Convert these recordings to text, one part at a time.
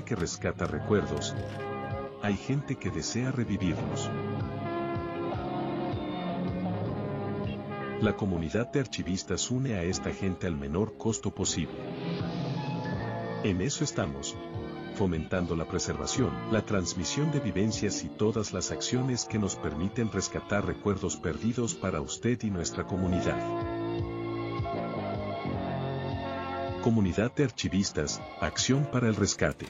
que rescata recuerdos. Hay gente que desea revivirlos. La comunidad de archivistas une a esta gente al menor costo posible. En eso estamos, fomentando la preservación, la transmisión de vivencias y todas las acciones que nos permiten rescatar recuerdos perdidos para usted y nuestra comunidad. Comunidad de Archivistas, Acción para el Rescate.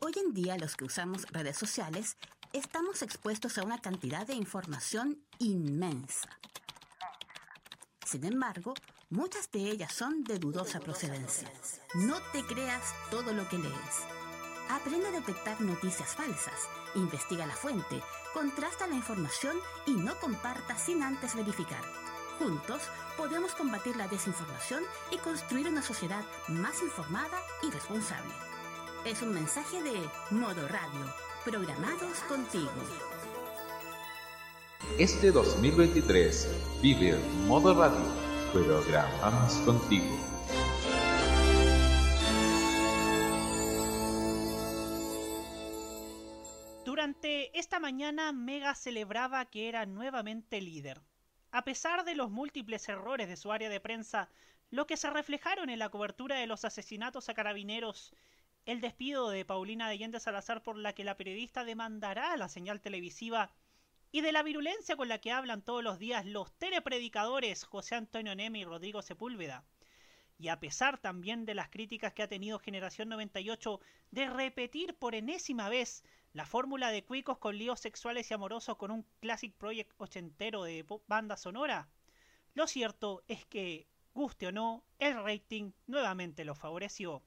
Hoy en día los que usamos redes sociales estamos expuestos a una cantidad de información inmensa. Sin embargo, muchas de ellas son de dudosa procedencia. No te creas todo lo que lees. Aprende a detectar noticias falsas, investiga la fuente, contrasta la información y no comparta sin antes verificar. Juntos podemos combatir la desinformación y construir una sociedad más informada y responsable. Es un mensaje de Modo Radio, programados contigo. Este 2023 vive Modo Radio, programamos contigo. Durante esta mañana Mega celebraba que era nuevamente líder. A pesar de los múltiples errores de su área de prensa, lo que se reflejaron en la cobertura de los asesinatos a carabineros, el despido de Paulina de Allende Salazar por la que la periodista demandará la señal televisiva y de la virulencia con la que hablan todos los días los telepredicadores José Antonio Neme y Rodrigo Sepúlveda. Y a pesar también de las críticas que ha tenido Generación 98 de repetir por enésima vez la fórmula de cuicos con líos sexuales y amorosos con un Classic Project ochentero de banda sonora, lo cierto es que, guste o no, el rating nuevamente lo favoreció.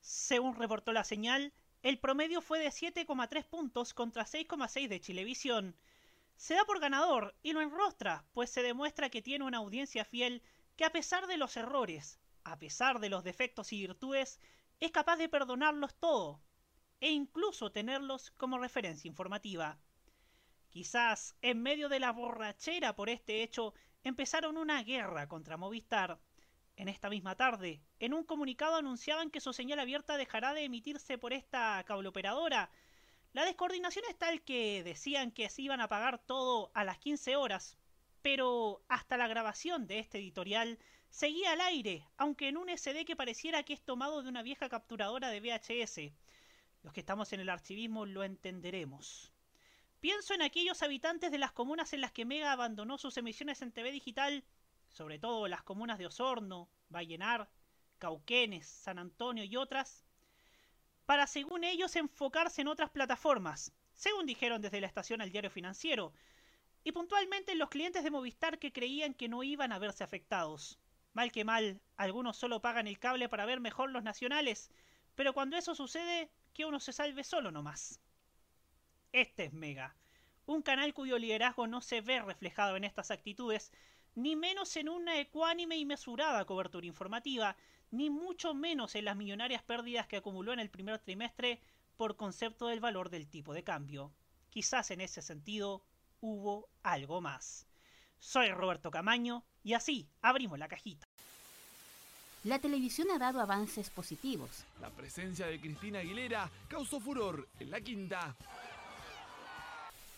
Según reportó la señal, el promedio fue de 7,3 puntos contra 6,6 de Chilevisión. Se da por ganador y lo enrostra, pues se demuestra que tiene una audiencia fiel que a pesar de los errores, a pesar de los defectos y virtudes, es capaz de perdonarlos todo e incluso tenerlos como referencia informativa. Quizás en medio de la borrachera por este hecho empezaron una guerra contra Movistar, en esta misma tarde, en un comunicado anunciaban que su señal abierta dejará de emitirse por esta cableoperadora. La descoordinación es tal que decían que se iban a pagar todo a las 15 horas, pero hasta la grabación de este editorial seguía al aire, aunque en un SD que pareciera que es tomado de una vieja capturadora de VHS. Los que estamos en el archivismo lo entenderemos. Pienso en aquellos habitantes de las comunas en las que Mega abandonó sus emisiones en TV digital sobre todo las comunas de Osorno, Vallenar, Cauquenes, San Antonio y otras, para según ellos enfocarse en otras plataformas, según dijeron desde la estación al diario financiero, y puntualmente en los clientes de Movistar que creían que no iban a verse afectados. Mal que mal, algunos solo pagan el cable para ver mejor los nacionales, pero cuando eso sucede, que uno se salve solo nomás. Este es Mega, un canal cuyo liderazgo no se ve reflejado en estas actitudes, ni menos en una ecuánime y mesurada cobertura informativa, ni mucho menos en las millonarias pérdidas que acumuló en el primer trimestre por concepto del valor del tipo de cambio. Quizás en ese sentido hubo algo más. Soy Roberto Camaño y así abrimos la cajita. La televisión ha dado avances positivos. La presencia de Cristina Aguilera causó furor en la quinta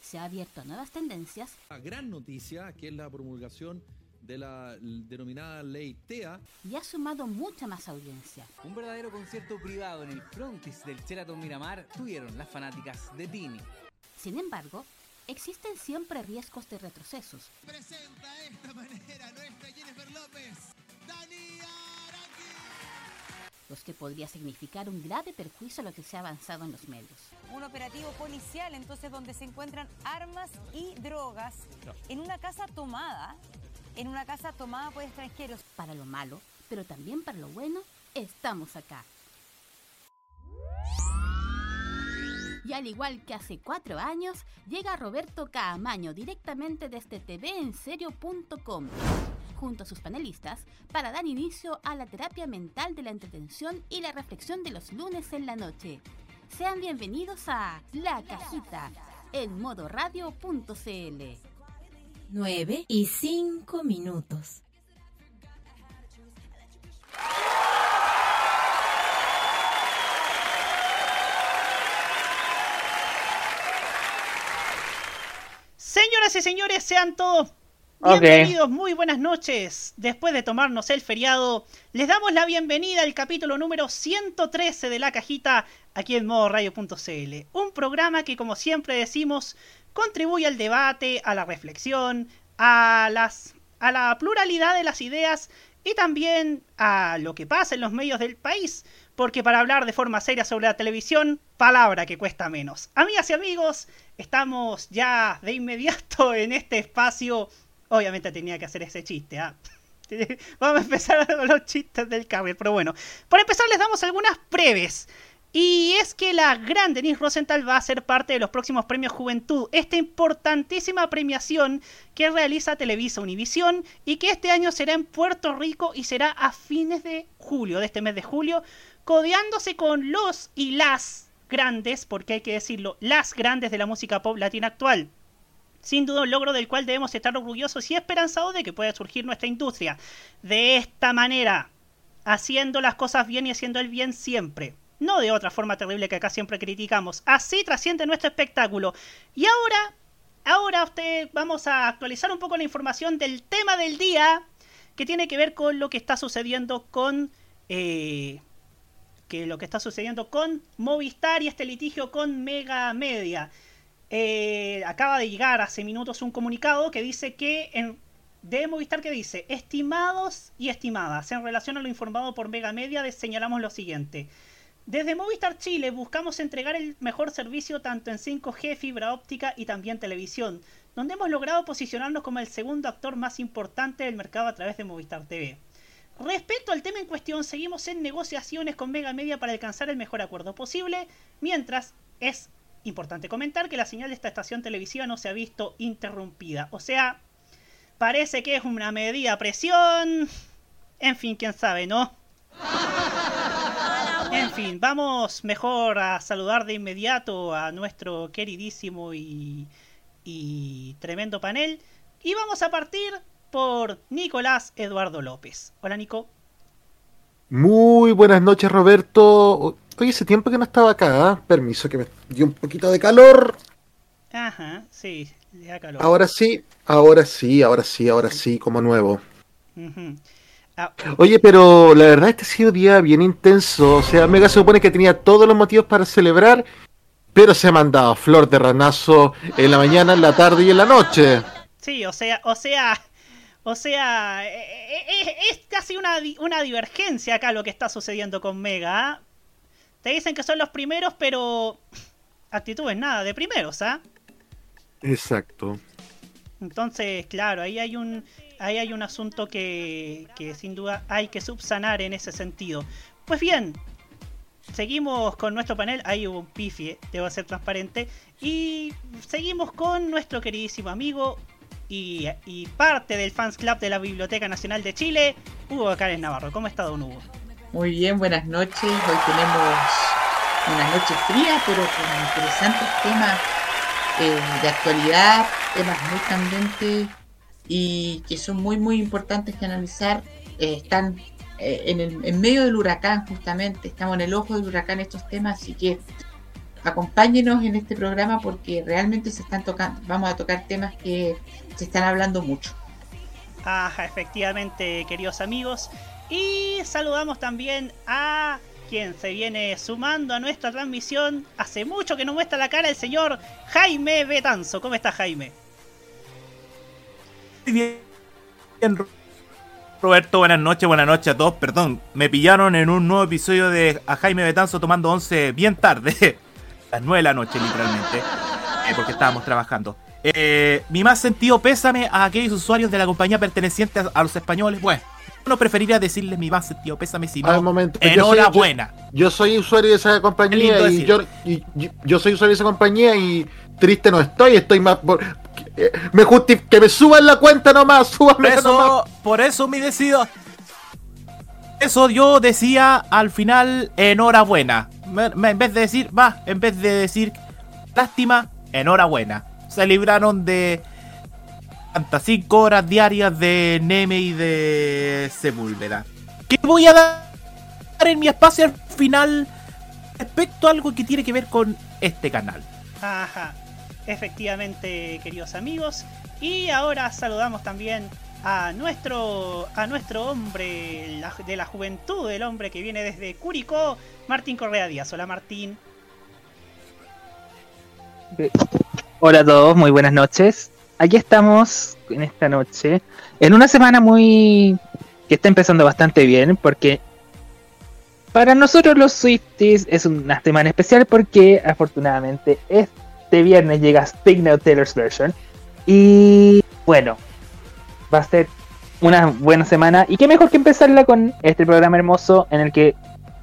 se ha abierto a nuevas tendencias. La gran noticia, que es la promulgación de la denominada ley TEA. Y ha sumado mucha más audiencia. Un verdadero concierto privado en el frontis del Sheraton Miramar tuvieron las fanáticas de Tini. Sin embargo, existen siempre riesgos de retrocesos. Presenta esta manera nuestra Jennifer López, los que podría significar un grave perjuicio a lo que se ha avanzado en los medios. Un operativo policial, entonces, donde se encuentran armas y drogas en una casa tomada, en una casa tomada por extranjeros. Para lo malo, pero también para lo bueno, estamos acá. Y al igual que hace cuatro años, llega Roberto Caamaño directamente desde tvenserio.com junto a sus panelistas para dar inicio a la terapia mental de la entretención y la reflexión de los lunes en la noche. Sean bienvenidos a La Cajita en modoradio.cl. 9 y 5 minutos. Señoras y señores, sean todos bienvenidos, muy buenas noches. Después de tomarnos el feriado, les damos la bienvenida al capítulo número 113 de La Cajita aquí en modoradio.cl. Un programa que, como siempre decimos, contribuye al debate, a la reflexión, a, las, a la pluralidad de las ideas y también a lo que pasa en los medios del país porque para hablar de forma seria sobre la televisión, palabra que cuesta menos. Amigas y amigos, estamos ya de inmediato en este espacio. Obviamente tenía que hacer ese chiste, ¿ah? Vamos a empezar con los chistes del cable, pero bueno. Para empezar les damos algunas breves. Y es que la gran Denise Rosenthal va a ser parte de los próximos premios Juventud, esta importantísima premiación que realiza Televisa Univisión y que este año será en Puerto Rico y será a fines de julio, de este mes de julio, codeándose con los y las grandes, porque hay que decirlo, las grandes de la música pop latina actual. Sin duda un logro del cual debemos estar orgullosos y esperanzados de que pueda surgir nuestra industria. De esta manera, haciendo las cosas bien y haciendo el bien siempre. No de otra forma terrible que acá siempre criticamos. Así trasciende nuestro espectáculo. Y ahora, ahora usted vamos a actualizar un poco la información del tema del día que tiene que ver con lo que está sucediendo con eh, que lo que está sucediendo con Movistar y este litigio con Mega Media. Eh, acaba de llegar hace minutos un comunicado que dice que de Movistar que dice, estimados y estimadas, en relación a lo informado por Mega Media, señalamos lo siguiente. Desde Movistar Chile buscamos entregar el mejor servicio tanto en 5G, fibra óptica y también televisión, donde hemos logrado posicionarnos como el segundo actor más importante del mercado a través de Movistar TV. Respecto al tema en cuestión, seguimos en negociaciones con Mega Media para alcanzar el mejor acuerdo posible, mientras es importante comentar que la señal de esta estación televisiva no se ha visto interrumpida. O sea, parece que es una medida presión. En fin, quién sabe, ¿no? En fin, vamos mejor a saludar de inmediato a nuestro queridísimo y, y tremendo panel. Y vamos a partir por Nicolás Eduardo López. Hola Nico. Muy buenas noches Roberto. Oye, ese tiempo que no estaba acá, ¿ah? permiso que me dio un poquito de calor. Ajá, sí, da calor. Ahora sí, ahora sí, ahora sí, ahora sí, como nuevo. Ah, Oye, pero la verdad este ha sido un día bien intenso. O sea, Mega se supone que tenía todos los motivos para celebrar, pero se ha mandado flor de ranazo en la mañana, en la tarde y en la noche. Sí, o sea, o sea, o sea, eh, eh, eh, es, casi una, una, divergencia acá lo que está sucediendo con Mega. Te dicen que son los primeros, pero actitudes nada de primeros, ¿ah? Exacto. Entonces, claro, ahí hay un ahí hay un asunto que, que sin duda hay que subsanar en ese sentido. Pues bien, seguimos con nuestro panel. Ahí hubo un pifie, debo ser transparente. Y seguimos con nuestro queridísimo amigo y, parte del Fans Club de la Biblioteca Nacional de Chile, Hugo Cárez Navarro. ¿Cómo está, don Hugo? Muy bien, buenas noches. Hoy tenemos una noche fría, pero con interesantes temas eh, de actualidad, temas muy candentes y que son muy, muy importantes que analizar. Eh, están eh, en, el, en medio del huracán, justamente, estamos en el ojo del huracán estos temas, así que acompáñenos en este programa porque realmente se están tocando, vamos a tocar temas que se están hablando mucho. Ajá, efectivamente, queridos amigos. Y saludamos también a quien se viene sumando a nuestra transmisión. Hace mucho que no muestra la cara el señor Jaime Betanzo. ¿Cómo está Jaime? Bien, Roberto, buenas noches, buenas noches a todos. Perdón, me pillaron en un nuevo episodio de a Jaime Betanzo tomando 11 bien tarde. Las 9 de la noche, literalmente. Eh, porque estábamos trabajando. Eh, mi más sentido pésame a aquellos usuarios de la compañía pertenecientes a, los españoles. Bueno, no preferiría decirles mi más sentido pésame, sino Al momento. enhorabuena. Yo, soy usuario de esa compañía y yo, yo, soy usuario de esa compañía y triste no estoy, estoy más por, me que me suban la cuenta nomás, súbame por eso, Por eso me decido. Eso yo decía al final enhorabuena. en vez de decir, va, en vez de decir lástima, enhorabuena se libraron de tantas 5 horas diarias de Neme y de Sepúlveda. ¿Qué voy a dar en mi espacio al final respecto a algo que tiene que ver con este canal? Ajá. Efectivamente, queridos amigos. Y ahora saludamos también a nuestro, a nuestro hombre de la juventud, el hombre que viene desde Curicó, Martín Correa Díaz. Hola Martín. Hola a todos, muy buenas noches. Aquí estamos en esta noche, en una semana muy que está empezando bastante bien, porque para nosotros los Swifties es una semana especial porque afortunadamente este viernes llega Now Taylor's Version. Y bueno, va a ser una buena semana. Y qué mejor que empezarla con este programa hermoso en el que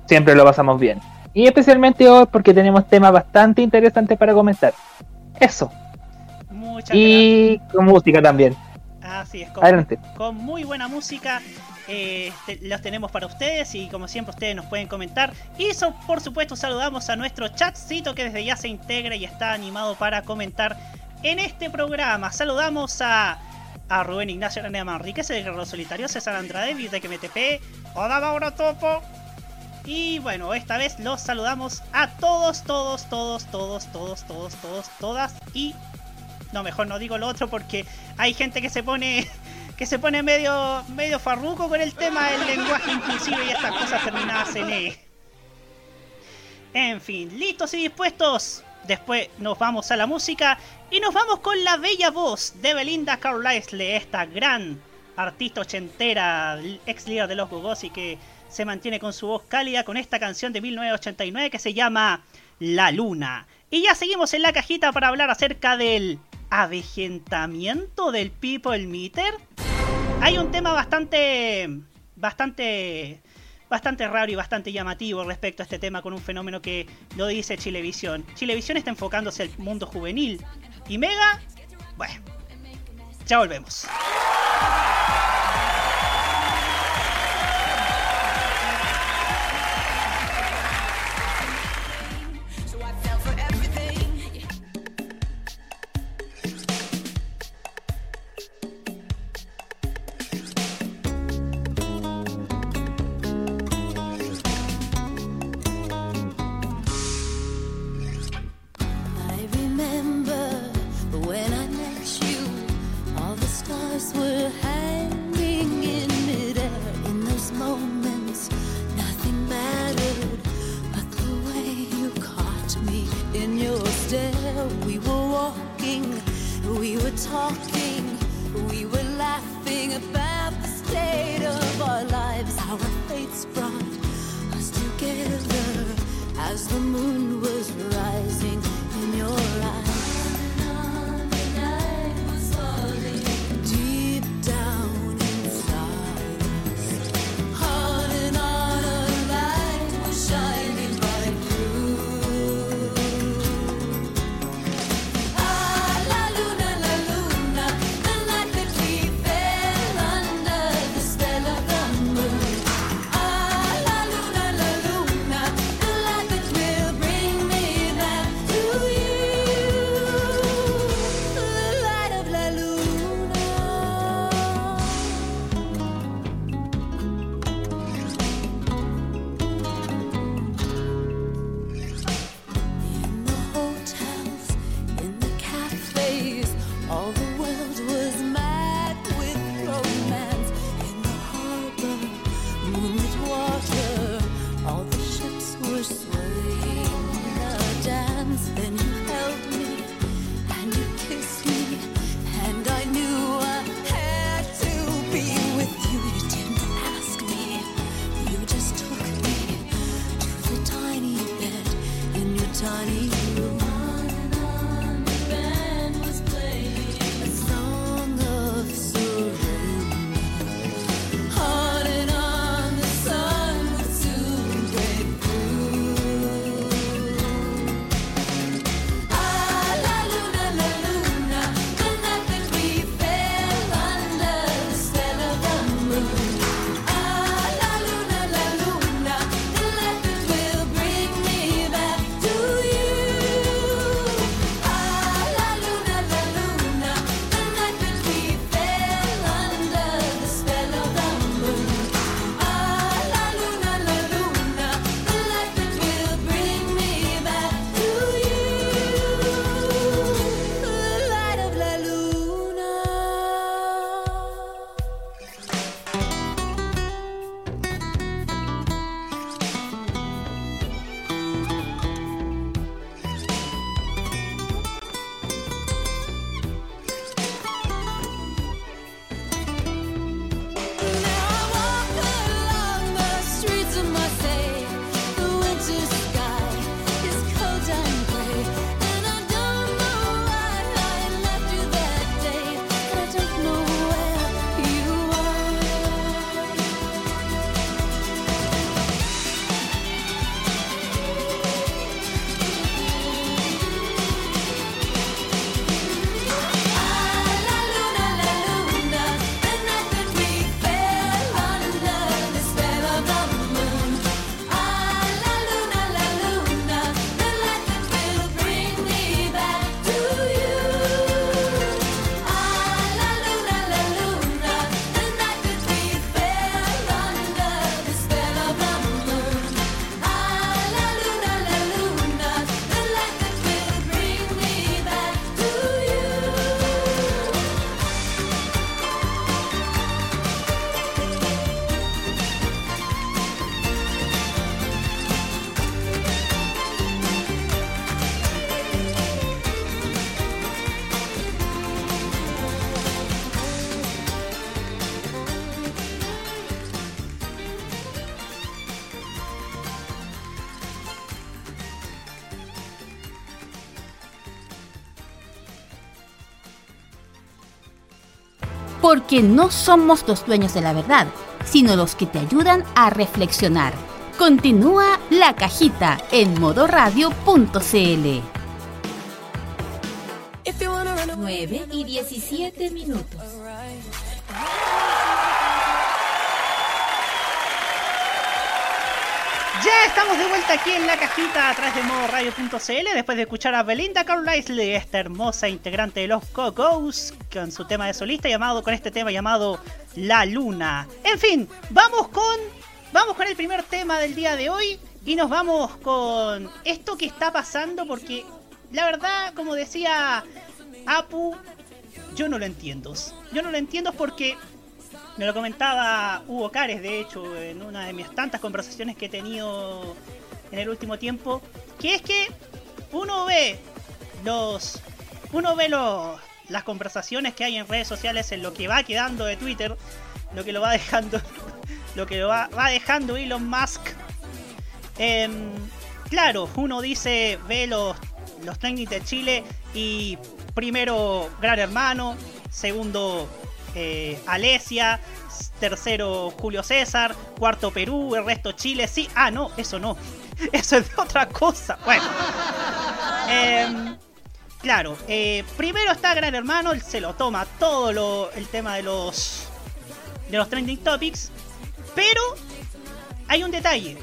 siempre lo pasamos bien. Y especialmente hoy porque tenemos temas bastante interesantes para comentar. Eso. y con música también. Así es, con, con muy buena música. Eh, los tenemos para ustedes y como siempre ustedes nos pueden comentar. Y por supuesto saludamos a nuestro chatcito que desde ya se integra y está animado para comentar en este programa. Saludamos a, a Rubén Ignacio Arena Manriquez, el Guerrero Solitario, César Andrade, que MTP, Hola Mauro Topo. Y bueno, esta vez los saludamos a todos, todos, todos, todos, todos, todos, todos, todas. Y no, mejor no digo lo otro porque hay gente que se pone que se pone medio medio farruco con el tema del lenguaje inclusivo y estas cosas terminadas en E. En fin, listos y dispuestos. Después nos vamos a la música y nos vamos con la bella voz de Belinda Carlisle, esta gran artista ochentera, ex líder de los Gogos y que se mantiene con su voz cálida con esta canción de 1989 que se llama La Luna. Y ya seguimos en la cajita para hablar acerca del avejentamiento del People Meter. Hay un tema bastante. bastante. bastante raro y bastante llamativo respecto a este tema con un fenómeno que lo dice Chilevisión. Chilevisión está enfocándose al mundo juvenil. Y Mega. Bueno. Ya volvemos. Porque no somos los dueños de la verdad, sino los que te ayudan a reflexionar. Continúa la cajita en modoradio.cl. aquí en la cajita a través de modo radio.cl después de escuchar a Belinda Carlisle, esta hermosa integrante de los Go-Go's, con su tema de solista llamado, con este tema llamado La Luna. En fin, vamos con, vamos con el primer tema del día de hoy y nos vamos con esto que está pasando porque la verdad, como decía Apu, yo no lo entiendo. Yo no lo entiendo porque me lo comentaba Hugo Cares, de hecho, en una de mis tantas conversaciones que he tenido en el último tiempo, que es que uno ve los uno ve los, las conversaciones que hay en redes sociales en lo que va quedando de Twitter, lo que lo va dejando lo que lo va, dejando Elon Musk. Em, claro, uno dice, ve los, los de Chile y primero Gran Hermano, segundo eh, Alesia, tercero Julio César, cuarto Perú, el resto Chile, sí, ah, no, eso no, eso es de otra cosa. Bueno, em, claro, eh, primero está Gran Hermano, él se lo toma todo el tema de los de los trending topics, pero hay un detalle.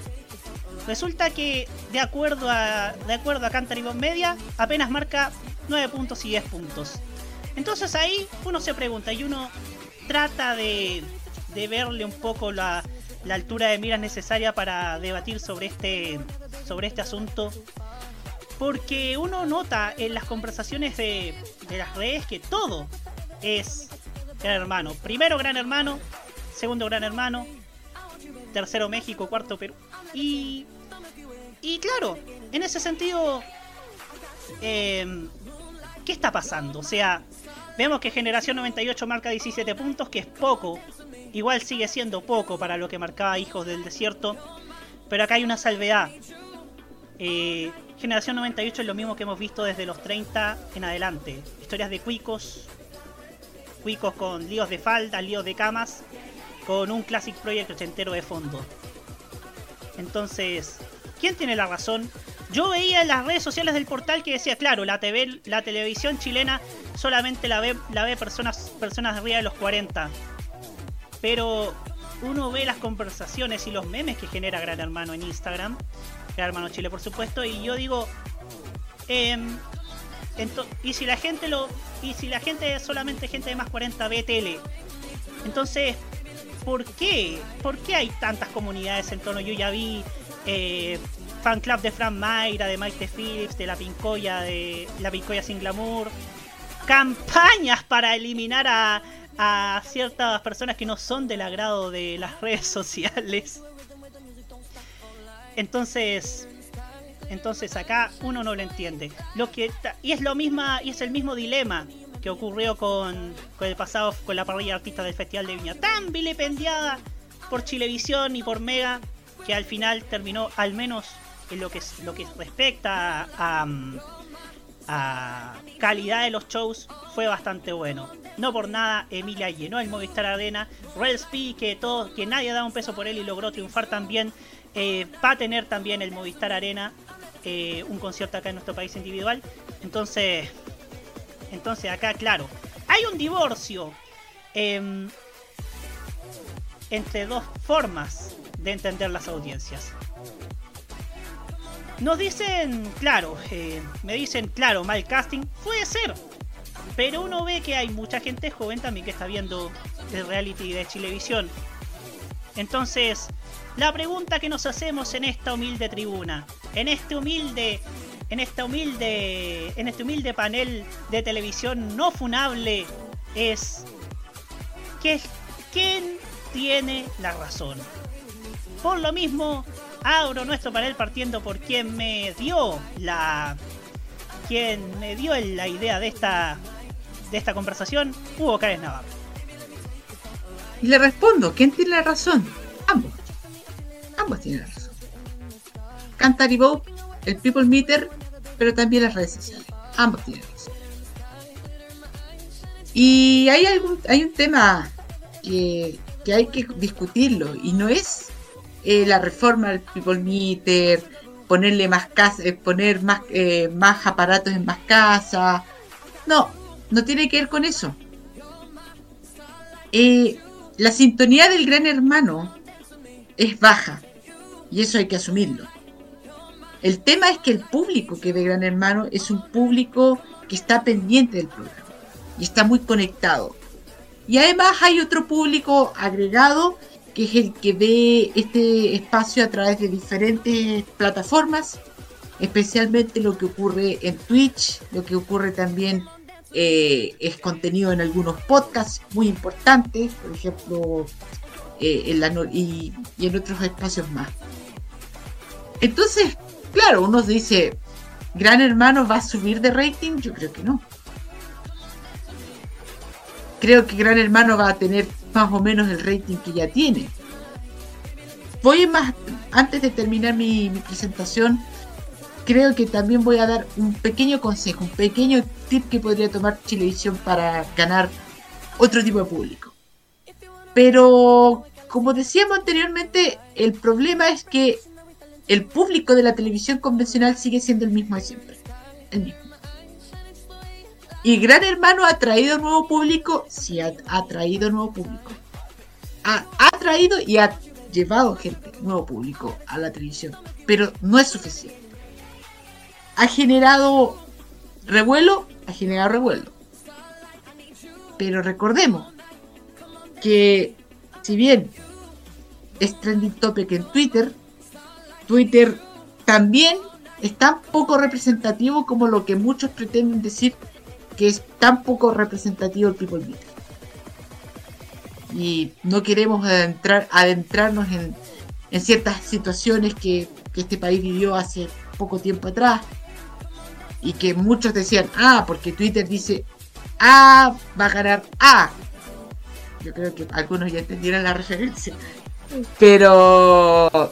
Resulta que de acuerdo a de acuerdo a Media apenas marca 9 puntos y 10 puntos. Entonces ahí uno se pregunta y uno trata de, verle un poco la, altura de miras necesaria para debatir sobre este, sobre este asunto. Porque uno nota en las conversaciones de, las redes que todo es Gran Hermano. Primero Gran Hermano, segundo Gran Hermano, tercero México, cuarto Perú. Y, y claro, en ese sentido, eh, ¿qué está pasando? O sea, Vemos que Generación 98 marca 17 puntos, que es poco. Igual sigue siendo poco para lo que marcaba Hijos del Desierto. Pero acá hay una salvedad. Eh, Generación 98 es lo mismo que hemos visto desde los 30 en adelante. Historias de cuicos. Cuicos con líos de falda, líos de camas. Con un Classic Project ochentero de fondo. Entonces, ¿quién tiene la razón? Yo veía en las redes sociales del portal que decía, claro, la TV, la televisión chilena solamente la ve, la ve personas, personas arriba de los 40. Pero uno ve las conversaciones y los memes que genera Gran Hermano en Instagram, Gran Hermano Chile por supuesto, y yo digo, em, y si la gente lo, y si la gente es solamente gente de más 40 ve tele, entonces, ¿por qué? ¿Por qué hay tantas comunidades en torno? Yo ya vi eh, fan club de Fran Mayra, de Mike Phillips, de la Pincoya, de la Pincoya sin glamour, campañas para eliminar a, a ciertas personas que no son del agrado de las redes sociales. Entonces, entonces acá uno no lo entiende. Lo que y es lo misma y es el mismo dilema que ocurrió con, el pasado con la parrilla artista del Festival de Viña, tan vilipendiada por Chilevisión y por Mega que al final terminó al menos en lo que, lo que respecta a, calidad de los shows, fue bastante bueno. No por nada, Emilia llenó el Movistar Arena. Speed que, todo, que nadie daba un peso por él y logró triunfar también. Eh, va a tener también el Movistar Arena eh, un concierto acá en nuestro país individual. Entonces, entonces acá, claro, hay un divorcio em, entre dos formas de entender las audiencias. Nos dicen, claro, eh, me dicen, claro, mal casting, puede ser. Pero uno ve que hay mucha gente joven también que está viendo el reality de Chilevisión. Entonces, la pregunta que nos hacemos en esta humilde tribuna, en este humilde, en esta humilde, en este humilde panel de televisión no funable es ¿quién tiene la razón? Por lo mismo, abro nuestro panel partiendo por quien me dio la. quien me dio la idea de esta. de esta conversación, Hugo Cárez Navarro. Y le respondo, ¿quién tiene la razón? Ambos. Ambos tienen la razón. Cantar y el People Meter, pero también las redes sociales. Ambos tienen razón. Y hay, algún, hay un tema que, hay que discutirlo y no es eh, la reforma del People Meter, ponerle más casa, eh, poner más, eh, más aparatos en más casas. No, no tiene que ver con eso. la sintonía del gran hermano es baja y eso hay que asumirlo. El tema es que el público que ve Gran Hermano es un público que está pendiente del programa y está muy conectado. Y además hay otro público agregado que es el que ve este espacio a través de diferentes plataformas, especialmente lo que ocurre en Twitch, lo que ocurre también eh, es contenido en algunos podcasts muy importantes, por ejemplo, eh, y en otros espacios más. Entonces, claro, uno dice, Gran Hermano va a subir de rating, yo creo que no. Creo que Gran Hermano va a tener más o menos el rating que ya tiene. Voy más, antes de terminar mi, presentación, creo que también voy a dar un pequeño consejo, un pequeño tip que podría tomar Chilevisión para ganar otro tipo de público. Pero, como decíamos anteriormente, el problema es que el público de la televisión convencional sigue siendo el mismo de siempre. El mismo. Y Gran Hermano ha traído nuevo público, sí, ha, traído nuevo público. Ha, traído y ha llevado gente, nuevo público a la televisión, pero no es suficiente. Ha generado revuelo, ha generado revuelo. Pero recordemos que si bien es trending topic en Twitter, Twitter también es tan poco representativo como lo que muchos pretenden decir que es tan poco representativo el People Meter. Y no queremos adentrarnos en, ciertas situaciones que, este país vivió hace poco tiempo atrás y que muchos decían, ah, porque Twitter dice A va a ganar A. Yo creo que algunos ya entendieron la referencia. Pero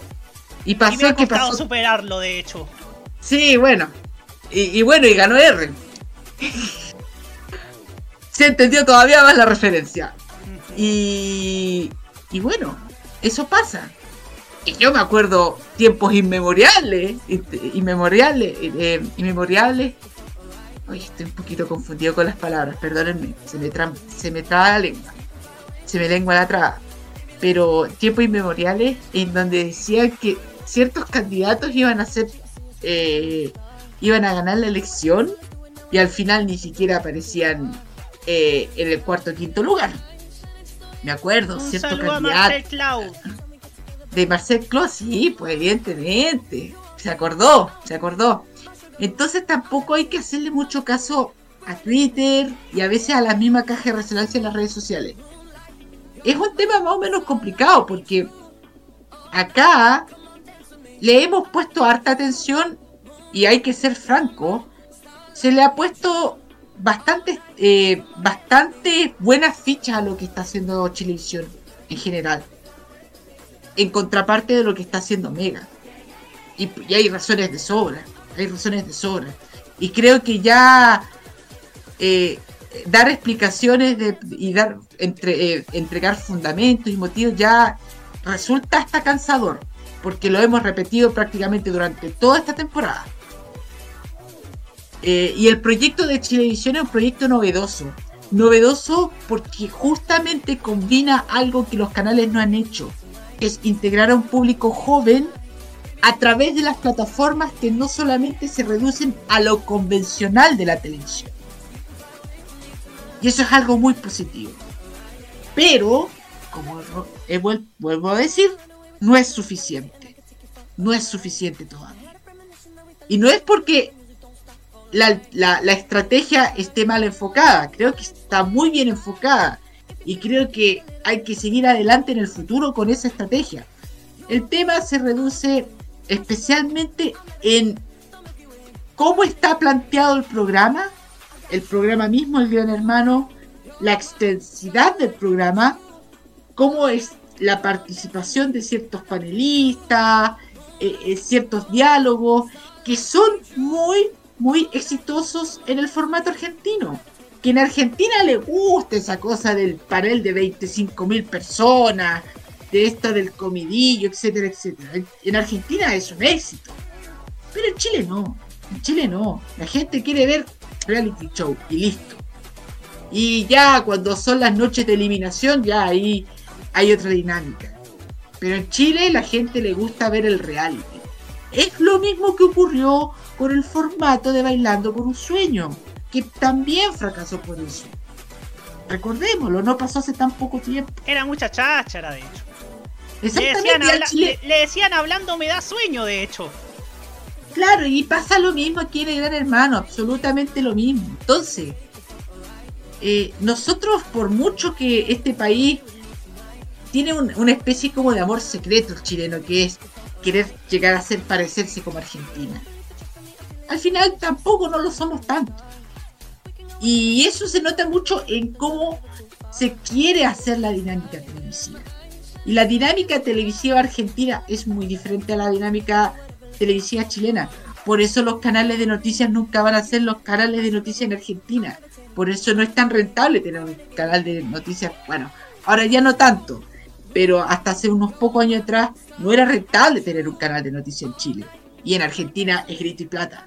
y pasó que pasó. superarlo, de hecho. Sí, bueno. Y, bueno, y ganó R. Se entendió todavía más la referencia. Y, y bueno, eso pasa. Y yo me acuerdo tiempos inmemoriales, inmemoriales, eh, inmemoriales. Oye, estoy un poquito confundido con las palabras, perdónenme. Se me, se me traba la lengua. Se me lengua la traba. Pero tiempos inmemoriales en donde decían que ciertos candidatos iban a ser eh, iban a ganar la elección y al final ni siquiera aparecían eh, en el cuarto o quinto lugar. Me acuerdo, cierto candidato. De Marcel Clau, sí, pues evidentemente. Se acordó, se acordó. Entonces tampoco hay que hacerle mucho caso a Twitter y a veces a la misma caja de resonancia en las redes sociales. Es un tema más o menos complicado porque acá le hemos puesto harta atención y hay que ser franco, se le ha puesto bastante, eh, buenas fichas a lo que está haciendo Chilevisión en general, en contraparte de lo que está haciendo Mega. Y, hay razones de sobra, hay razones de sobra. Y creo que ya eh, dar explicaciones de, y dar entre, eh, entregar fundamentos y motivos ya resulta hasta cansador porque lo hemos repetido prácticamente durante toda esta temporada. Eh, y el proyecto de Chilevisión es un proyecto novedoso. Novedoso porque justamente combina algo que los canales no han hecho. Es integrar a un público joven a través de las plataformas que no solamente se reducen a lo convencional de la televisión. Y eso es algo muy positivo. Pero, como vuelvo a decir, no es suficiente. No es suficiente todavía. Y no es porque la, estrategia esté mal enfocada. Creo que está muy bien enfocada. Y creo que hay que seguir adelante en el futuro con esa estrategia. El tema se reduce especialmente en cómo está planteado el programa, el programa mismo, el Gran Hermano, la extensidad del programa, cómo es la participación de ciertos panelistas, eh, eh, ciertos diálogos, que son muy, muy exitosos en el formato argentino, que en Argentina le gusta esa cosa del panel de 25 mil personas, de esto del comidillo, etcétera, etcétera. En Argentina es un éxito. Pero en Chile no. En Chile no. La gente quiere ver reality show y listo. Y ya cuando son las noches de eliminación, ya ahí hay otra dinámica. Pero en Chile la gente le gusta ver el reality. Es lo mismo que ocurrió con el formato de Bailando por un Sueño que también fracasó por eso. Recordémoslo, no pasó hace tan poco tiempo. Era mucha cháchara, de hecho. Le decían, le, decían hablando me da sueño, de hecho. Claro, y pasa lo mismo aquí en el Gran Hermano, absolutamente lo mismo. Entonces, eh, nosotros, por mucho que este país tiene una especie como de amor secreto el chileno, que es querer llegar a ser parecerse como Argentina. Al final tampoco no lo somos tanto. Y eso se nota mucho en cómo se quiere hacer la dinámica televisiva. Y la dinámica televisiva argentina es muy diferente a la dinámica televisiva chilena. Por eso los canales de noticias nunca van a ser los canales de noticias en Argentina. Por eso no es tan rentable tener un canal de noticias. Bueno, ahora ya no tanto. Pero hasta hace unos pocos años atrás no era rentable tener un canal de noticias en Chile. Y en Argentina es grito y plata.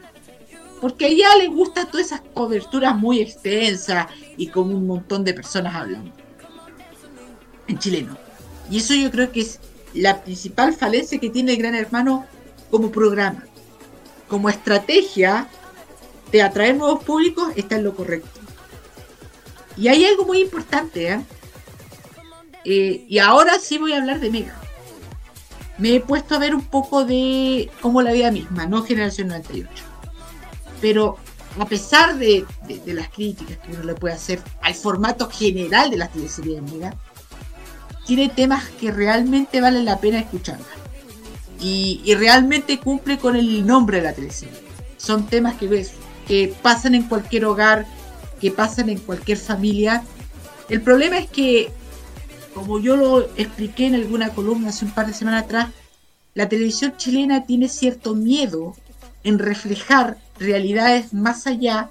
Porque a ella le gustan todas esas coberturas muy extensas y con un montón de personas hablando. En chileno. Y eso yo creo que es la principal falencia que tiene el Gran Hermano como programa. Como estrategia de atraer nuevos públicos está en lo correcto. Y hay algo muy importante, ¿eh? Eh, y ahora sí voy a hablar de Mega. Me he puesto a ver un poco de cómo la vida misma, no Generación 98 pero a pesar de, las críticas que uno le puede hacer al formato general de las teleseries de Mega, tiene temas que realmente valen la pena escuchar. Y, realmente cumple con el nombre de la teleserie. Son temas que, que pasan en cualquier hogar, que pasan en cualquier familia. El problema es que, como yo lo expliqué en alguna columna hace un par de semanas atrás, la televisión chilena tiene cierto miedo en reflejar realidades más allá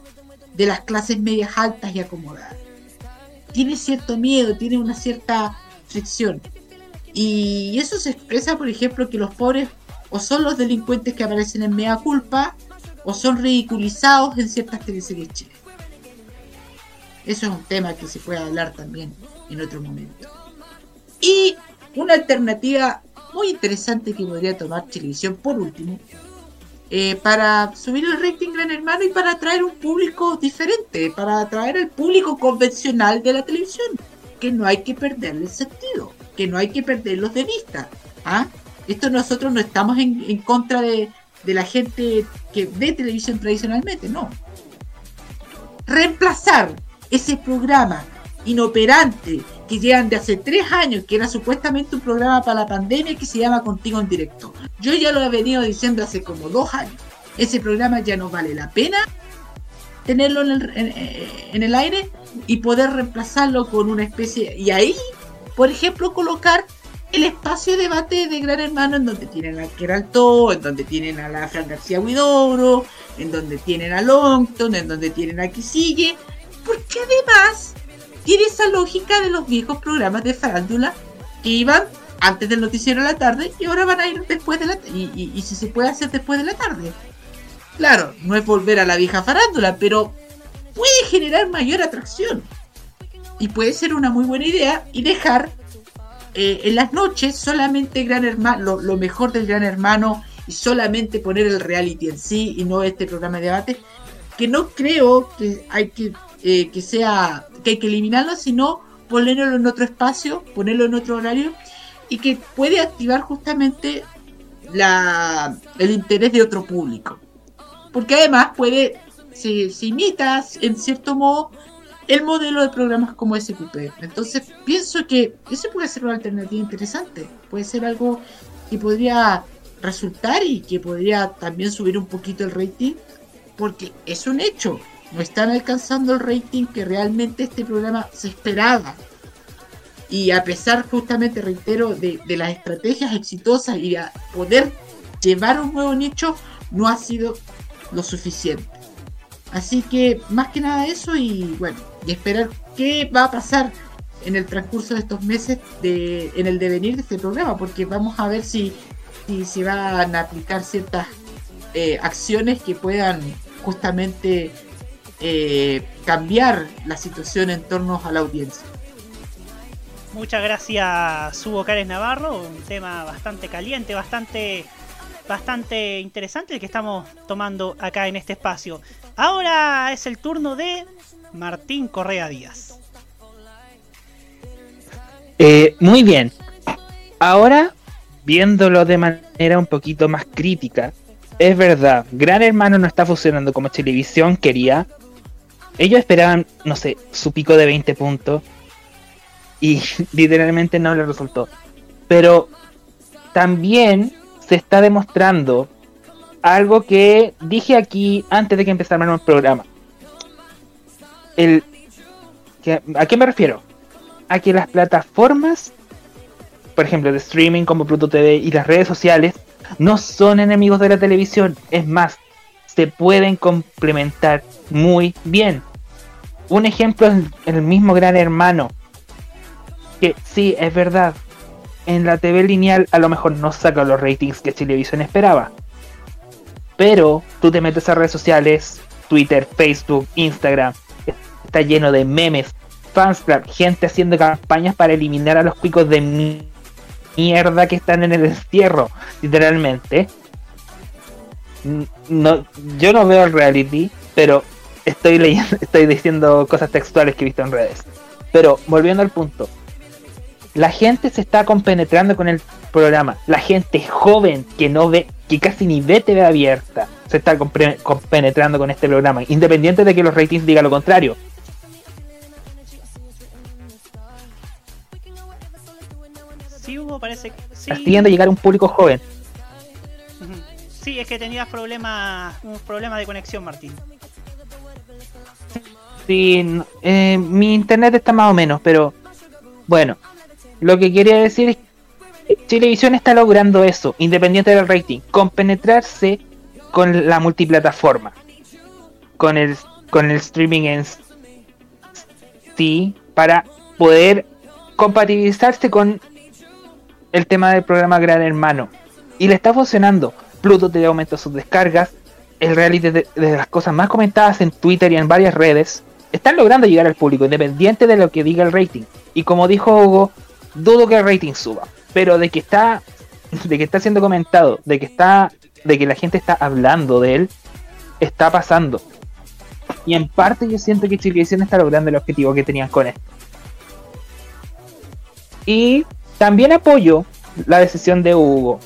de las clases medias altas y acomodadas. Tiene cierto miedo, tiene una cierta fricción. Y eso se expresa, por ejemplo, que los pobres o son los delincuentes que aparecen en Mea Culpa o son ridiculizados en ciertas teleseries chilenas. Eso es un tema que se puede hablar también en otro momento. Y una alternativa muy interesante que podría tomar Televisión por último eh, para subir el rating Gran Hermano y para atraer un público diferente, para atraer al público convencional de la televisión, que no hay que perderle el sentido, que no hay que perderlos de vista. ¿ah? Esto nosotros no estamos en, contra de, de la gente que ve televisión tradicionalmente, no. Reemplazar ese programa inoperante que llegan de hace tres años, que era supuestamente un programa para la pandemia que se llama Contigo en Directo. Yo ya lo he venido diciendo hace como dos años. Ese programa ya no vale la pena tenerlo en el, aire y poder reemplazarlo con una especie... Y ahí, por ejemplo, colocar el espacio de debate de Gran Hermano en donde tienen a Keralto, en donde tienen a la Fran García Huidoro, en donde tienen a Longton, en donde tienen a Quisille, porque además tiene esa lógica de los viejos programas de farándula que iban antes del noticiero a la tarde y ahora van a ir después de la y, y, si se puede hacer después de la tarde. Claro, no es volver a la vieja farándula, pero puede generar mayor atracción. Y puede ser una muy buena idea y dejar eh, en las noches solamente Gran Hermano, lo, mejor del Gran Hermano y solamente poner el reality en sí y no este programa de debate, que no creo que hay que eh, que sea que hay que eliminarlo, sino ponerlo en otro espacio, ponerlo en otro horario y que puede activar justamente la, el interés de otro público. Porque además puede, se, se imita en cierto modo el modelo de programas como SQP. Entonces pienso que eso puede ser una alternativa interesante, puede ser algo que podría resultar y que podría también subir un poquito el rating, porque es un hecho no están alcanzando el rating que realmente este programa se esperaba. Y a pesar, justamente, reitero, de, las estrategias exitosas y a poder llevar un nuevo nicho, no ha sido lo suficiente. Así que más que nada eso y bueno, y esperar qué va a pasar en el transcurso de estos meses de, en el devenir de este programa, porque vamos a ver si, si se van a aplicar ciertas eh, acciones que puedan justamente eh, cambiar la situación en torno a la audiencia. Muchas gracias, Hugo Cárez Navarro. Un tema bastante caliente, bastante, bastante interesante el que estamos tomando acá en este espacio. Ahora es el turno de Martín Correa Díaz. Eh, muy bien. Ahora, viéndolo de manera un poquito más crítica, es verdad, Gran Hermano no está funcionando como televisión quería. Ellos esperaban, no sé, su pico de 20 puntos y literalmente no le resultó. Pero también se está demostrando algo que dije aquí antes de que empezara el programa. ¿A qué me refiero? A que las plataformas, por ejemplo, de streaming como Pluto TV y las redes sociales, no son enemigos de la televisión. Es más, se pueden complementar muy bien. Un ejemplo es el mismo Gran Hermano que sí, es verdad, en la TV lineal a lo mejor no saca los ratings que Televisión esperaba. Pero tú te metes a redes sociales, Twitter, Facebook, Instagram, está lleno de memes, fansclub, gente haciendo campañas para eliminar a los picos de mierda que están en el destierro, literalmente. No, yo no veo el reality, pero estoy leyendo, estoy diciendo cosas textuales que he visto en redes. Pero volviendo al punto, la gente se está compenetrando con el programa. La gente joven que no ve, que casi ni ve TV abierta, se está compenetrando con este programa, independiente de que los ratings digan lo contrario. Sí, Hugo, parece que sí. a llegar a un público joven. Sí, es que tenías problemas, un problema de conexión, Martín. Sí, eh, mi internet está más o menos, pero bueno, lo que quería decir es que Televisión está logrando eso, independiente del rating, compenetrarse con la multiplataforma, con el, con el streaming en sí, para poder compatibilizarse con el tema del programa Gran Hermano. Y le está funcionando. Pluto te aumenta sus descargas. El reality de, de, las cosas más comentadas en Twitter y en varias redes. Están logrando llegar al público, independiente de lo que diga el rating. Y como dijo Hugo, dudo que el rating suba, pero de que está de que está siendo comentado, de que está de que la gente está hablando de él, está pasando. Y en parte yo siento que Chilevisión está logrando el objetivo que tenían con esto. Y también apoyo la decisión de Hugo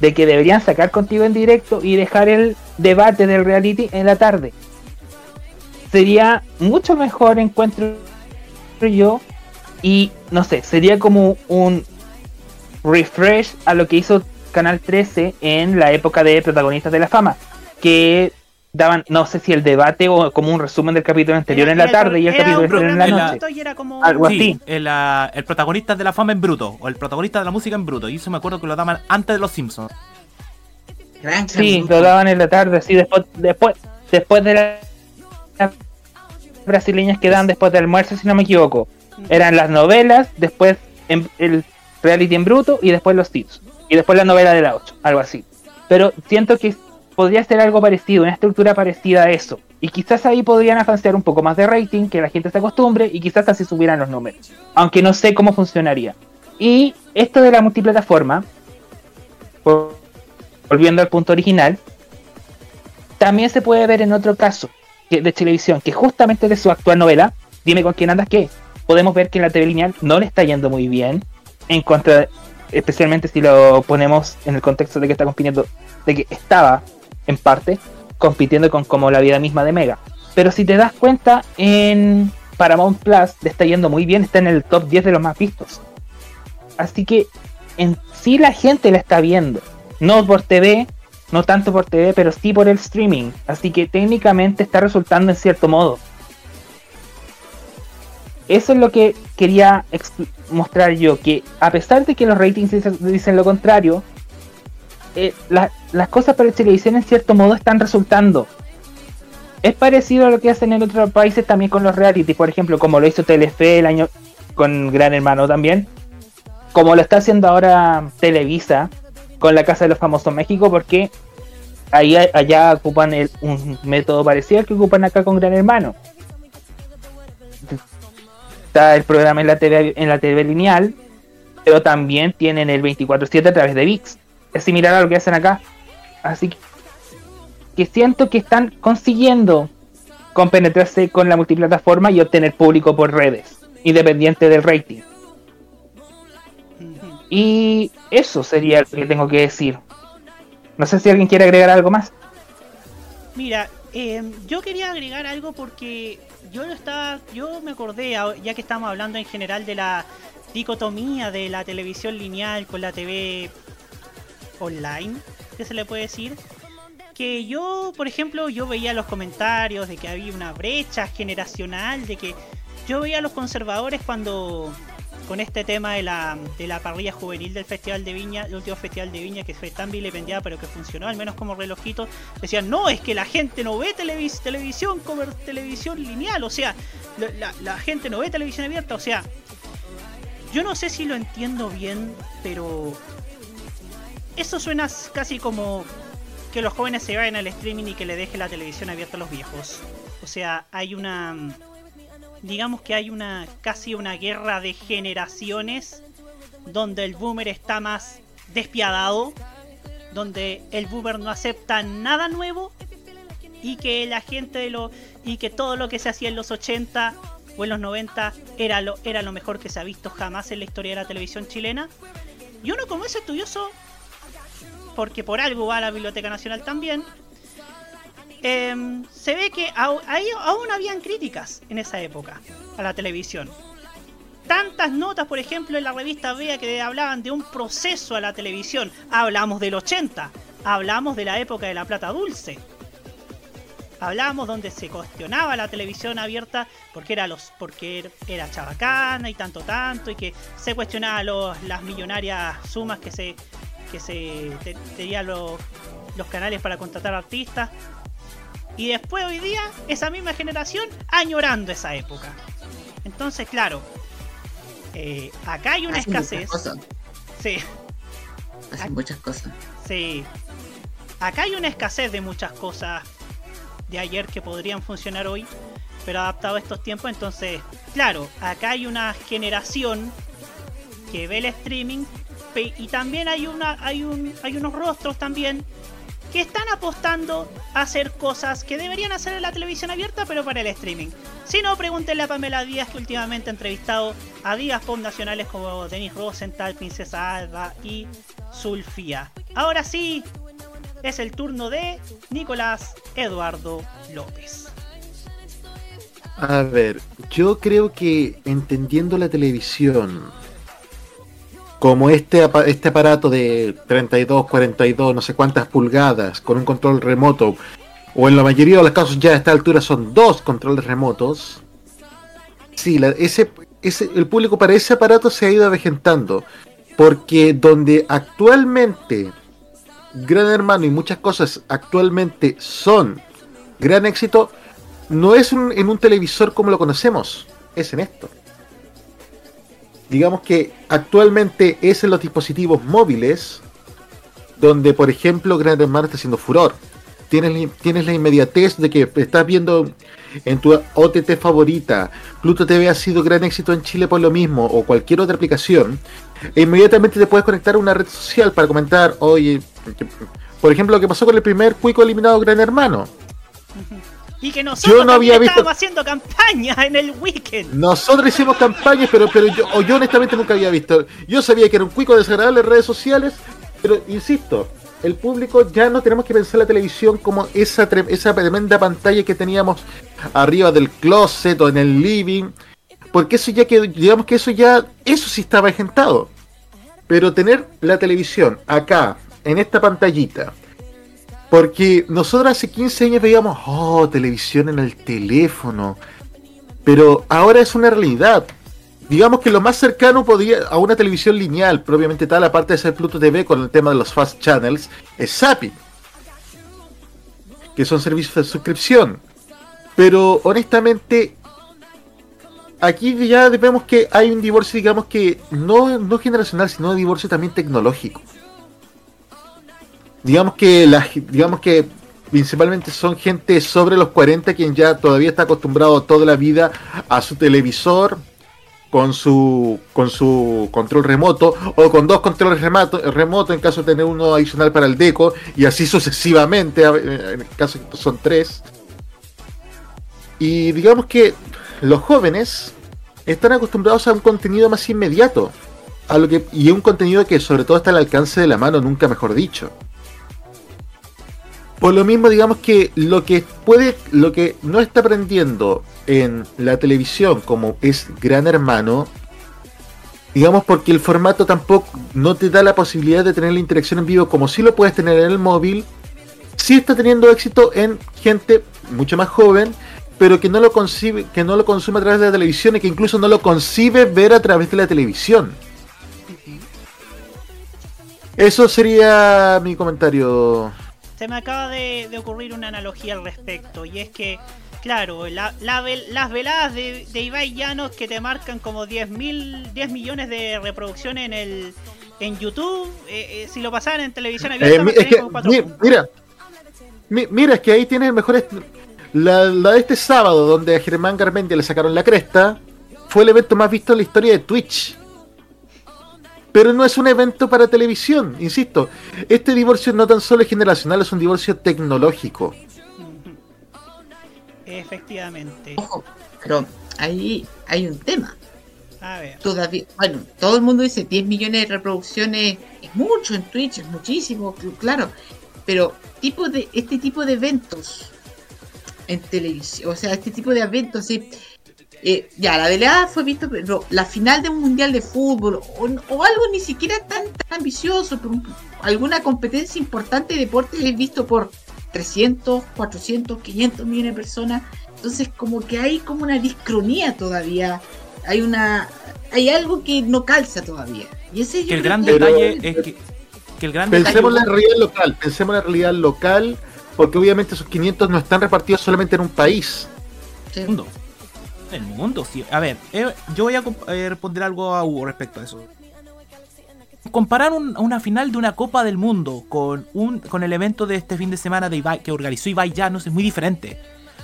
de que deberían sacar contigo en directo y dejar el debate del reality en la tarde. Sería mucho mejor encuentro yo y no sé, sería como un refresh a lo que hizo Canal 13 en la época de Protagonistas de la Fama, que daban, no sé si el debate o como un resumen del capítulo anterior en la tarde y el capítulo anterior en la noche. Algo así. El, el, protagonista de la fama en bruto, o el protagonista de la música en bruto. Y eso me acuerdo que lo daban antes de los Simpsons. sí, lo daban en la tarde, sí, después, después, después de las brasileñas que dan después del almuerzo, si no me equivoco. Eran las novelas, después el reality en bruto y después los tips. Y después la novela de la 8, algo así. Pero siento que podría ser algo parecido, una estructura parecida a eso. Y quizás ahí podrían avanzar un poco más de rating, que la gente se acostumbre y quizás así subieran los números. Aunque no sé cómo funcionaría. Y esto de la multiplataforma, volviendo al punto original, también se puede ver en otro caso de televisión, que justamente de su actual novela, Dime con quién andas qué, podemos ver que en la TV lineal no le está yendo muy bien, en contra, especialmente si lo ponemos en el contexto de que está compitiendo, de que estaba en parte compitiendo con como la vida misma de Mega. Pero si te das cuenta, en Paramount Plus le está yendo muy bien, está en el top 10 de los más vistos. Así que en sí la gente la está viendo, no por TV, no tanto por TV, pero sí por el streaming. Así que técnicamente está resultando en cierto modo eso es lo que quería mostrar yo, que a pesar de que los ratings dicen, lo contrario, eh, las cosas para televisión en cierto modo están resultando. es parecido a lo que hacen en otros países también con los reality, por ejemplo, como lo hizo Telefe el año con Gran Hermano también, como lo está haciendo ahora Televisa con la Casa de los Famosos México, porque ahí allá ocupan un método parecido al que ocupan acá con Gran Hermano. Está el programa en la TV, en la TV lineal, pero también tienen el 24/7 a través de VIX. Es similar a lo que hacen acá. Así que siento que están consiguiendo compenetrarse con la multiplataforma y obtener público por redes, independiente del rating. Y eso sería lo que tengo que decir. No sé si alguien quiere agregar algo más. Mira, em, yo quería agregar algo porque yo lo estaba, yo me acordé, ya que estamos hablando en general de la dicotomía de la televisión lineal con la TV online, que se le puede decir, que yo, por ejemplo, yo veía los comentarios de que había una brecha generacional, de que yo veía a los conservadores cuando con este tema de la, de la parrilla juvenil del Festival de Viña, el último Festival de Viña que fue tan vilipendiada pero que funcionó al menos como relojito, decían, no, es que la gente no ve televisión como televisión lineal, o sea, la, la gente no ve televisión abierta, o sea, yo no sé si lo entiendo bien, pero eso suena casi como que los jóvenes se vayan al streaming y que le deje la televisión abierta a los viejos. O sea, hay una digamos que hay una casi una guerra de generaciones donde el boomer está más despiadado, donde el boomer no acepta nada nuevo y que la gente de lo y que todo lo que se hacía en los 80 o en los 90 era lo era lo mejor que se ha visto jamás en la historia de la televisión chilena. Y uno como es estudioso porque por algo va a la Biblioteca Nacional también, Em, se ve que aún habían críticas en esa época a la televisión. Tantas notas, por ejemplo, en la revista Vea que hablaban de un proceso a la televisión. Hablamos del 80, hablamos de la época de la plata dulce. Hablamos donde se cuestionaba la televisión abierta porque era los porque era chabacana y tanto tanto y que se cuestionaba los, las millonarias sumas que se que se tenían los, los canales para contratar artistas y después hoy día, esa misma generación añorando esa época. Entonces, claro, eh, acá hay una escasez. Sí. Hacen muchas cosas. Sí. Acá hay una escasez de muchas cosas de ayer que podrían funcionar hoy, pero adaptado a estos tiempos. Entonces, claro, acá hay una generación que ve el streaming y también hay una hay un hay unos rostros también que están apostando a hacer cosas que deberían hacer en la televisión abierta, pero para el streaming. Si no, pregúntenle a Pamela Díaz, que últimamente ha entrevistado a días pop nacionales como Denis Rosenthal, Princesa Alba y Sulfía. Ahora sí, es el turno de Nicolás Eduardo López. A ver, yo creo que entendiendo la televisión como este, este aparato de 32, 42, no sé cuántas pulgadas, con un control remoto, o en la mayoría de los casos ya a esta altura son dos controles remotos, sí, ese, ese, el público para ese aparato se ha ido avejentando, porque donde actualmente Gran Hermano y muchas cosas actualmente son gran éxito, no es en un televisor como lo conocemos, es en esto digamos que actualmente es en los dispositivos móviles donde, por ejemplo, Gran Hermano está haciendo furor. Tienes, tienes la inmediatez de que estás viendo en tu OTT favorita, Pluto TV ha sido gran éxito en Chile por lo mismo, o cualquier otra aplicación, e inmediatamente te puedes conectar a una red social para comentar, oye, por ejemplo, lo que pasó con el primer Cuico eliminado Gran Hermano. Y que nosotros no había estábamos haciendo campaña en el weekend. Nosotros hicimos campañas, pero, pero yo, yo honestamente nunca había visto. Yo sabía que era un cuico desagradable en redes sociales, pero insisto, el público ya no tenemos que pensar la televisión como esa, esa tremenda pantalla que teníamos arriba del closet o en el living. Porque eso ya que, digamos que eso ya, eso sí estaba agentado. Pero tener la televisión acá, en esta pantallita, porque nosotros hace 15 años veíamos, oh, televisión en el teléfono. Pero ahora es una realidad. Digamos que lo más cercano podía a una televisión lineal, propiamente tal, aparte de ser Pluto TV con el tema de los fast channels, es Zapping. Que son servicios de suscripción. Pero honestamente, aquí ya vemos que hay un divorcio, digamos que no, no generacional, sino un divorcio también tecnológico. Digamos que digamos que principalmente son gente sobre los 40 quien ya todavía está acostumbrado toda la vida a su televisor con su con su control remoto o con dos controles remoto, remoto en caso de tener uno adicional para el deco y así sucesivamente en el caso son tres. Y digamos que los jóvenes están acostumbrados a un contenido más inmediato a lo que y un contenido que sobre todo está al alcance de la mano nunca mejor dicho por lo mismo, digamos que lo que puede, lo que no está aprendiendo en la televisión como es Gran Hermano, digamos porque el formato tampoco no te da la posibilidad de tener la interacción en vivo como si lo puedes tener en el móvil, sí está teniendo éxito en gente mucho más joven, pero que no lo concibe, que no lo consume a través de la televisión y que incluso no lo concibe ver a través de la televisión. Eso sería mi comentario se me acaba de, ocurrir una analogía al respecto. Y es que, claro, las veladas de, de, Ibai Llanos que te marcan como 10, 10 millones de reproducciones en el en YouTube, eh, eh, si lo pasaban en televisión abierta, eh, mira, mira, es que ahí tienes el mejor. La, la, de este sábado, donde a Germán Garmendia le sacaron la cresta, fue el evento más visto en la historia de Twitch. Pero no es un evento para televisión, insisto. Este divorcio no tan solo es generacional, es un divorcio tecnológico. Efectivamente. Ojo, pero ahí hay un tema. A ver. Todavía, bueno, todo el mundo dice 10 millones de reproducciones es mucho en Twitch, es muchísimo, claro. Pero tipo de este tipo de eventos en televisión, o sea, este tipo de eventos, sí, eh, ya, la velada fue visto, pero la final de un mundial de fútbol o, algo ni siquiera tan, ambicioso, pero alguna competencia importante de deporte es visto por 300, 400, 500 millones de personas. Entonces, como que hay como una discronía todavía. Hay una hay algo que no calza todavía. Y ese que el gran detalle es que, el gran pensemos en la realidad local, pensemos en la realidad local, porque obviamente esos 500 no están repartidos solamente en un país. Sí el mundo. Sí. A ver, eh, yo voy a eh, responder algo a Hugo respecto a eso. Comparar una final de una Copa del Mundo con, un, con el evento de este fin de semana de que organizó Ibai Llanos es muy diferente.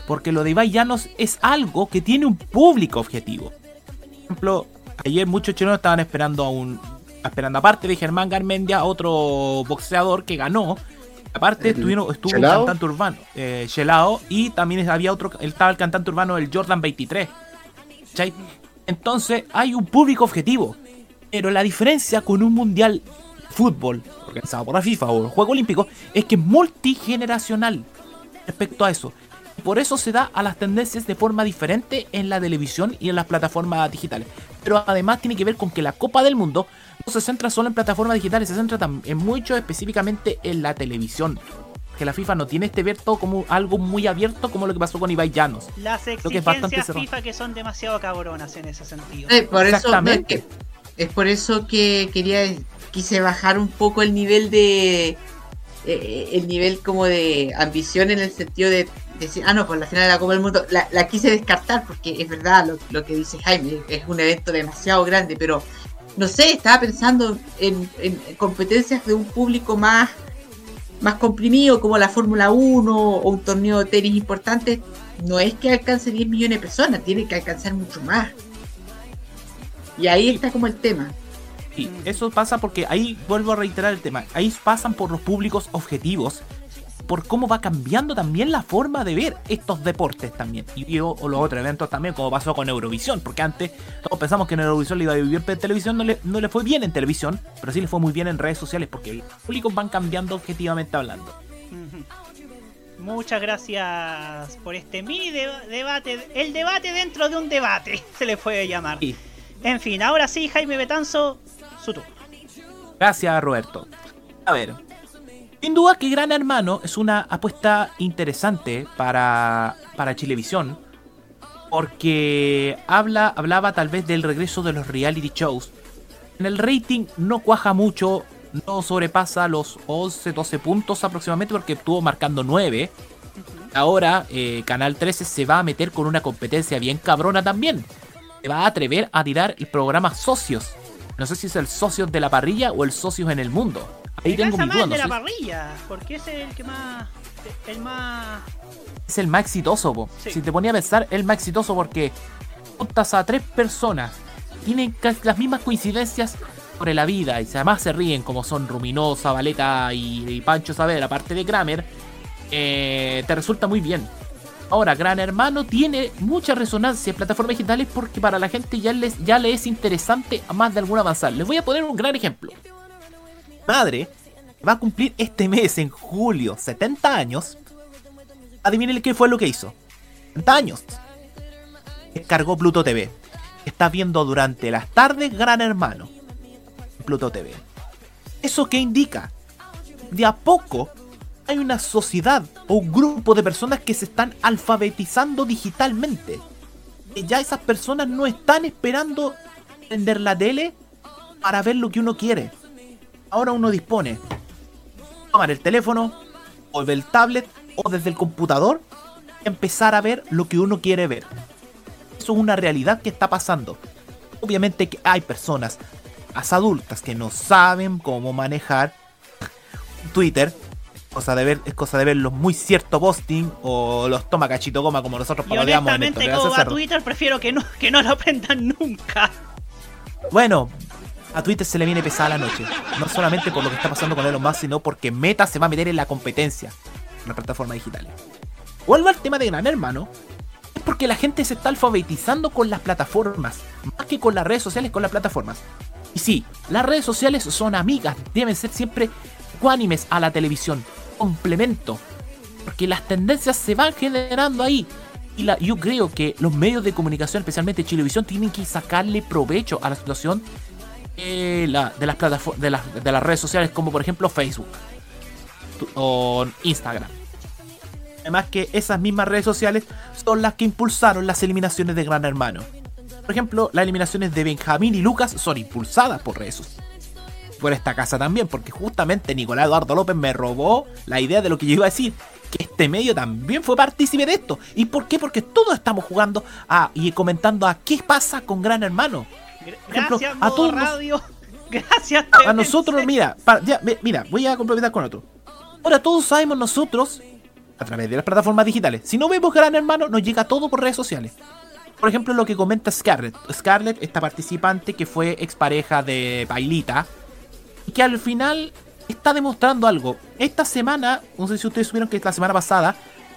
Porque lo de Ibai Llanos es algo que tiene un público objetivo. Por ejemplo, ayer muchos chilenos estaban esperando a un. Esperando aparte de Germán Garmendia, otro boxeador que ganó. Aparte estuvieron, estuvo un cantante urbano, eh, y también había otro, estaba el cantante urbano, el Jordan 23. Entonces hay un público objetivo. Pero la diferencia con un mundial fútbol organizado por la FIFA o el Juego Olímpico es que es multigeneracional respecto a eso. Por eso se da a las tendencias de forma diferente en la televisión y en las plataformas digitales. Pero además tiene que ver con que la Copa del Mundo no se centra solo en plataformas digitales, se centra en mucho específicamente en la televisión que la FIFA no tiene este abierto como algo muy abierto como lo que pasó con Ibai Llanos. Las exigencias FIFA que son demasiado cabronas en ese sentido. Eh, por Exactamente. Eso, es por eso que quería quise bajar un poco el nivel de eh, el nivel como de ambición en el sentido de decir, ah no, por la final de la Copa del Mundo la, quise descartar porque es verdad lo, lo, que dice Jaime, es un evento demasiado grande, pero no sé, estaba pensando en, en competencias de un público más más comprimido como la Fórmula 1 o un torneo de tenis importante, no es que alcance 10 millones de personas, tiene que alcanzar mucho más. Y ahí está como el tema. Y eso pasa porque ahí vuelvo a reiterar el tema. Ahí pasan por los públicos objetivos por cómo va cambiando también la forma de ver estos deportes también. Y, o, los otros eventos también, como pasó con Eurovisión, porque antes todos pensamos que en Eurovisión le iba a vivir en televisión, no le, no le fue bien en televisión, pero sí le fue muy bien en redes sociales, porque los públicos van cambiando objetivamente hablando. Muchas gracias por este mini debate, el debate dentro de un debate, se le puede llamar. En fin, ahora sí, Jaime Betanzo, su turno. Gracias, Roberto. A ver, sin duda que Gran Hermano es una apuesta interesante para, para Chilevisión. Porque habla, hablaba tal vez del regreso de los reality shows. En el rating no cuaja mucho, no sobrepasa los 11, 12 puntos aproximadamente porque estuvo marcando 9. Ahora eh, Canal 13 se va a meter con una competencia bien cabrona también. Se va a atrever a tirar el programa Socios. No sé si es el Socios de la parrilla o el Socios en el mundo. Ahí tengo mi duda. no de la parrilla, porque ese es el que más. El más. es el más exitoso, po. Sí. Si te ponía a pensar, el más exitoso porque juntas a tres personas, tienen casi las mismas coincidencias sobre la vida y además se ríen como son Ruminosa, Valeta y, y Pancho Saavedra, aparte de Kramer, eh, te resulta muy bien. Ahora, Gran Hermano tiene mucha resonancia en plataformas digitales porque para la gente ya, les, ya le es interesante a más de alguna avanzar. Les voy a poner un gran ejemplo. Madre va a cumplir este mes, en julio, 70 años. Adivinen qué fue lo que hizo. 70 años. Descargó Pluto TV. Está viendo durante las tardes Gran Hermano. Pluto TV. ¿Eso qué indica? De a poco hay una sociedad o grupo de personas que se están alfabetizando digitalmente. Y ya esas personas no están esperando prender la tele para ver lo que uno quiere. Ahora uno dispone tomar el teléfono o el tablet o desde el computador y empezar a ver lo que uno quiere ver. Eso es una realidad que está pasando. Obviamente que hay personas más adultas que no saben cómo manejar Twitter. Cosa de ver, es cosa de ver los muy cierto posting o los toma cachito goma como nosotros parodiamos en Tolerancia como va Cerro. Twitter, prefiero que no, que no lo aprendan nunca. Bueno, a Twitter se le viene pesada la noche. No solamente por lo que está pasando con Elon Musk, sino porque Meta se va a meter en la competencia en la plataforma digital. Vuelvo al tema de Gran Hermano. Es porque la gente se está alfabetizando con las plataformas, más que con las redes sociales, con las plataformas. Y sí, las redes sociales son amigas, deben ser siempre ecuánimes a la televisión, complemento. Porque las tendencias se van generando ahí. Y la, yo creo que los medios de comunicación, especialmente Chilevisión, tienen que sacarle provecho a la situación eh, de, las plataformas, de, las, de las redes sociales, como por ejemplo Facebook o Instagram. Además que esas mismas redes sociales son las que impulsaron las eliminaciones de Gran Hermano. Por ejemplo, las eliminaciones de Benjamín y Lucas son impulsadas por redes. Por esta casa también, porque justamente Nicolás Eduardo López me robó la idea de lo que yo iba a decir. Que este medio también fue partícipe de esto. ¿Y por qué? Porque todos estamos jugando a, y comentando a qué pasa con Gran Hermano. Ejemplo, Gracias, a todos nos- radio. Gracias, a nosotros, mira, ya, mira, voy a complementar con otro. Ahora todos sabemos nosotros, a través de las plataformas digitales, si no vemos Gran Hermano, nos llega todo por redes sociales. Por ejemplo, lo que comenta Scarlett. Scarlett, esta participante que fue expareja de Pailita, y que al final está demostrando algo. Esta semana, no sé si ustedes supieron que la semana pasada,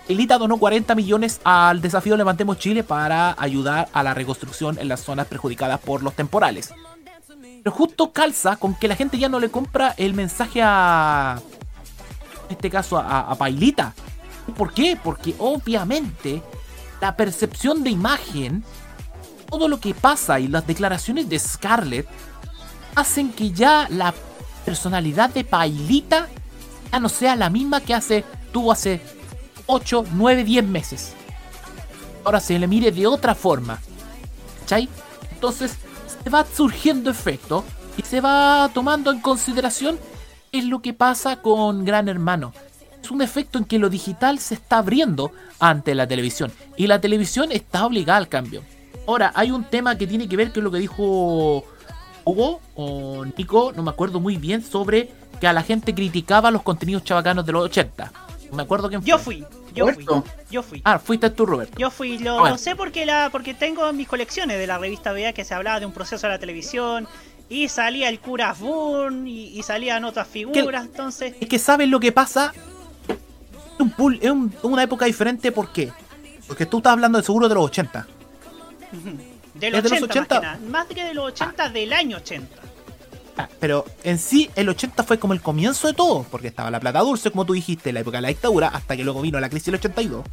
Pailita donó 40 millones al desafío Levantemos Chile para ayudar a la reconstrucción en las zonas perjudicadas por los temporales. Pero justo calza con que la gente ya no le compra el mensaje a. En este caso, a, a Pailita. ¿Por qué? Porque obviamente la percepción de imagen, todo lo que pasa y las declaraciones de Scarlett hacen que ya la personalidad de Pailita ya no sea la misma que hace tuvo hace 8, 9, 10 meses. Ahora se le mire de otra forma. ¿Cachai? Entonces se va surgiendo efecto y se va tomando en consideración es lo que pasa con Gran Hermano. Es un efecto en que lo digital se está abriendo ante la televisión y la televisión está obligada al cambio. Ahora, hay un tema que tiene que ver con lo que dijo Hugo o Nico, no me acuerdo muy bien, sobre que a la gente criticaba los contenidos chavacanos de los 80. Me acuerdo quién fue. Yo fui, yo fui, yo fui. Ah, fuiste tú, Roberto. Yo fui, lo, Bueno. lo sé porque la porque tengo mis colecciones de la revista BA que se hablaba de un proceso de la televisión y salía el cura Bourne y, y salían otras figuras, entonces Es que sabes lo que pasa. Es, un pool- es un- una época diferente, ¿por qué? Porque tú estás hablando de seguro de los 80. de ¿Es los de los 80, 80? más, que nada, más que de los 80 del año 80. Pero en sí, el 80 fue como el comienzo de todo, porque estaba la plata dulce, como tú dijiste, en la época de la dictadura, hasta que luego vino la crisis del 82.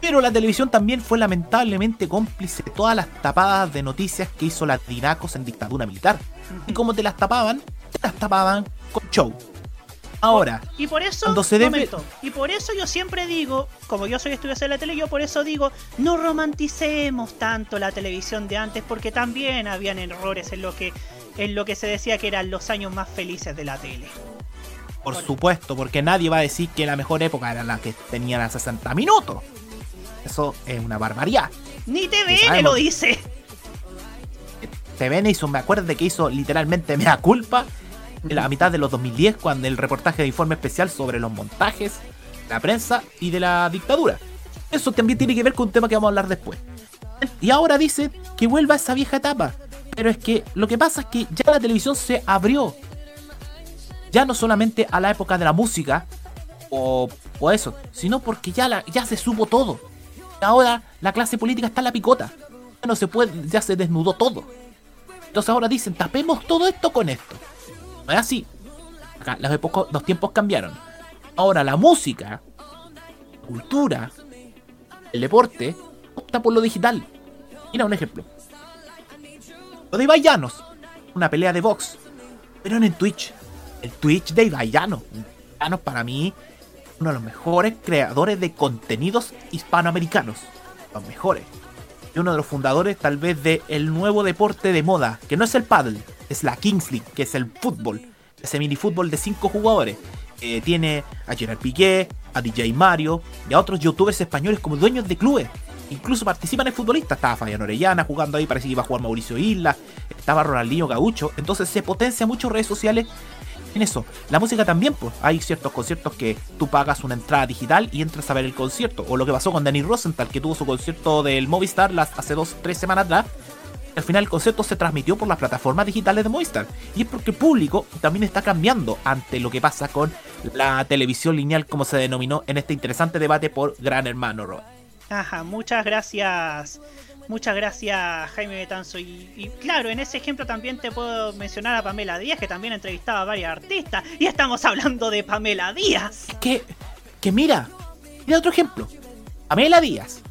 Pero la televisión también fue lamentablemente cómplice de todas las tapadas de noticias que hizo la Dinacos en dictadura militar. Y como te las tapaban, te las tapaban con show. Ahora, Y por eso, Cuando se debe- momento, y por eso yo siempre digo, como yo soy estudiante de la tele, yo por eso digo, no romanticemos tanto la televisión de antes, porque también habían errores en lo que, en lo que se decía que eran los años más felices de la tele. Por supuesto, porque nadie va a decir que la mejor época era la que tenía las 60 minutos. Eso es una barbaridad. Ni TVN lo dice. TVN hizo, me acuerdo de que hizo literalmente mea culpa en la mitad de los 2010 cuando el reportaje de informe especial sobre los montajes, la prensa y de la dictadura. Eso también tiene que ver con un tema que vamos a hablar después. Y ahora dice que vuelva a esa vieja etapa. Pero es que lo que pasa es que ya la televisión se abrió. Ya no solamente a la época de la música o, o eso, sino porque ya, ya se supo todo. Ahora la clase política está en la picota. Ya no se puede, ya se desnudó todo. Entonces ahora dicen, tapemos todo esto con esto. No es así. Acá, los, los tiempos cambiaron. Ahora la música, la cultura, el deporte, opta por lo digital. Mira un ejemplo. De Ibai una pelea de box, pero en Twitch. El Twitch de Ibai Llanos. para mí, uno de los mejores creadores de contenidos hispanoamericanos. Los mejores. Y uno de los fundadores tal vez de el nuevo deporte de moda, que no es el paddle, es la Kings League, que es el fútbol. Ese minifútbol de 5 jugadores. Tiene a Gerard Piqué, a DJ Mario y a otros youtubers españoles como dueños de clubes. Incluso participan en futbolistas. Estaba Fabián Orellana jugando ahí, parece que iba a jugar Mauricio Isla. Estaba Ronaldinho Gaucho. Entonces se potencia mucho redes sociales en eso. La música también, pues. Hay ciertos conciertos que tú pagas una entrada digital y entras a ver el concierto. O lo que pasó con Danny Rosenthal, que tuvo su concierto del Movistar hace dos, tres semanas atrás. Al final el concierto se transmitió por las plataformas digitales de Movistar. Y es porque el público también está cambiando ante lo que pasa con la televisión lineal, como se denominó en este interesante debate por Gran Hermano Roy. Ajá, muchas gracias. Muchas gracias Jaime Betanzo. Y, claro, en ese ejemplo también te puedo mencionar a Pamela Díaz, que también entrevistaba a varias artistas. Y estamos hablando de Pamela Díaz. Que, que mira, mira otro ejemplo. Pamela Díaz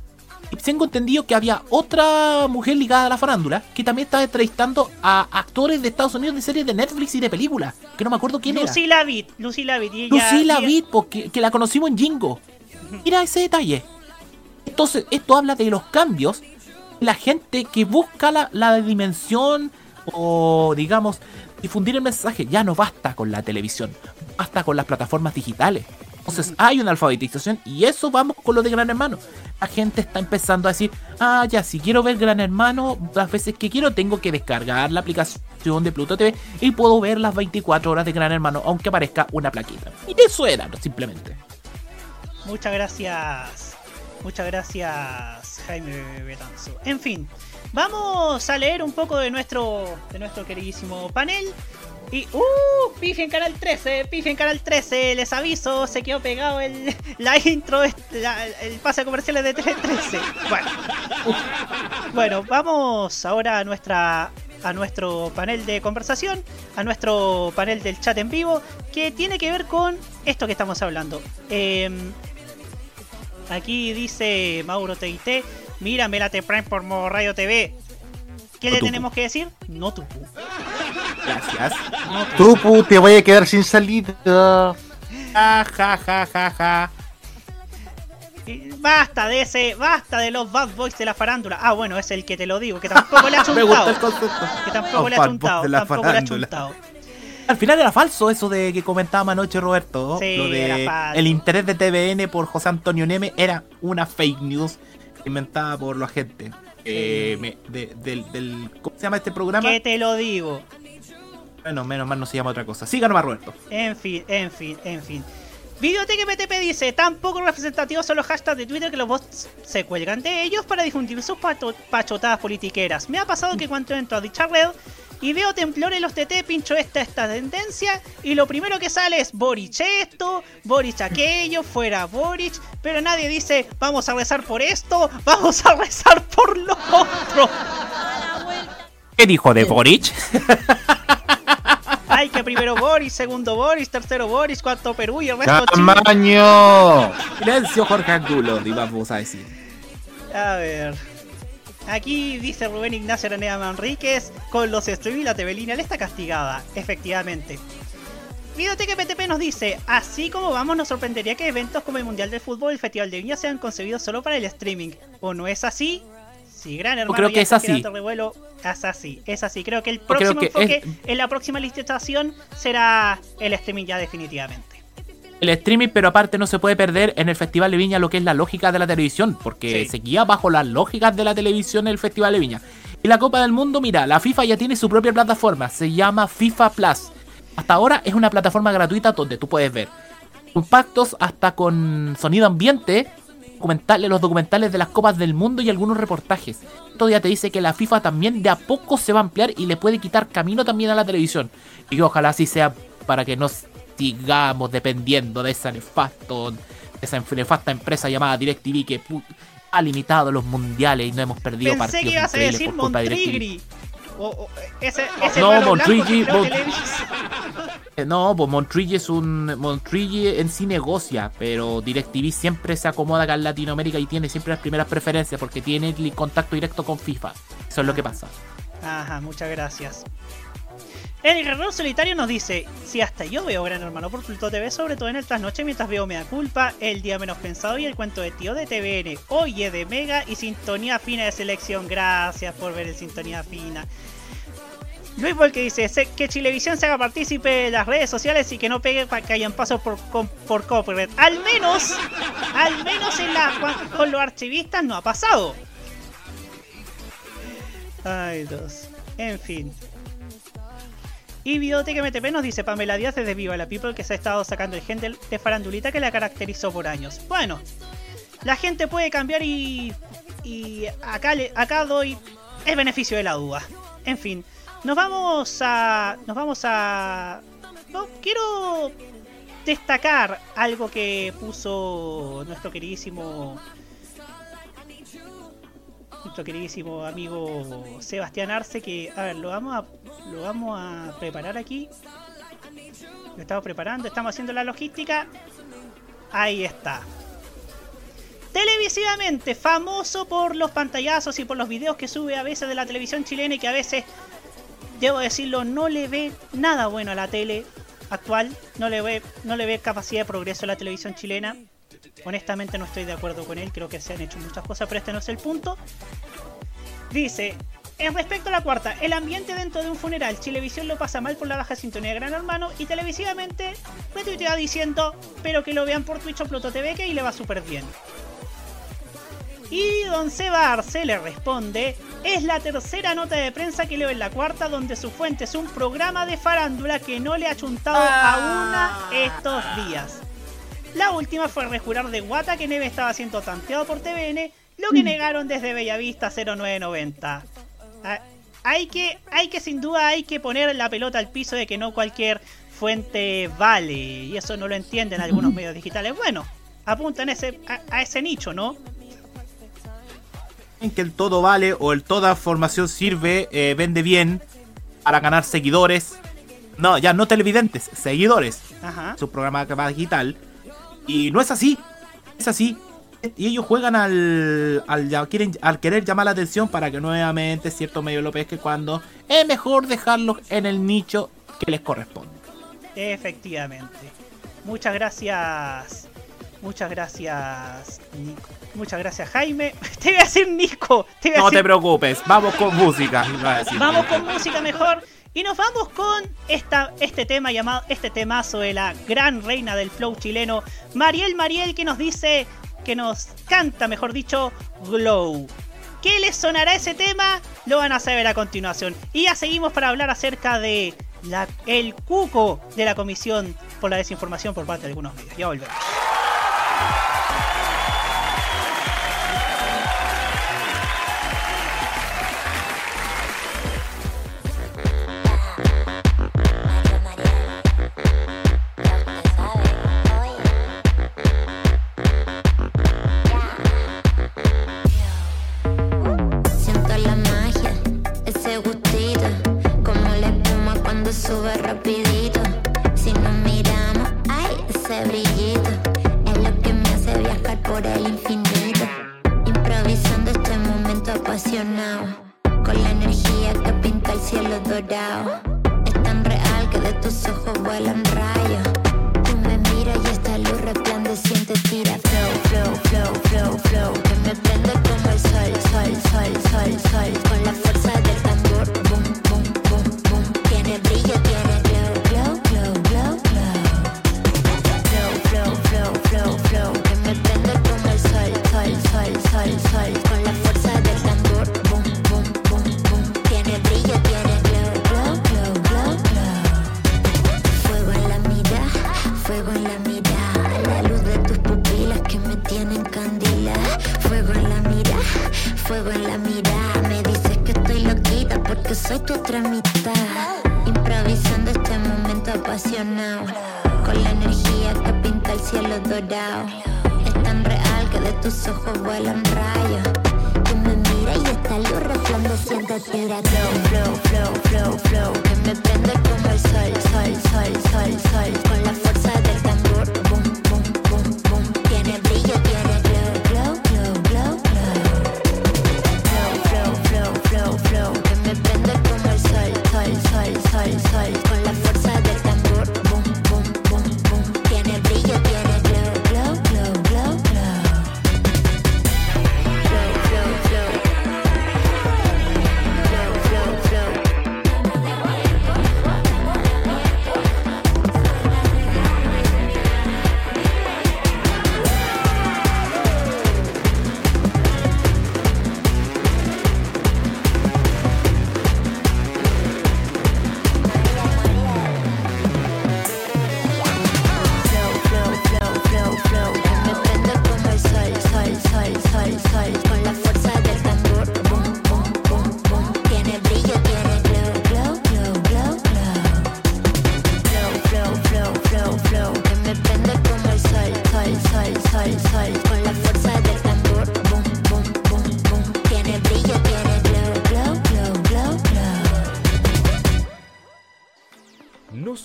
tengo entendido que había otra mujer ligada a la farándula que también estaba entrevistando a actores de Estados Unidos de series de Netflix y de películas. Que no me acuerdo quién Lucy era. Lavitt, Lucy Lavitt. Y Lucy Lavitt, porque que la conocimos en Jingo. Mira ese detalle. Entonces, esto habla de los cambios. La gente que busca la, la dimensión o, digamos, difundir el mensaje. Ya no basta con la televisión, basta con las plataformas digitales. Entonces hay una alfabetización y eso vamos con lo de Gran Hermano. La gente está empezando a decir, ah, ya, si quiero ver Gran Hermano, las veces que quiero tengo que descargar la aplicación de Pluto TV y puedo ver las 24 horas de Gran Hermano, aunque aparezca una plaquita. Y eso era, simplemente. Muchas gracias. Muchas gracias, Jaime Betanzo. En fin, vamos a leer un poco de nuestro, de nuestro queridísimo panel. Y, ¡uh! Pifi en Canal 13, Pifi en Canal 13, les aviso, se quedó pegado el, la intro, el pase de comerciales de Tele 13. Bueno, bueno, vamos ahora a nuestra a nuestro panel de conversación, a nuestro panel del chat en vivo, que tiene que ver con esto que estamos hablando. Em, aquí dice Mauro TIT, mira, me late Prime por Radio TV. ¿Qué le tenemos que decir? No tupu. Gracias. Tupu, te voy a quedar sin salida. Ja, ja, ja, ja, ja. Basta de ese, basta de los bad boys de la farándula. Ah, bueno, es el que te lo digo, que tampoco le ha chuntado. Me gusta el concepto. Que tampoco le ha chuntado, tampoco le ha chuntado. Al final era falso eso de que comentaba anoche Roberto. Sí, lo de el interés de TVN por José Antonio Neme era una fake news inventada por la gente. Eh, del, ¿Cómo se llama este programa? ¿Qué te lo digo? Bueno, menos mal no se llama otra cosa. Siga nomás, Roberto. En fin, en fin, en fin. Videoteca PTP dice, tampoco representativos son los hashtags de Twitter que los bots se cuelgan de ellos para difundir sus pachotadas politiqueras. Me ha pasado que cuando entro a dicha red y veo temblores los TT, pincho esta, esta tendencia y lo primero que sale es Boric esto, Boric aquello, fuera Boric, pero nadie dice vamos a rezar por esto, vamos a rezar por lo otro. ¿Qué dijo de Boric? Ay, que primero Boris, segundo Boris, tercero Boris, cuarto Perú y el resto ¡Tamaño! Silencio, Jorge Angulo, vamos a decir. A ver. Aquí dice Rubén Ignacio Aranea Manríquez, con los streaming la TV lineal está castigada, efectivamente. Videoteca PTP nos dice, así como vamos nos sorprendería que eventos como el Mundial del Fútbol y el Festival de Viña sean concebidos solo para el streaming. ¿O no es así? Sí, gran hermano. creo que es así. revuelo. Es así, es así. Creo que el próximo que enfoque es- en la próxima licitación será el streaming ya definitivamente. El streaming, pero aparte no se puede perder en el Festival de Viña lo que es la lógica de la televisión, porque Sí. se guía bajo las lógicas de la televisión el Festival de Viña. Y la Copa del Mundo, mira, la FIFA ya tiene su propia plataforma, se llama FIFA Plus. Hasta ahora es una plataforma gratuita donde tú puedes ver compactos hasta con sonido ambiente, documentales, los documentales de las Copas del Mundo y algunos reportajes. Ya te dice que la FIFA también de a poco se va a ampliar y le puede quitar camino también a la televisión. Y que ojalá así sea para que no sigamos dependiendo de esa nefasto, de esa nefasta empresa llamada DirecTV que ha limitado los mundiales y no hemos perdido Pensé partidos que ibas a decir. Montrigri. O, o- ese, ese No, palo Montrigri, blanco Mon- que creo que le dice. Eh, No, pues Montrigge es un. Montrigge en sí negocia, pero DirecTV siempre se acomoda acá en Latinoamérica y tiene siempre las primeras preferencias porque tiene el contacto directo con FIFA. Eso es lo que pasa. Ajá, muchas gracias. El guerrero solitario nos dice, si hasta yo veo Gran Hermano por Pluto TV, sobre todo en el trasnoche mientras veo Mea Culpa, El Día Menos Pensado y el cuento de tío de TVN, Oye de Mega y Sintonía Fina de Selección. Gracias por ver el Sintonía Fina. Luis Volque dice "Se- que Chilevisión se haga partícipe de las redes sociales y que no pegue para que hayan pasos por, por copyright. Al menos, al menos en la, con- los archivistas no ha pasado. Ay, dos. En fin. Y Videoteca MTP nos dice Pamela Díaz desde Viva la People que se ha estado sacando el gen del- de farandulita que la caracterizó por años. Bueno, la gente puede cambiar y. Y acá, acá doy el beneficio de la duda. En fin, nos vamos a. Nos vamos a. No, quiero destacar algo que puso nuestro queridísimo. Nuestro queridísimo amigo Sebastián Arce, que, a ver, lo vamos a, lo vamos a preparar aquí. Lo estamos preparando, estamos haciendo la logística. Ahí está. Televisivamente, famoso por los pantallazos y por los videos que sube a veces de la televisión chilena y que a veces, debo decirlo, no le ve nada bueno a la tele actual. No le ve, no le ve capacidad de progreso a la televisión chilena. Honestamente no estoy de acuerdo con él, creo que se han hecho muchas cosas, pero este no es el punto. Dice, en respecto a la cuarta, el ambiente dentro de un funeral, Chilevisión lo pasa mal por la baja sintonía de Gran Hermano y televisivamente retuitea diciendo, pero que lo vean por Twitch o Pluto TV que ahí le va súper bien. Y Don Seba Arce le responde, es la tercera nota de prensa que leo en la cuarta donde su fuente es un programa de farándula que no le ha chuntado a una estos días. La última fue rejurar de Guata que Neve estaba siendo tanteado por TVN, lo que negaron desde Bellavista 0990. Ah, Hay que, hay que sin duda hay que poner la pelota al piso de que no cualquier fuente vale. Y eso no lo entienden algunos medios digitales. Bueno, apuntan ese, a, a ese nicho, ¿no? En que el todo vale o el toda formación sirve, eh, vende bien para ganar seguidores. No, ya no televidentes, seguidores. Ajá. Su programa que va digital. Y no es así. Es así. Y ellos juegan al, al, quieren, al querer llamar la atención para que nuevamente cierto medio lo pesque cuando es mejor dejarlos en el nicho que les corresponde. Efectivamente. Muchas gracias. Muchas gracias, Nico. Muchas gracias, Jaime. Te voy a decir Nico. Te voy a No decir te preocupes, vamos con música. Vamos con música mejor. Y nos vamos con esta, este tema llamado, este temazo de la gran reina del flow chileno, Mariel Mariel, que nos dice, que nos canta, mejor dicho, Glow. ¿Qué les sonará ese tema? Lo van a saber a continuación. Y ya seguimos para hablar acerca de la, el cuco de la Comisión por la Desinformación por parte de algunos medios. Ya volvemos. Con la energía que pinta el cielo dorado. Es tan real que de tus ojos vuelan rayos. Tú me miras y esta luz resplandeciente tira flow, flow, flow, flow, flow, que me prende como el sol, sol, sol, sol. en porque soy tu otra mitad. Improvisando este momento apasionado, con la energía que pinta el cielo dorado. Es tan real que de tus ojos vuelan rayos. Tú me miras y esta luz resplandeciente tira flow, flow, flow, flow, flow. Que me prende como el sol, sol, sol, sol, sol. Con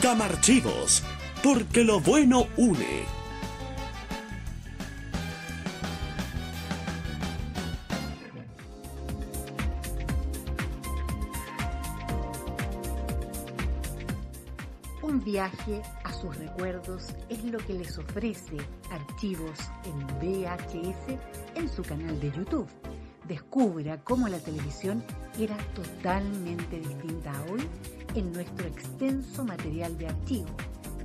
Camarchivos, porque lo bueno une. Un viaje a sus recuerdos es lo que les ofrece Archivos en VHS en su canal de YouTube. Descubra cómo la televisión era totalmente distinta a hoy en nuestro extenso material de archivo.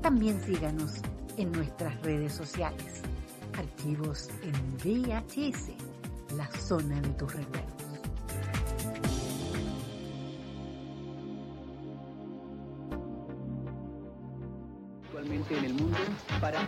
También síganos en nuestras redes sociales. Archivos en VHS, la zona de tus recuerdos. Actualmente en el mundo para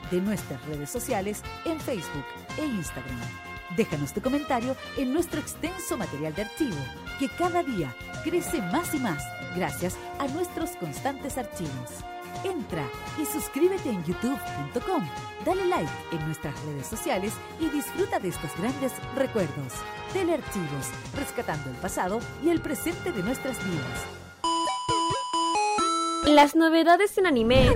nuestras redes sociales en Facebook e Instagram. Déjanos tu comentario en nuestro extenso material de archivo, que cada día crece más y más gracias a nuestros constantes archivos. Entra y suscríbete en youtube.com, dale like en nuestras redes sociales y disfruta de estos grandes recuerdos. Telearchivos, rescatando el pasado y el presente de nuestras vidas. Las novedades en anime.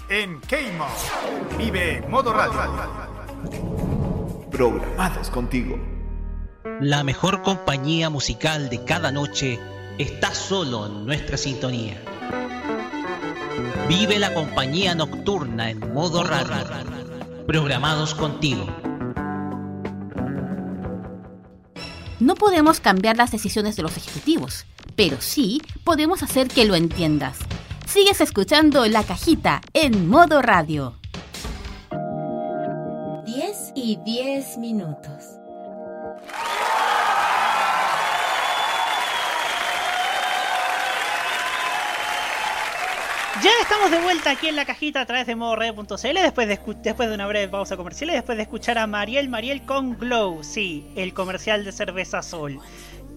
en Keimo. Vive Modo Radio. Programados contigo. La mejor compañía musical de cada noche está solo en nuestra sintonía. Vive la compañía nocturna en modo radio. Programados contigo. No podemos cambiar las decisiones de los ejecutivos, pero sí podemos hacer que lo entiendas. Sigues escuchando La Cajita en modo radio. 10 y 10 minutos. Ya estamos de vuelta aquí en la cajita a través de modored.cl después de, después de una breve pausa comercial y después de escuchar a Mariel Mariel con Glow, sí, el comercial de cerveza Sol.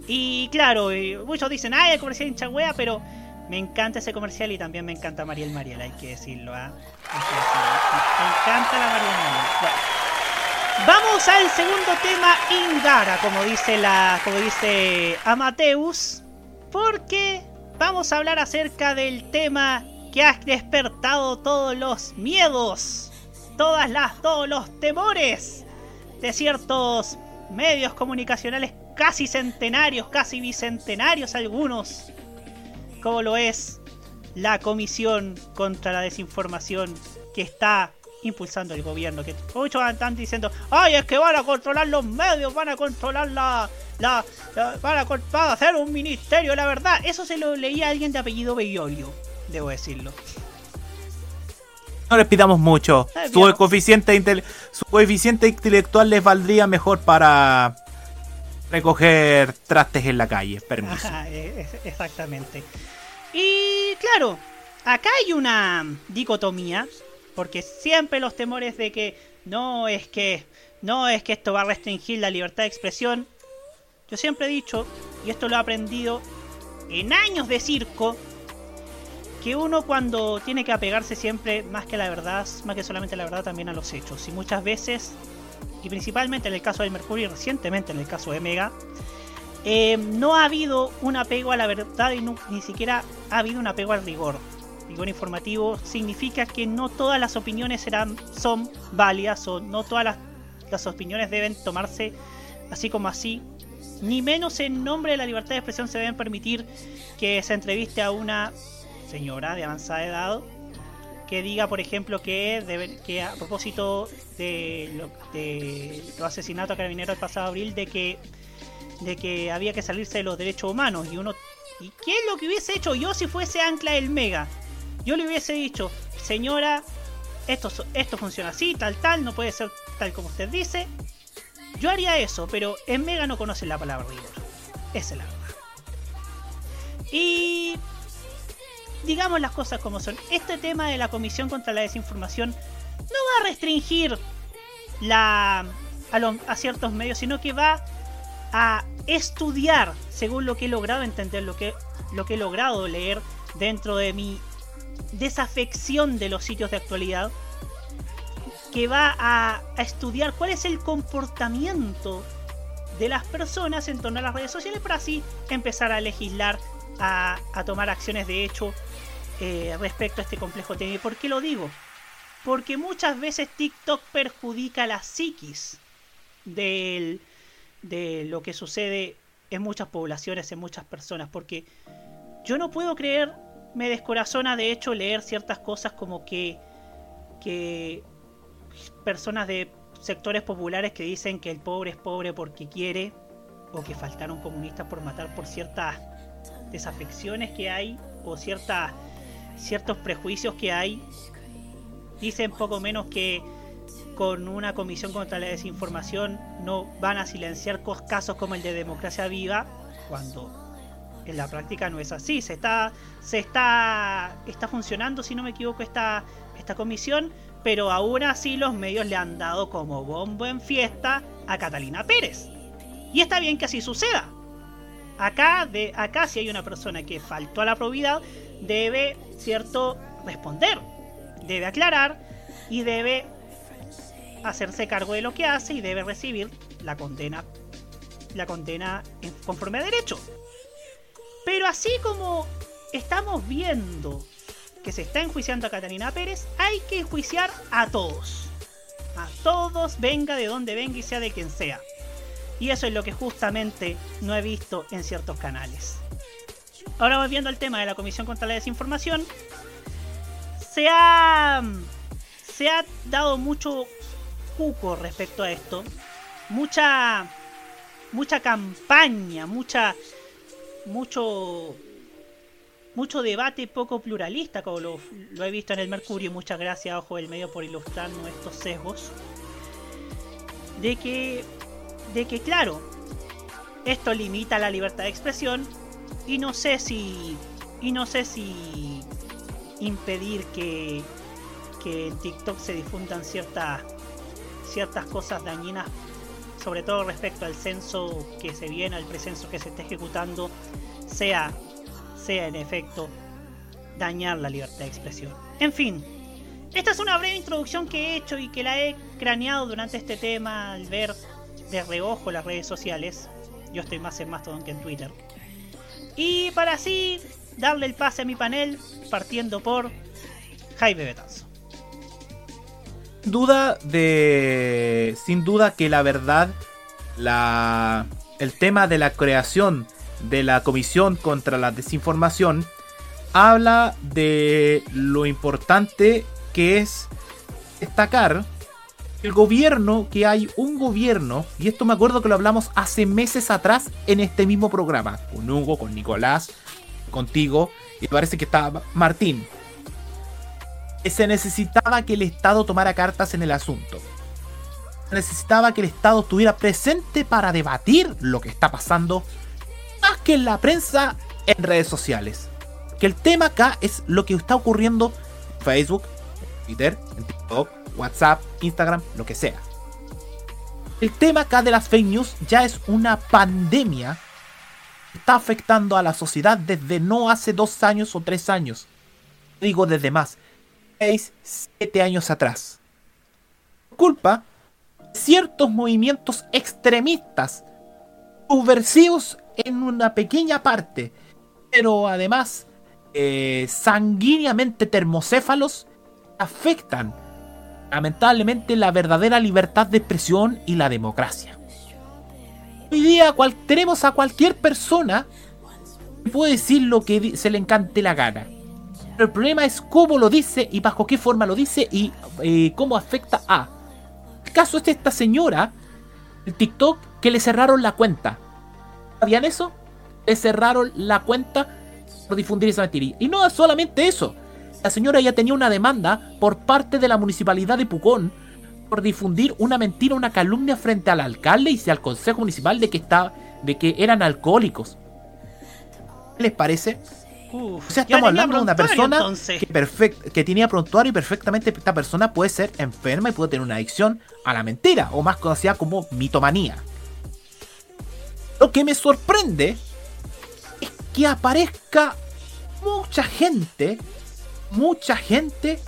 Y claro, muchos dicen, ay, el comercial hincha wea, pero me encanta ese comercial y también me encanta Mariel Mariel, hay que decirlo, ¿ah? Me encanta la Mariel Mariel. Vamos al segundo tema Ingara, como dice la. como dice Amateus. Porque vamos a hablar acerca del tema que ha despertado todos los miedos, todas las, todos los temores de ciertos medios comunicacionales casi centenarios, casi bicentenarios algunos, como lo es la Comisión contra la Desinformación que está impulsando el gobierno. Que muchos están diciendo, ay, es que van a controlar los medios, van a controlar la... la, van, a, van, a, hacer un ministerio, la verdad. Eso se lo leía a alguien de apellido Bellolio debo decirlo. No les pidamos mucho. Su coeficiente, su coeficiente intelectual les valdría mejor para recoger trastes en la calle. Permiso. exactamente. Y claro, acá hay una dicotomía, porque siempre los temores de que no es que no es que esto va a restringir la libertad de expresión. Yo siempre he dicho, y esto lo he aprendido en años de circo, que uno cuando tiene que apegarse siempre más que la verdad, más que solamente la verdad, también a los hechos. Y muchas veces, y principalmente en el caso del Mercurio y recientemente en el caso de Mega, eh, no ha habido un apego a la verdad y ni siquiera ha habido un apego al rigor. Rigor informativo significa que no todas las opiniones serán, son válidas o no todas las, las opiniones deben tomarse así como así. Ni menos en nombre de la libertad de expresión se deben permitir que se entreviste a una señora de avanzada edad que diga, por ejemplo, que, a propósito de, lo, de los asesinatos a carabineros el pasado abril, de que, había que salirse de los derechos humanos. Y uno, ¿y qué es lo que hubiese hecho yo si fuese Ancla del Mega? Yo le hubiese dicho, señora, esto, esto funciona así, tal, tal, no puede ser tal como usted dice. Yo haría eso, pero en Mega no conocen la palabra rigor. Esa es la verdad. Y digamos las cosas como son. Este tema de la Comisión contra la Desinformación no va a restringir a, ciertos medios, sino que va a estudiar, según lo que he logrado entender, lo que, lo que he logrado leer dentro de mi desafección de los sitios de actualidad, que va a estudiar cuál es el comportamiento de las personas en torno a las redes sociales para así empezar a legislar, a, tomar acciones de hecho eh, respecto a este complejo tema. ¿Y por qué lo digo? Porque muchas veces TikTok perjudica la psiquis de lo que sucede en muchas poblaciones, en muchas personas. Porque yo no puedo creer, me descorazona de hecho leer ciertas cosas como que, que personas de sectores populares que dicen que el pobre es pobre porque quiere, o que faltaron comunistas por matar por ciertas desafecciones que hay, o ciertas ciertos prejuicios que hay. Dicen poco menos que con una comisión contra la desinformación no van a silenciar casos como el de democracia viva, cuando en la práctica no es así. Se está, se está, está funcionando, si no me equivoco, esta, esta comisión, pero aún así los medios le han dado como bombo en fiesta a Catalina Pérez. Y está bien que así suceda. Acá, acá si hay una persona que faltó a la probidad, debe, ¿cierto?, responder, debe aclarar y debe hacerse cargo de lo que hace y debe recibir la condena, la condena conforme a derecho. Pero así como estamos viendo que se está enjuiciando a Catalina Pérez, hay que enjuiciar a todos. A todos, venga de donde venga y sea de quien sea. Y eso es lo que justamente no he visto en ciertos canales. Ahora volviendo al tema de la Comisión contra la Desinformación, se ha, se ha dado mucho cuco respecto a esto, mucha, mucha campaña, mucha, mucho, mucho debate poco pluralista, como lo, he visto en el Mercurio. Muchas gracias, Ojo del Medio, por ilustrarnos estos sesgos. De que, de que, claro, esto limita la libertad de expresión y no sé si. Y no sé si. impedir que. que en TikTok se difundan ciertas. ciertas cosas dañinas. Sobre todo respecto al censo que se viene, al precenso que se está ejecutando. Sea. sea en efecto. dañar la libertad de expresión. En fin. Esta es una breve introducción que he hecho y que la he craneado durante este tema al ver de reojo las redes sociales. Yo estoy más en Mastodon que en Twitter. Y para así darle el pase a mi panel, partiendo por Jaime Betanzo. Duda de. Sin duda que la verdad. La. El tema de la creación de la Comisión contra la Desinformación habla de lo importante que es destacar el gobierno, que hay un gobierno, y esto me acuerdo que lo hablamos hace meses atrás en este mismo programa, con Hugo, con Nicolás, contigo, y parece que estaba Martín. Se necesitaba que el Estado tomara cartas en el asunto. Se necesitaba que el Estado estuviera presente para debatir lo que está pasando, más que en la prensa, en redes sociales. Que el tema acá es lo que está ocurriendo en Facebook, en Twitter, en TikTok, WhatsApp, Instagram, lo que sea. El tema acá de las fake news ya es una pandemia que está afectando a la sociedad desde no hace dos años o tres años. Digo desde más, seis, siete años atrás. Culpa ciertos movimientos extremistas, subversivos en una pequeña parte, pero además eh, sanguíneamente termocéfalos afectan lamentablemente la verdadera libertad de expresión y la democracia. Hoy día cual, tenemos a cualquier persona que puede decir lo que se le encante la gana. Pero el problema es cómo lo dice y bajo qué forma lo dice y eh, cómo afecta a. El caso es de esta señora, el TikTok, que le cerraron la cuenta. ¿Sabían eso? Le cerraron la cuenta por difundir esa mentira. Y no solamente eso. La señora ya tenía una demanda por parte de la municipalidad de Pucón por difundir una mentira, una calumnia frente al alcalde y al consejo municipal de que, está, de que eran alcohólicos. ¿Qué les parece? o sea, estamos hablando de una persona que, que tenía prontuario y perfectamente esta persona puede ser enferma y puede tener una adicción a la mentira, o más conocida como mitomanía. Lo que me sorprende es que aparezca mucha gente, mucha gente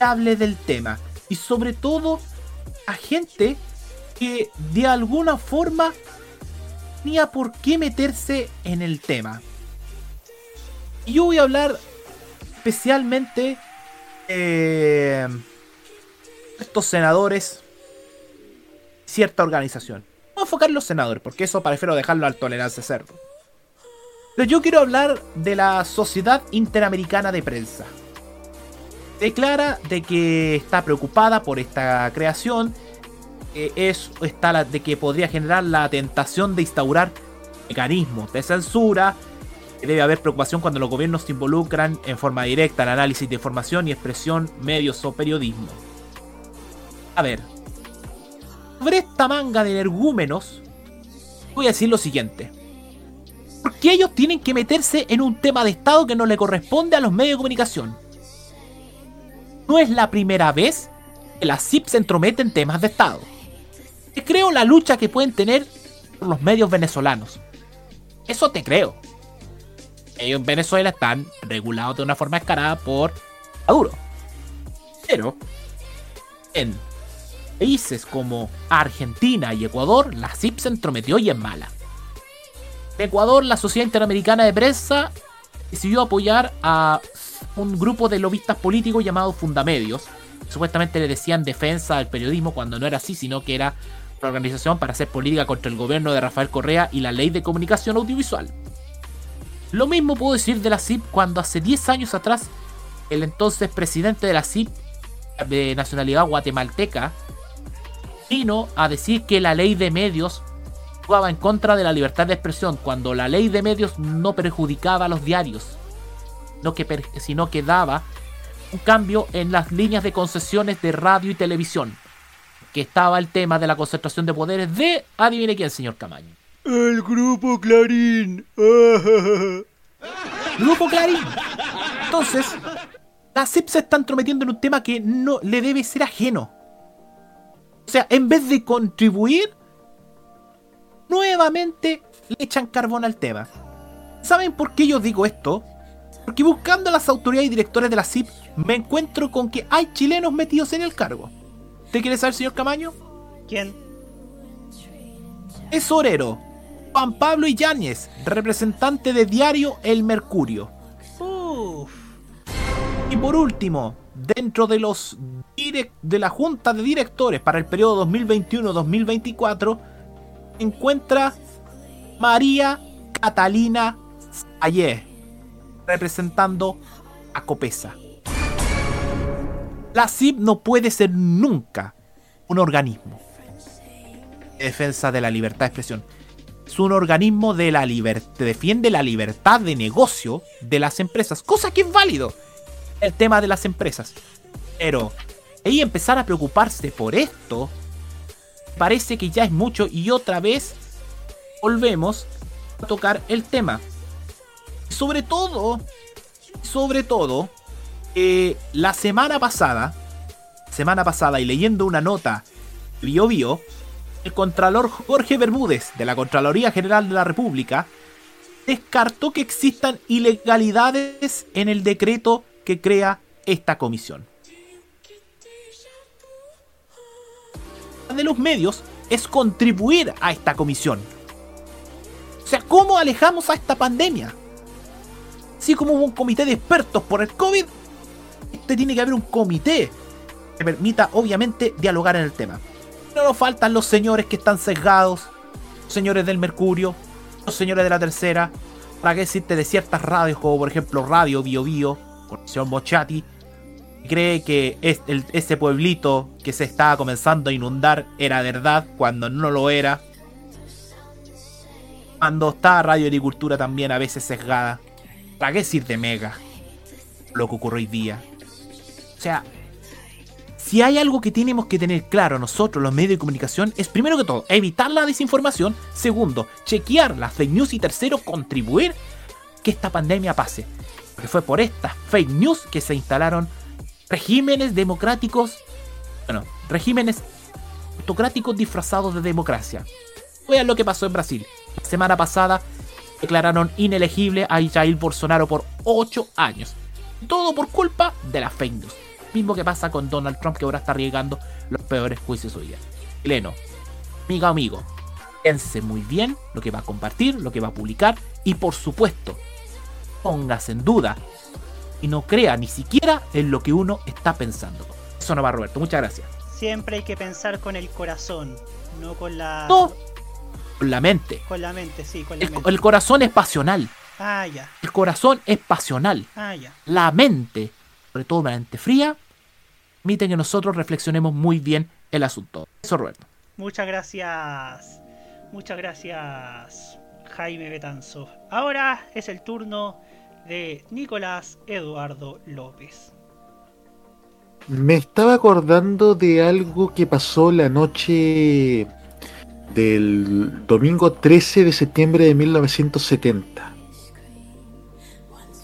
hable del tema. Y sobre todo a gente que de alguna forma tenía por qué meterse en el tema. Y yo voy a hablar especialmente eh, estos senadores, cierta organización. A enfocar en los senadores, porque eso prefiero dejarlo al tolerancia cerdo. Pero yo quiero hablar de la Sociedad Interamericana de Prensa. Declara de que está preocupada por esta creación, es, está de que podría generar la tentación de instaurar mecanismos de censura debe haber preocupación cuando los gobiernos se involucran en forma directa al análisis de información y expresión, medios o periodismo. A ver, sobre esta manga de energúmenos, voy a decir lo siguiente. ¿Por qué ellos tienen que meterse en un tema de Estado que no le corresponde a los medios de comunicación? No es la primera vez que la CIP se entromete en temas de Estado. Te creo la lucha que pueden tener los medios venezolanos. Eso te creo ellos en Venezuela están regulados de una forma escarada por Maduro. Pero en países como Argentina y Ecuador, la CIP se entrometió y es mala. En Ecuador, la Sociedad Interamericana de Prensa decidió apoyar a un grupo de lobistas políticos llamados Fundamedios. Supuestamente le decían defensa del periodismo cuando no era así, sino que era una organización para hacer política contra el gobierno de Rafael Correa y la ley de comunicación audiovisual. Lo mismo puedo decir de la CIP cuando hace 10 años atrás el entonces presidente de la CIP de nacionalidad guatemalteca vino a decir que la ley de medios jugaba en contra de la libertad de expresión cuando la ley de medios no perjudicaba a los diarios, sino que daba un cambio en las líneas de concesiones de radio y televisión, que estaba el tema de la concentración de poderes de, adivine quién, señor Camaño. El grupo Clarín. grupo Clarín. Entonces, la CIP se está entrometiendo en un tema que no le debe ser ajeno. O sea, en vez de contribuir, nuevamente le echan carbón al tema. ¿Saben por qué yo digo esto? Porque buscando a las autoridades y directores de la CIP, me encuentro con que hay chilenos metidos en el cargo. ¿Usted quiere saber, señor Camaño? ¿Quién? Tesorero, Juan Pablo Yáñez, representante de diario El Mercurio. Y por último, dentro de los de la Junta de Directores para el periodo 2021-2024, encuentra María Catalina Ayer, representando a Copesa. La CIP no puede ser nunca un organismo de defensa de la libertad de expresión es un organismo de la libertad, defiende la libertad de negocio de las empresas, cosa que es válido el tema de las empresas. Pero ahí empezar a preocuparse por esto parece que ya es mucho y otra vez volvemos a tocar el tema. Sobre todo, sobre todo, eh, la semana pasada, semana pasada y leyendo una nota Bio Bio, el Contralor Jorge Bermúdez, de la Contraloría General de la República, descartó que existan ilegalidades en el decreto que crea esta comisión. de los medios es contribuir a esta comisión. O sea, ¿cómo alejamos a esta pandemia? Así como hubo un comité de expertos por el COVID, este tiene que haber un comité que permita, obviamente, dialogar en el tema. No nos faltan los señores que están sesgados, los señores del Mercurio, los señores de la tercera, para qué decirte de ciertas radios, como por ejemplo Radio Bio Bio, con el señor Mochati, cree que ese pueblito que se estaba comenzando a inundar era verdad cuando no lo era. Cuando está Radio Agricultura también a veces sesgada. ¿Para qué decir de Mega? Lo que ocurrió hoy día. O sea, si hay algo que tenemos que tener claro nosotros, los medios de comunicación, es primero que todo, evitar la desinformación. Segundo, chequear las fake news. Y tercero, contribuir que esta pandemia pase. Porque fue por estas fake news que se instalaron regímenes democráticos, bueno, regímenes autocráticos disfrazados de democracia. Vean lo que pasó en Brasil. La semana pasada declararon inelegible a Jair Bolsonaro por 8 años. Todo por culpa de las fake news. Mismo que pasa con Donald Trump que ahora está arriesgando los peores juicios hoy día. Leno, amigo amigo, piense muy bien lo que va a compartir, lo que va a publicar y por supuesto, póngase en duda y no crea ni siquiera en lo que uno está pensando. Eso no va, Roberto. Muchas gracias. Siempre hay que pensar con el corazón, no con la. No, con la mente. Con la mente, sí, con la el, mente. El corazón es pasional. Ah, ya. El corazón es pasional. Ah, ya. La mente, sobre todo la mente fría, permite que nosotros reflexionemos muy bien el asunto. Eso, Roberto. Muchas gracias. Muchas gracias, Jaime Betanzo. Ahora es el turno de Nicolás Eduardo López. Me estaba acordando de algo que pasó la noche del domingo 13 de septiembre de 1970.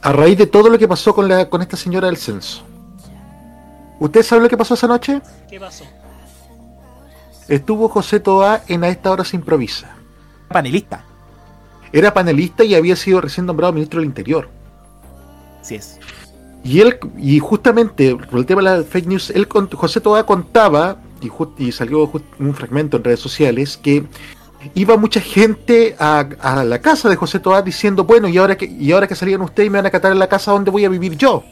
A raíz de todo lo que pasó con, la, con esta señora del censo. ¿Usted sabe lo que pasó esa noche? ¿Qué pasó? Estuvo José Toa en A esta hora se improvisa. Panelista. Era panelista y había sido recién nombrado ministro del Interior. Así es. Y él, y justamente por el tema de la fake news, él, José Toa contaba, y, salió un fragmento en redes sociales, que iba mucha gente a, la casa de José Toa diciendo, bueno, y ahora que, y ahora que salían ustedes me van a catar en la casa donde voy a vivir yo.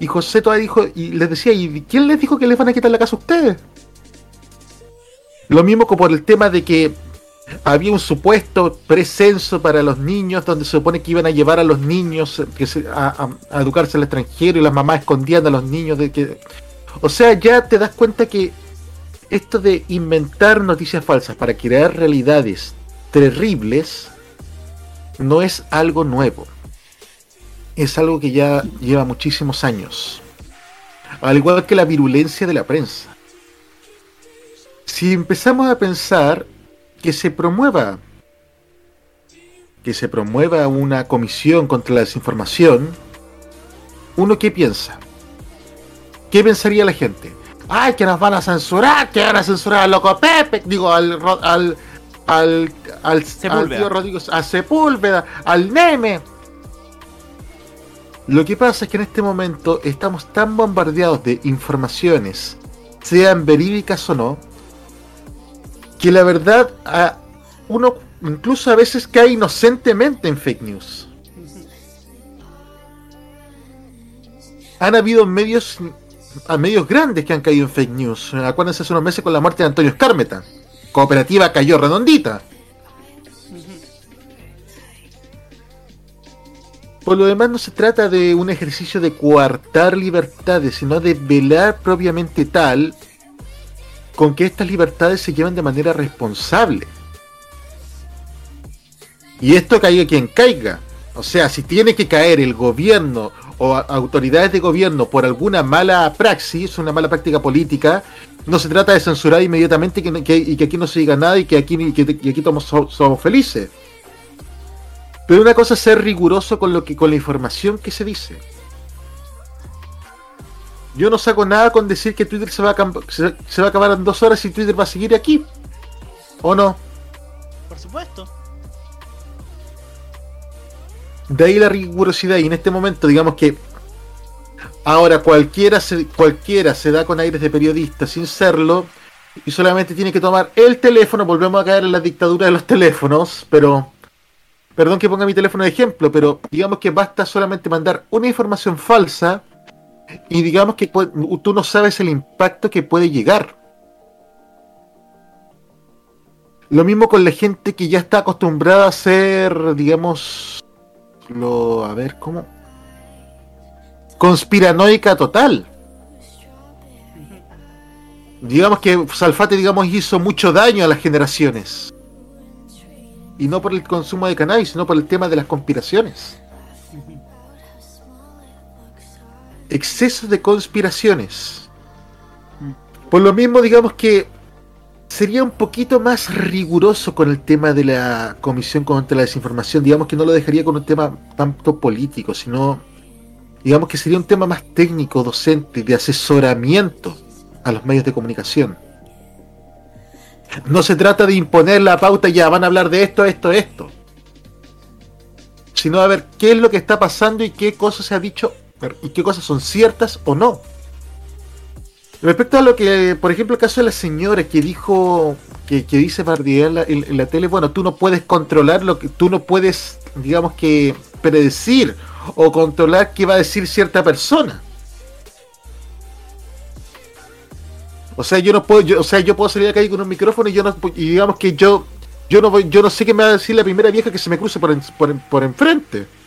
Y José Toa dijo, y les decía, ¿y quién les dijo que les van a quitar la casa a ustedes? Lo mismo como por el tema de que había un supuesto precenso para los niños donde se supone que iban a llevar a los niños a, a, educarse al extranjero y las mamás escondían a los niños de que o sea ya te das cuenta que esto de inventar noticias falsas para crear realidades terribles no es algo nuevo. Es algo que ya lleva muchísimos años. Al igual que la virulencia de la prensa. Si empezamos a pensar que se promueva que se promueva una comisión contra la desinformación, uno qué piensa? ¿Qué pensaría la gente? ¡Ay, que nos van a censurar! ¡Que van a censurar al loco Pepe! Digo, al al al, al, al tío Rodrigo, a Sepúlveda, al Neme. Lo que pasa es que en este momento estamos tan bombardeados de informaciones, sean verídicas o no, que la verdad a uno incluso a veces cae inocentemente en fake news. Han habido medios a medios grandes que han caído en fake news. Acuérdense hace unos meses con la muerte de Antonio Escármeta. Cooperativa cayó redondita. Por lo demás no se trata de un ejercicio de coartar libertades, sino de velar propiamente tal con que estas libertades se lleven de manera responsable. Y esto caiga quien caiga. O sea, si tiene que caer el gobierno o autoridades de gobierno por alguna mala praxis, una mala práctica política, no se trata de censurar inmediatamente que, y que aquí no se diga nada y que aquí, que, que aquí somos, somos felices. Pero una cosa es ser riguroso con, lo que, con la información que se dice. Yo no saco nada con decir que Twitter se va, a, se, se va a acabar en dos horas y Twitter va a seguir aquí. ¿O no? Por supuesto. De ahí la rigurosidad y en este momento digamos que ahora cualquiera se, cualquiera se da con aires de periodista sin serlo y solamente tiene que tomar el teléfono, volvemos a caer en la dictadura de los teléfonos, pero perdón que ponga mi teléfono de ejemplo, pero digamos que basta solamente mandar una información falsa y digamos que tú no sabes el impacto que puede llegar. Lo mismo con la gente que ya está acostumbrada a ser, digamos, lo, a ver, ¿cómo? conspiranoica total. Digamos que Salfate digamos, hizo mucho daño a las generaciones. Y no por el consumo de cannabis, sino por el tema de las conspiraciones. Excesos de conspiraciones. Por lo mismo, digamos que sería un poquito más riguroso con el tema de la Comisión contra la Desinformación. Digamos que no lo dejaría con un tema tanto político, sino digamos que sería un tema más técnico, docente, de asesoramiento a los medios de comunicación. No se trata de imponer la pauta, ya van a hablar de esto, esto, esto. Sino a ver qué es lo que está pasando y qué cosas se ha dicho y qué cosas son ciertas o no. Respecto a lo que, por ejemplo, el caso de la señora que dijo, que, dice Bardier en la, en tele, bueno, tú no puedes controlar lo que, tú no puedes, digamos que, predecir o controlar qué va a decir cierta persona. O sea, yo no puedo, o sea, yo puedo salir a la calle con un micrófono y yo no, y digamos que yo, yo no voy, yo no sé qué me va a decir la primera vieja que se me cruce por, por, por enfrente.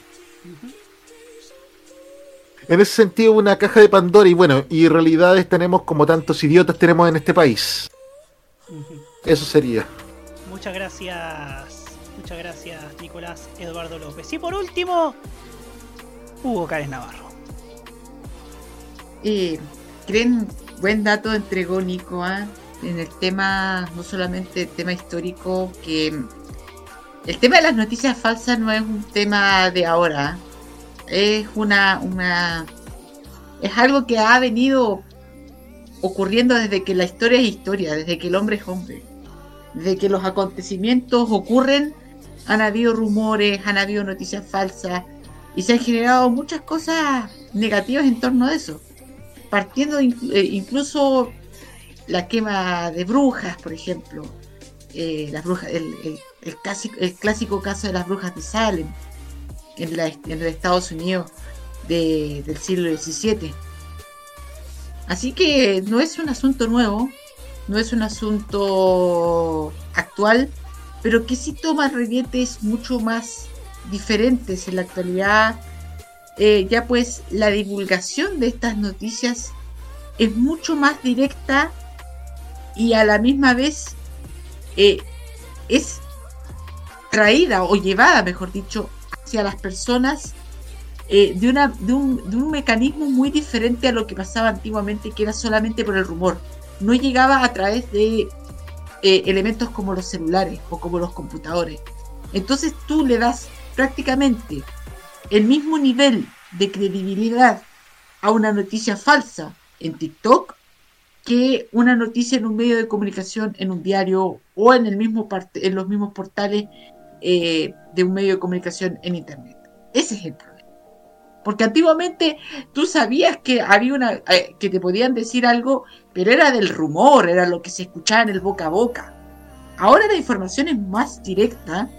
En ese sentido, una caja de Pandora y bueno, y realidades tenemos como tantos idiotas tenemos en este país. Eso sería. Muchas gracias, muchas gracias Nicolás Eduardo López. Y por último, Hugo Cárez Navarro. Eh, ¿Creen buen dato entregó Nico ¿ah? en el tema, no solamente el tema histórico, que el tema de las noticias falsas no es un tema de ahora, es una, una es algo que ha venido ocurriendo desde que la historia es historia, desde que el hombre es hombre, desde que los acontecimientos ocurren, han habido rumores, han habido noticias falsas y se han generado muchas cosas negativas en torno a eso partiendo eh, incluso la quema de brujas, por ejemplo, eh, las brujas, el, clásico, caso de las brujas de Salem en, los Estados Unidos del siglo XVII. Así que no es un asunto nuevo, no es un asunto actual, pero que sí toma rietes mucho más diferentes en la actualidad eh, ya pues la divulgación de estas noticias es mucho más directa y a la misma vez eh, es traída o llevada, mejor dicho, hacia las personas eh, de, de, un, de un mecanismo muy diferente a lo que pasaba antiguamente, que era solamente por el rumor. No llegaba a través de elementos como los celulares o como los computadores. Entonces tú le das prácticamente el mismo nivel de credibilidad a una noticia falsa en TikTok que una noticia en un medio de comunicación, en un diario o en, el mismo en los mismos portales eh, de un medio de comunicación en Internet. Ese es el problema. Porque antiguamente tú sabías que había una eh, que te podían decir algo, pero era del rumor, era lo que se escuchaba en el boca a boca. Ahora la información es más directa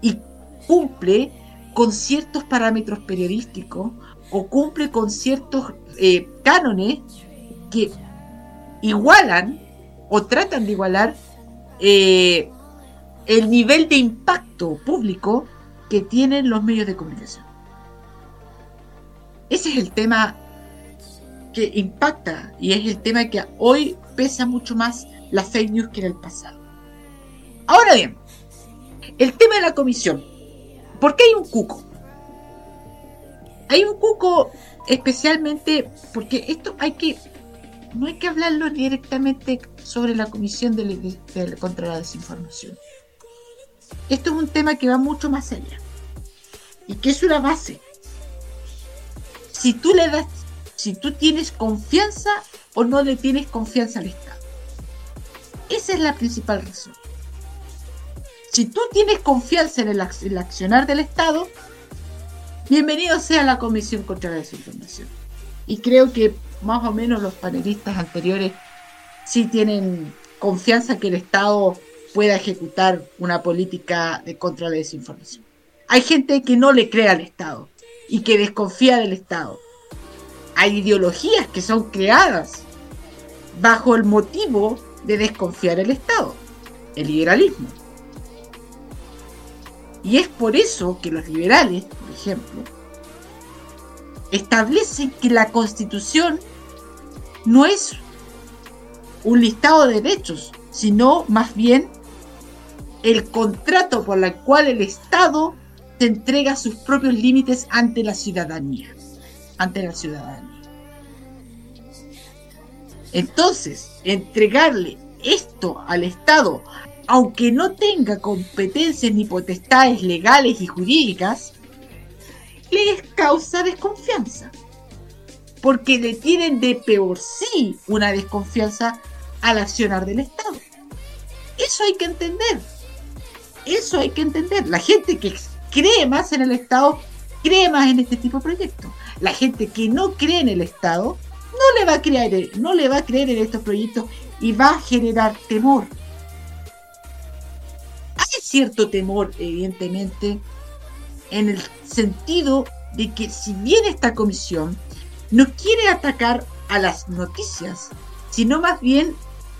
y cumple con ciertos parámetros periodísticos o cumple con ciertos eh, cánones que igualan o tratan de igualar eh, el nivel de impacto público que tienen los medios de comunicación. Ese es el tema que impacta y es el tema que hoy pesa mucho más la fake news que en el pasado. Ahora bien, el tema de la comisión ¿Por qué hay un cuco? Hay un cuco especialmente porque esto hay que no hay que hablarlo directamente sobre la comisión de, contra la desinformación. Esto es un tema que va mucho más allá y que es una base. Si tú le das, si tú tienes confianza o no le tienes confianza al Estado. Esa es la principal razón. Si tú tienes confianza en el, accionar del Estado, bienvenido sea la Comisión contra la Desinformación. Y creo que más o menos los panelistas anteriores sí tienen confianza que el Estado pueda ejecutar una política de contra la desinformación. Hay gente que no le cree al Estado y que desconfía del Estado. Hay ideologías que son creadas bajo el motivo de desconfiar del Estado, el liberalismo. Y es por eso que los liberales, por ejemplo, establecen que la constitución no es un listado de derechos, sino más bien el contrato por el cual el Estado te entrega sus propios límites ante la ciudadanía. Ante la ciudadanía. Entonces, entregarle esto al Estado, aunque no tenga competencias ni potestades legales y jurídicas, les causa desconfianza. Porque le tienen de peor sí una desconfianza al accionar del Estado. Eso hay que entender. Eso hay que entender. La gente que cree más en el Estado cree más en este tipo de proyectos. La gente que no cree en el Estado no le va a creer, no le va a creer en estos proyectos y va a generar temor. Hay cierto temor, evidentemente, en el sentido de que si bien esta comisión no quiere atacar a las noticias, sino más bien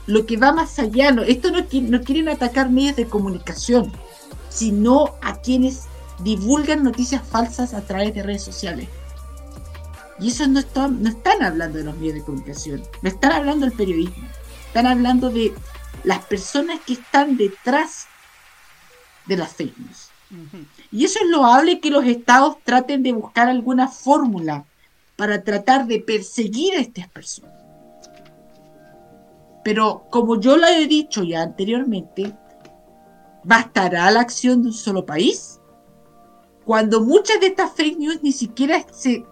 lo que va más allá, no, esto no, no quieren atacar medios de comunicación, sino a quienes divulgan noticias falsas a través de redes sociales. Y eso no, están, no están hablando de los medios de comunicación, no están hablando del periodismo, están hablando de las personas que están detrás de las fake news. Y eso es loable que los estados traten de buscar alguna fórmula para tratar de perseguir a estas personas. Pero como yo lo he dicho ya anteriormente, ¿bastará la acción de un solo país? Cuando muchas de estas fake news ni siquiera se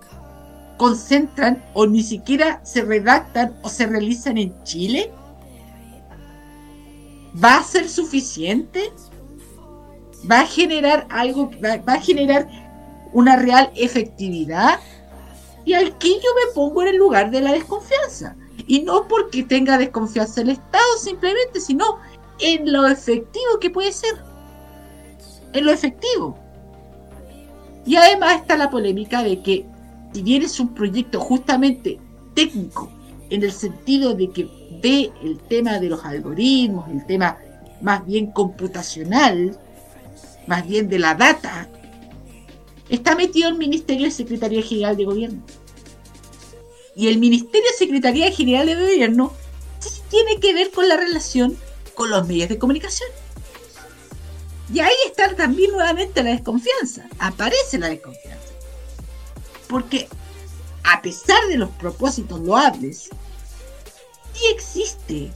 concentran o ni siquiera se redactan o se realizan en Chile? ¿Va a ser suficiente? ¿Va a generar algo, va, a generar una real efectividad? Y aquí yo me pongo en el lugar de la desconfianza. Y no porque tenga desconfianza el Estado simplemente, sino en lo efectivo que puede ser. En lo efectivo. Y además está la polémica de que si bien es un proyecto justamente técnico, en el sentido de que ve el tema de los algoritmos, el tema más bien computacional, más bien de la data, está metido el Ministerio de Secretaría General de Gobierno. Y el Ministerio Secretaría General de Gobierno sí tiene que ver con la relación con los medios de comunicación. Y ahí está también nuevamente la desconfianza, aparece la desconfianza. Porque a pesar de los propósitos loables, sí existe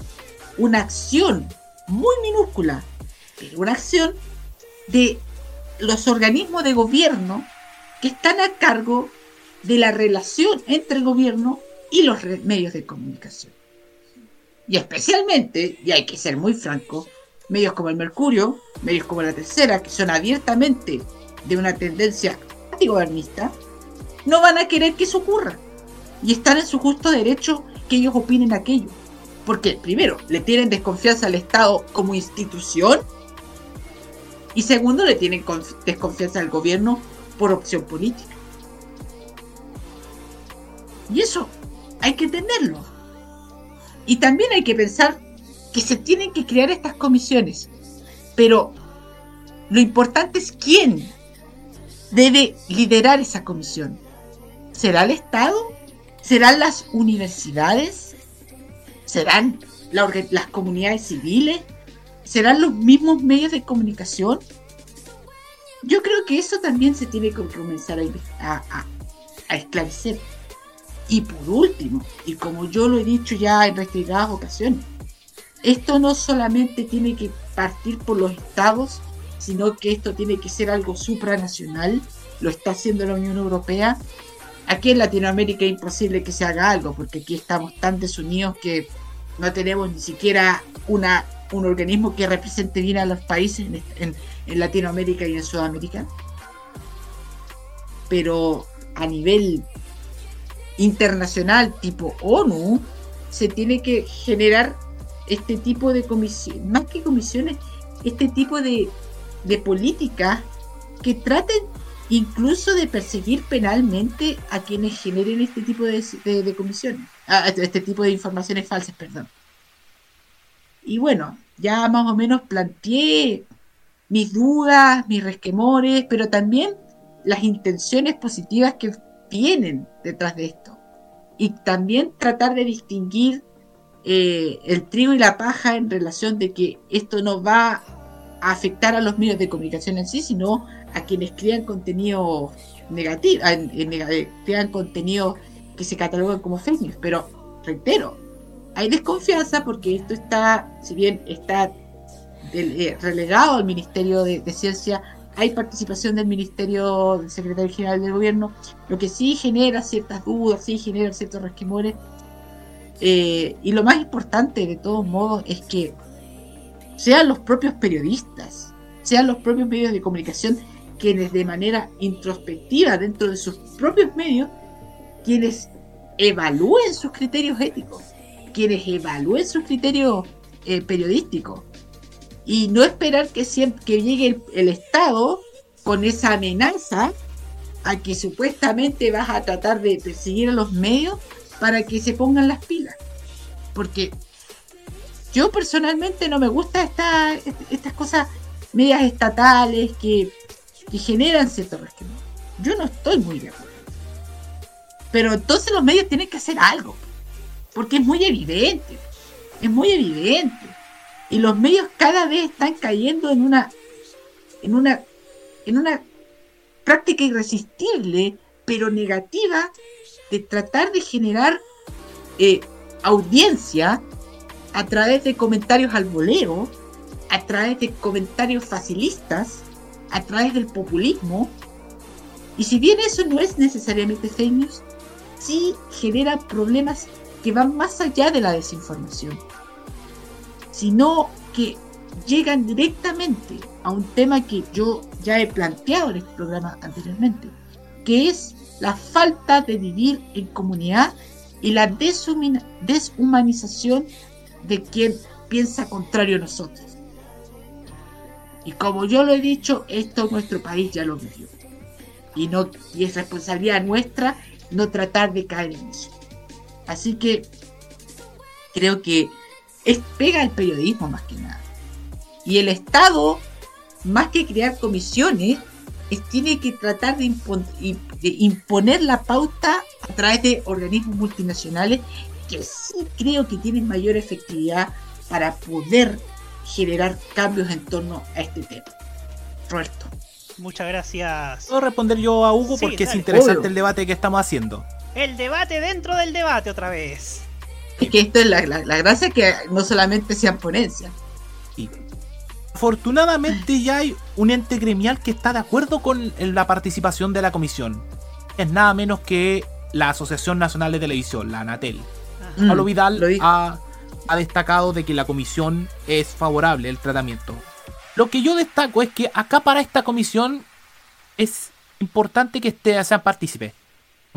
una acción muy minúscula, pero una acción de los organismos de gobierno que están a cargo de la relación entre el gobierno y los medios de comunicación. Y especialmente, y hay que ser muy franco, medios como el Mercurio, medios como la Tercera, que son abiertamente de una tendencia antigobernista, no van a querer que eso ocurra. Y están en su justo derecho que ellos opinen aquello. Porque, primero, le tienen desconfianza al Estado como institución. Y segundo, le tienen desconfianza al gobierno por opción política. Y eso hay que entenderlo. Y también hay que pensar que se tienen que crear estas comisiones. Pero lo importante es quién debe liderar esa comisión. ¿Será el Estado? ¿Serán las universidades? ¿Serán las comunidades civiles? ¿Serán los mismos medios de comunicación? Yo creo que eso también se tiene que comenzar a, esclarecer. Y por último, y como yo lo he dicho ya en reiteradas ocasiones, esto no solamente tiene que partir por los estados, sino que esto tiene que ser algo supranacional, lo está haciendo la Unión Europea, Aquí en Latinoamérica es imposible que se haga algo, porque aquí estamos tan desunidos que no tenemos ni siquiera una, un organismo que represente bien a los países en, Latinoamérica y en Sudamérica. Pero a nivel internacional, tipo ONU, se tiene que generar este tipo de comisiones, más que comisiones, este tipo de, de políticas que traten incluso de perseguir penalmente a quienes generen este tipo de, comisiones, este tipo de informaciones falsas, perdón. Y bueno, ya más o menos planteé mis dudas, mis resquemores, pero también las intenciones positivas que vienen detrás de esto. Y también tratar de distinguir eh, el trigo y la paja en relación de que esto no va a afectar a los medios de comunicación en sí, sino a quienes crean contenido negativo, crean contenido que se catalogan como fake news. Pero, reitero, hay desconfianza porque esto está, si bien está eh, relegado al Ministerio de, Ciencia, hay participación del Ministerio del Secretario General del Gobierno, lo que sí genera ciertas dudas, sí genera ciertos resquemores. Eh, y lo más importante, de todos modos, es que sean los propios periodistas, sean los propios medios de comunicación quienes de manera introspectiva dentro de sus propios medios, quienes evalúen sus criterios éticos, quienes evalúen sus criterios eh, periodísticos, y no esperar que, siempre, que llegue el, Estado con esa amenaza a que supuestamente vas a tratar de perseguir a los medios para que se pongan las pilas. Porque yo personalmente no me gusta esta, estas cosas medias estatales que, que generan cierto resquemor. Yo no estoy muy de acuerdo. Pero entonces los medios tienen que hacer algo. Porque es muy evidente. Es muy evidente. Y los medios cada vez están cayendo en una. en una. en una práctica irresistible, pero negativa, de tratar de generar eh, audiencia a través de comentarios al voleo, a través de comentarios facilistas, a través del populismo. Y si bien eso no es necesariamente fake sí genera problemas que van más allá de la desinformación, sino que llegan directamente a un tema que yo ya he planteado en este programa anteriormente, que es la falta de vivir en comunidad y la deshumanización de quien piensa contrario a nosotros. Y como yo lo he dicho, esto nuestro país ya lo vivió. Y, no, y es responsabilidad nuestra no tratar de caer en eso. Así que creo que es pega el periodismo más que nada. Y el Estado, más que crear comisiones, tiene que tratar de, de imponer la pauta a través de organismos multinacionales que sí creo que tienen mayor efectividad para poder generar cambios en torno a este tema. Roberto. Muchas gracias. Puedo responder yo a Hugo porque es interesante el debate que estamos haciendo. El debate dentro del debate otra vez. Es que esto es la, gracia que no solamente sean ponencias. Y afortunadamente ya hay un ente gremial que está de acuerdo con la participación de la comisión. Es nada menos que la Asociación Nacional de Televisión, la ANATEL. Pablo Vidal ha, ha destacado de que la comisión es favorable al tratamiento. Lo que yo destaco es que acá para esta comisión es importante que esté, sean partícipes.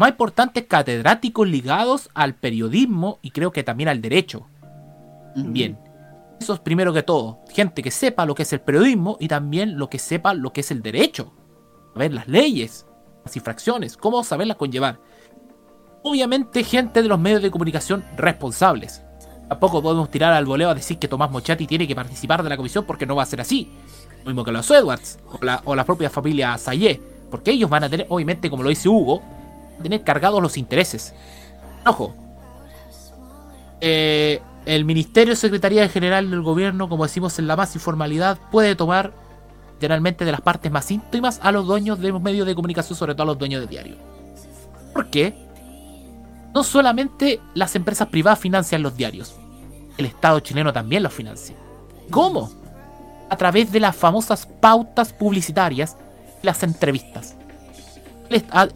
Más importante, catedráticos ligados al periodismo y creo que también al derecho. Bien. Eso es primero que todo. Gente que sepa lo que es el periodismo y también lo que sepa lo que es el derecho. A ver las leyes, las infracciones, cómo saberlas conllevar. Obviamente gente de los medios de comunicación responsables. Tampoco podemos tirar al voleo a decir que Tomás Mochati tiene que participar de la comisión porque no va a ser así. Lo mismo que los Edwards o la, o la propia familia Sayé. Porque ellos van a tener, obviamente, como lo dice Hugo, tener cargados los intereses. Ojo. Eh, el Ministerio Secretaría General del Gobierno, como decimos en la más informalidad, puede tomar generalmente de las partes más íntimas a los dueños de los medios de comunicación, sobre todo a los dueños de diario. ¿Por qué? No solamente las empresas privadas financian los diarios, el Estado chileno también los financia. ¿Cómo? A través de las famosas pautas publicitarias, las entrevistas.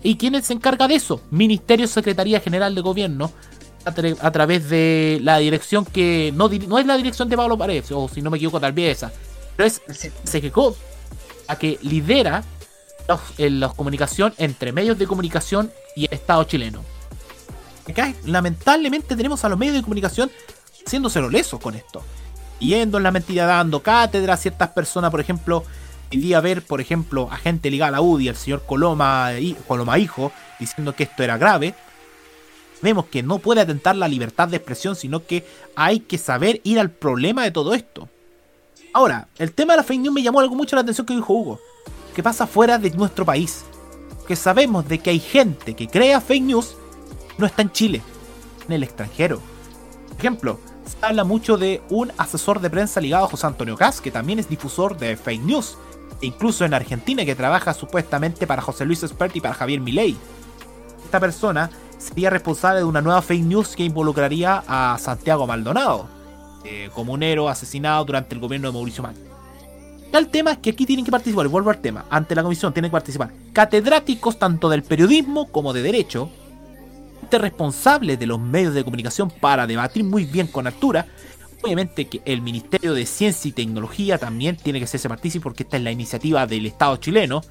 ¿Y quién se encarga de eso? Ministerio Secretaría General de Gobierno, a, través de la dirección que no, no es la dirección de Pablo Paredes, o si no me equivoco, tal vez esa, pero es SEGECO, a que lidera la comunicación entre medios de comunicación y el Estado chileno. Acá, lamentablemente, tenemos a los medios de comunicación haciéndoselo leso con esto. Yendo en la mentira, dando cátedra a ciertas personas, por ejemplo, a ver, por ejemplo, a gente ligada a la UDI, el señor Coloma, Coloma Hijo, diciendo que esto era grave. Vemos que no puede atentar la libertad de expresión, sino que hay que saber ir al problema de todo esto. Ahora, el tema de la fake news me llamó algo mucho la atención que dijo Hugo. ¿Qué pasa fuera de nuestro país? Que sabemos de que hay gente que crea fake news, no está en Chile, en el extranjero. Por ejemplo, se habla mucho de un asesor de prensa ligado a José Antonio Cas, que también es difusor de fake news, incluso en Argentina, que trabaja supuestamente para José Luis Espert y para Javier Milei. Esta persona sería responsable de una nueva fake news que involucraría a Santiago Maldonado, eh, comunero asesinado durante el gobierno de Mauricio Macri. El tema es que aquí tienen que participar, vuelvo al tema, ante la comisión tienen que participar catedráticos tanto del periodismo como de derecho, responsables de los medios de comunicación para debatir muy bien con altura. Obviamente que el Ministerio de Ciencia y Tecnología también tiene que hacerse partícipe porque esta es la iniciativa del Estado chileno.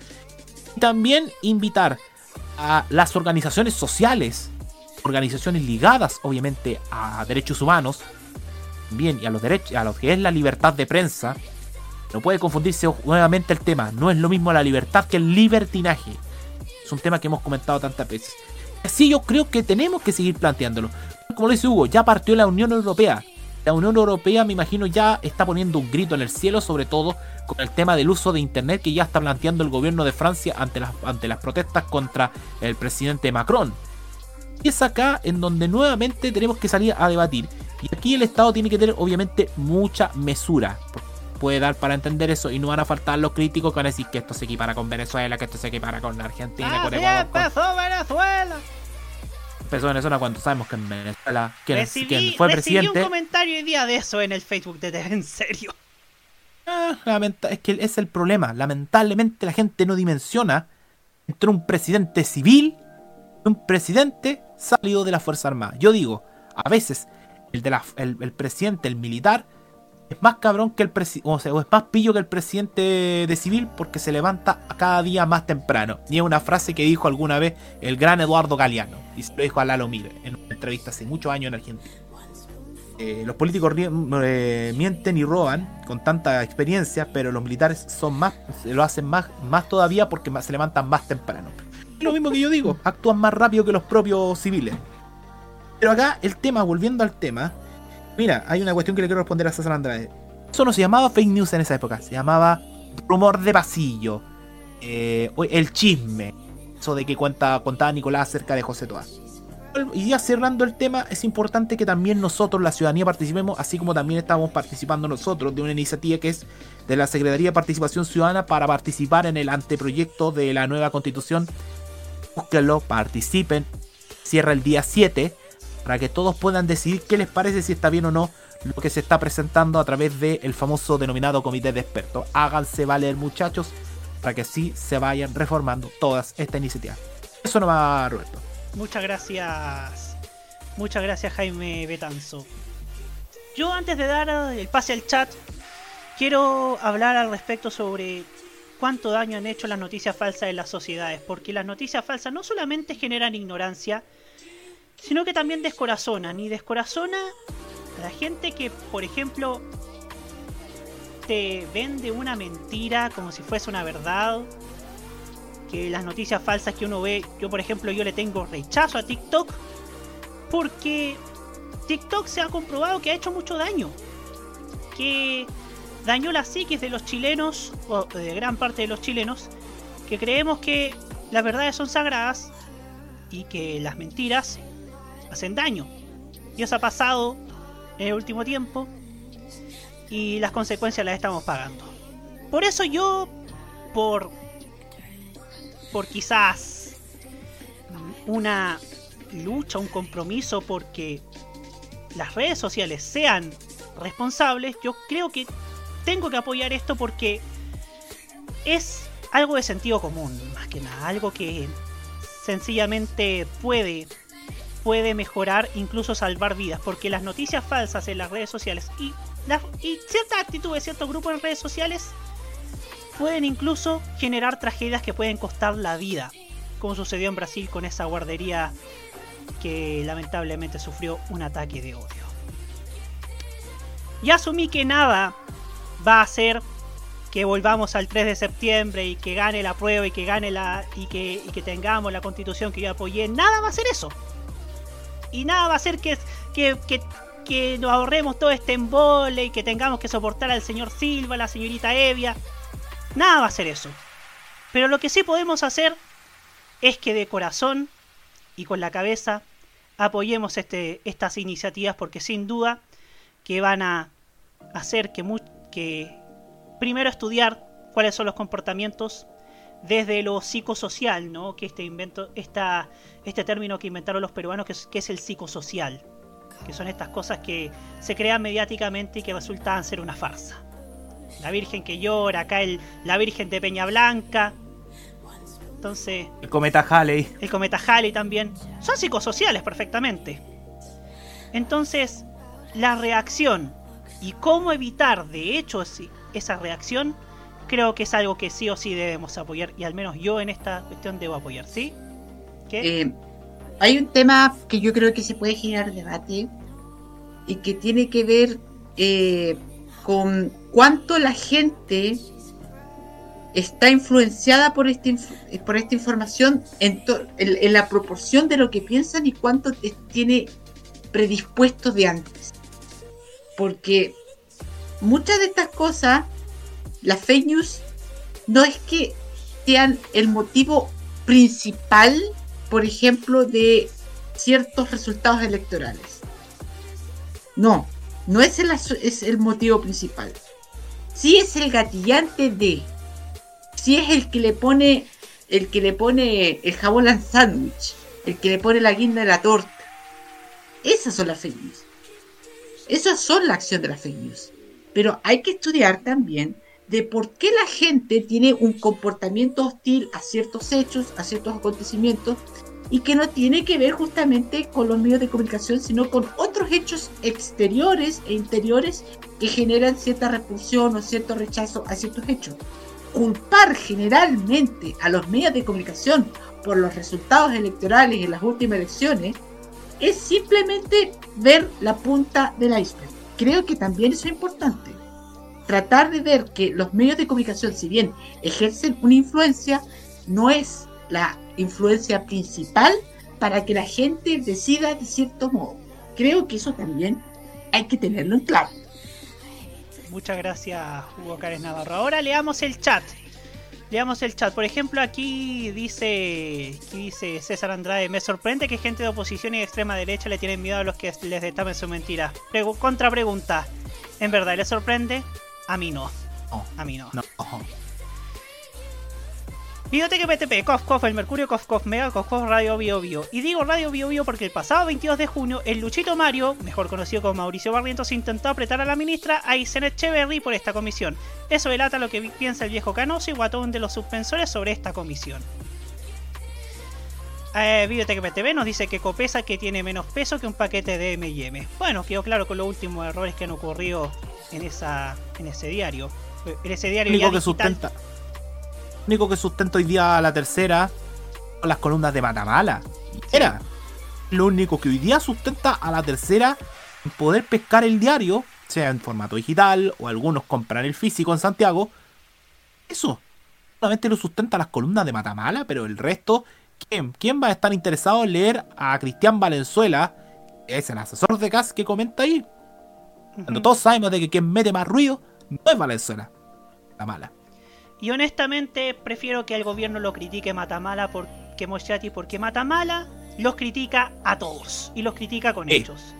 También invitar a las organizaciones sociales, organizaciones ligadas obviamente a derechos humanos, bien y a los derechos, a lo que es la libertad de prensa. No puede confundirse nuevamente el tema, no es lo mismo la libertad que el libertinaje. Es un tema que hemos comentado tantas veces. Así yo creo que tenemos que seguir planteándolo. Como lo dice Hugo, ya partió la Unión Europea. La Unión Europea, me imagino, ya está poniendo un grito en el cielo, sobre todo con el tema del uso de Internet que ya está planteando el gobierno de Francia ante las, ante las protestas contra el presidente Macron. Y es acá en donde nuevamente tenemos que salir a debatir. Y aquí el Estado tiene que tener obviamente mucha mesura. Puede dar para entender eso y no van a faltar los críticos que van a decir que esto se equipara con Venezuela, que esto se equipara con Argentina, con Ecuador. empezó Venezuela! Empezó Venezuela cuando sabemos que en Venezuela quien, recibí, fue recibí presidente. un comentario hoy día de eso en el Facebook de En serio. Ah, es que es el problema. Lamentablemente la gente no dimensiona entre un presidente civil y un presidente salido de la Fuerza Armada. Yo digo, a veces el, de la, el, el presidente, el militar, es más cabrón que el o, sea, es más pillo que el presidente de civil porque se levanta cada día más temprano. Y es una frase que dijo alguna vez el gran Eduardo Galeano, y se lo dijo a Lalo Mire en una entrevista hace muchos años en Argentina. Eh, los políticos eh, mienten y roban con tanta experiencia, pero los militares son más, lo hacen más, más todavía porque se levantan más temprano. Es lo mismo que yo digo, actúan más rápido que los propios civiles. Pero acá el tema, volviendo al tema, Mira, hay una cuestión que le quiero responder a César Andrade. Eso no se llamaba fake news en esa época, se llamaba rumor de pasillo, eh, el chisme, eso de que cuenta, contaba Nicolás acerca de José Toa. Y ya cerrando el tema, es importante que también nosotros, la ciudadanía, participemos, así como también estamos participando nosotros de una iniciativa que es de la Secretaría de Participación Ciudadana para participar en el anteproyecto de la nueva constitución. Búsquenlo, participen. Cierra el día 7 para que todos puedan decidir qué les parece si está bien o no lo que se está presentando a través del famoso denominado comité de expertos. Háganse valer muchachos para que así se vayan reformando todas estas iniciativas. Eso no va, Roberto. Muchas gracias. Muchas gracias Jaime Betanzo. Yo antes de dar el pase al chat, quiero hablar al respecto sobre cuánto daño han hecho las noticias falsas en las sociedades, porque las noticias falsas no solamente generan ignorancia, sino que también descorazonan. Y descorazona a la gente que, por ejemplo, te vende una mentira como si fuese una verdad. Que las noticias falsas que uno ve, yo por ejemplo, yo le tengo rechazo a TikTok. Porque TikTok se ha comprobado que ha hecho mucho daño. Que dañó la psiquis de los chilenos, o de gran parte de los chilenos, que creemos que las verdades son sagradas y que las mentiras hacen daño. Y eso ha pasado en el último tiempo y las consecuencias las estamos pagando. Por eso yo, por, por quizás una lucha, un compromiso porque las redes sociales sean responsables, yo creo que tengo que apoyar esto porque es algo de sentido común, más que nada, algo que sencillamente puede puede mejorar, incluso salvar vidas, porque las noticias falsas en las redes sociales y, las, y ciertas actitudes de ciertos grupos en redes sociales pueden incluso generar tragedias que pueden costar la vida, como sucedió en Brasil con esa guardería que lamentablemente sufrió un ataque de odio. Y asumí que nada va a hacer que volvamos al 3 de septiembre y que gane la prueba y que gane la y que, y que tengamos la constitución que yo apoyé, nada va a ser eso y nada va a hacer que, que, que, nos ahorremos todo este embole y que tengamos que soportar al señor Silva, la señorita Evia. Nada va a hacer eso. Pero lo que sí podemos hacer es que de corazón y con la cabeza apoyemos este, estas iniciativas porque sin duda que van a hacer que, que primero estudiar cuáles son los comportamientos desde lo psicosocial, ¿no? Que este invento, esta, este término que inventaron los peruanos, que es, que es el psicosocial, que son estas cosas que se crean mediáticamente y que resultan ser una farsa. La Virgen que llora, acá el, la Virgen de Peña Blanca. Entonces. El cometa Halley. El cometa Halley también. Son psicosociales perfectamente. Entonces, la reacción y cómo evitar de hecho esa reacción creo que es algo que sí o sí debemos apoyar y al menos yo en esta cuestión debo apoyar, ¿sí? Eh, hay un tema que yo creo que se puede generar debate y que tiene que ver eh, con cuánto la gente está influenciada por, este, por esta información en, en, la proporción de lo que piensan y cuánto tiene predispuesto de antes. Porque muchas de estas cosas las fake news no es que sean el motivo principal, por ejemplo, de ciertos resultados electorales. No, no es el, es el motivo principal. Sí es el gatillante de. Sí es el que le pone el que le pone el jabón al sándwich, el que le pone la guinda de la torta. Esas son las fake news. Esas son la acción de las fake news. Pero hay que estudiar también de por qué la gente tiene un comportamiento hostil a ciertos hechos, a ciertos acontecimientos, y que no tiene que ver justamente con los medios de comunicación, sino con otros hechos exteriores e interiores que generan cierta repulsión o cierto rechazo a ciertos hechos. Culpar generalmente a los medios de comunicación por los resultados electorales en las últimas elecciones es simplemente ver la punta del iceberg. Creo que también eso es importante tratar de ver que los medios de comunicación, si bien ejercen una influencia, no es la influencia principal para que la gente decida de cierto modo. Creo que eso también hay que tenerlo en claro. Muchas gracias, Hugo Cárez Navarro. Ahora leamos el chat. Leamos el chat. Por ejemplo, aquí dice, dice César Andrade, me sorprende que gente de oposición y extrema derecha le tienen miedo a los que les detamen su mentira. contra pregunta, ¿en verdad les sorprende? A mí no. A mí no. No. PTP, Cof Cof, el Mercurio Cof Cof Mega, Cof Cof Radio Bio Bio. Y digo Radio Bio Bio porque el pasado 22 de junio, el Luchito Mario, mejor conocido como Mauricio Barrientos, intentó apretar a la ministra Aysén Echeverry por esta comisión. Eso delata lo que piensa el viejo canoso y guatón de los suspensores sobre esta comisión. Eh, Videoteca PTV nos dice que Copesa que tiene menos peso que un paquete de M&M. Bueno, quedó claro con los últimos errores que han ocurrido en esa en ese diario. En ese diario único que sustenta. único que sustenta hoy día la tercera son las columnas de Matamala. Era lo único que hoy día sustenta a la tercera en poder pescar el diario, sea en formato digital o algunos compran el físico en Santiago. Eso. Solamente lo sustenta las columnas de Matamala, pero el resto, ¿quién? ¿Quién va a estar interesado en leer a Cristian Valenzuela? Es el asesor de CAS que comenta ahí. Cuando todos sabemos de que quien mete más ruido no es Valenzuela. La mala. Y honestamente prefiero que el gobierno lo critique Matamala porque Mochati, porque Matamala los critica a todos. Y los critica con hechos.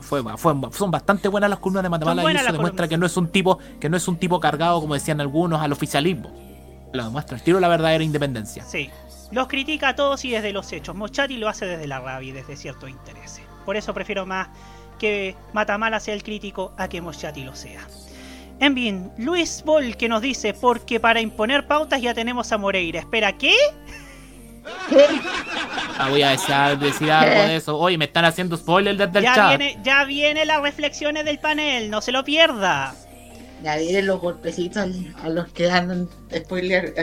Fue, son bastante buenas las columnas de Matamala y eso demuestra que no es un tipo que no es un tipo cargado como decían algunos al oficialismo lo demuestra el tiro la verdadera independencia sí los critica a todos y desde los hechos Mochati lo hace desde la rabia y desde cierto interés por eso prefiero más que Matamala sea el crítico a que Moschati lo sea. En fin, Luis Bol que nos dice, porque para imponer pautas ya tenemos a Moreira. Espera, ¿qué? Ah, voy a decir, algo de eso. Oye, me están haciendo spoiler desde el ya chat. Viene, ya viene las reflexiones del panel, no se lo pierda. Ya los golpecitos a los que andan spoiler.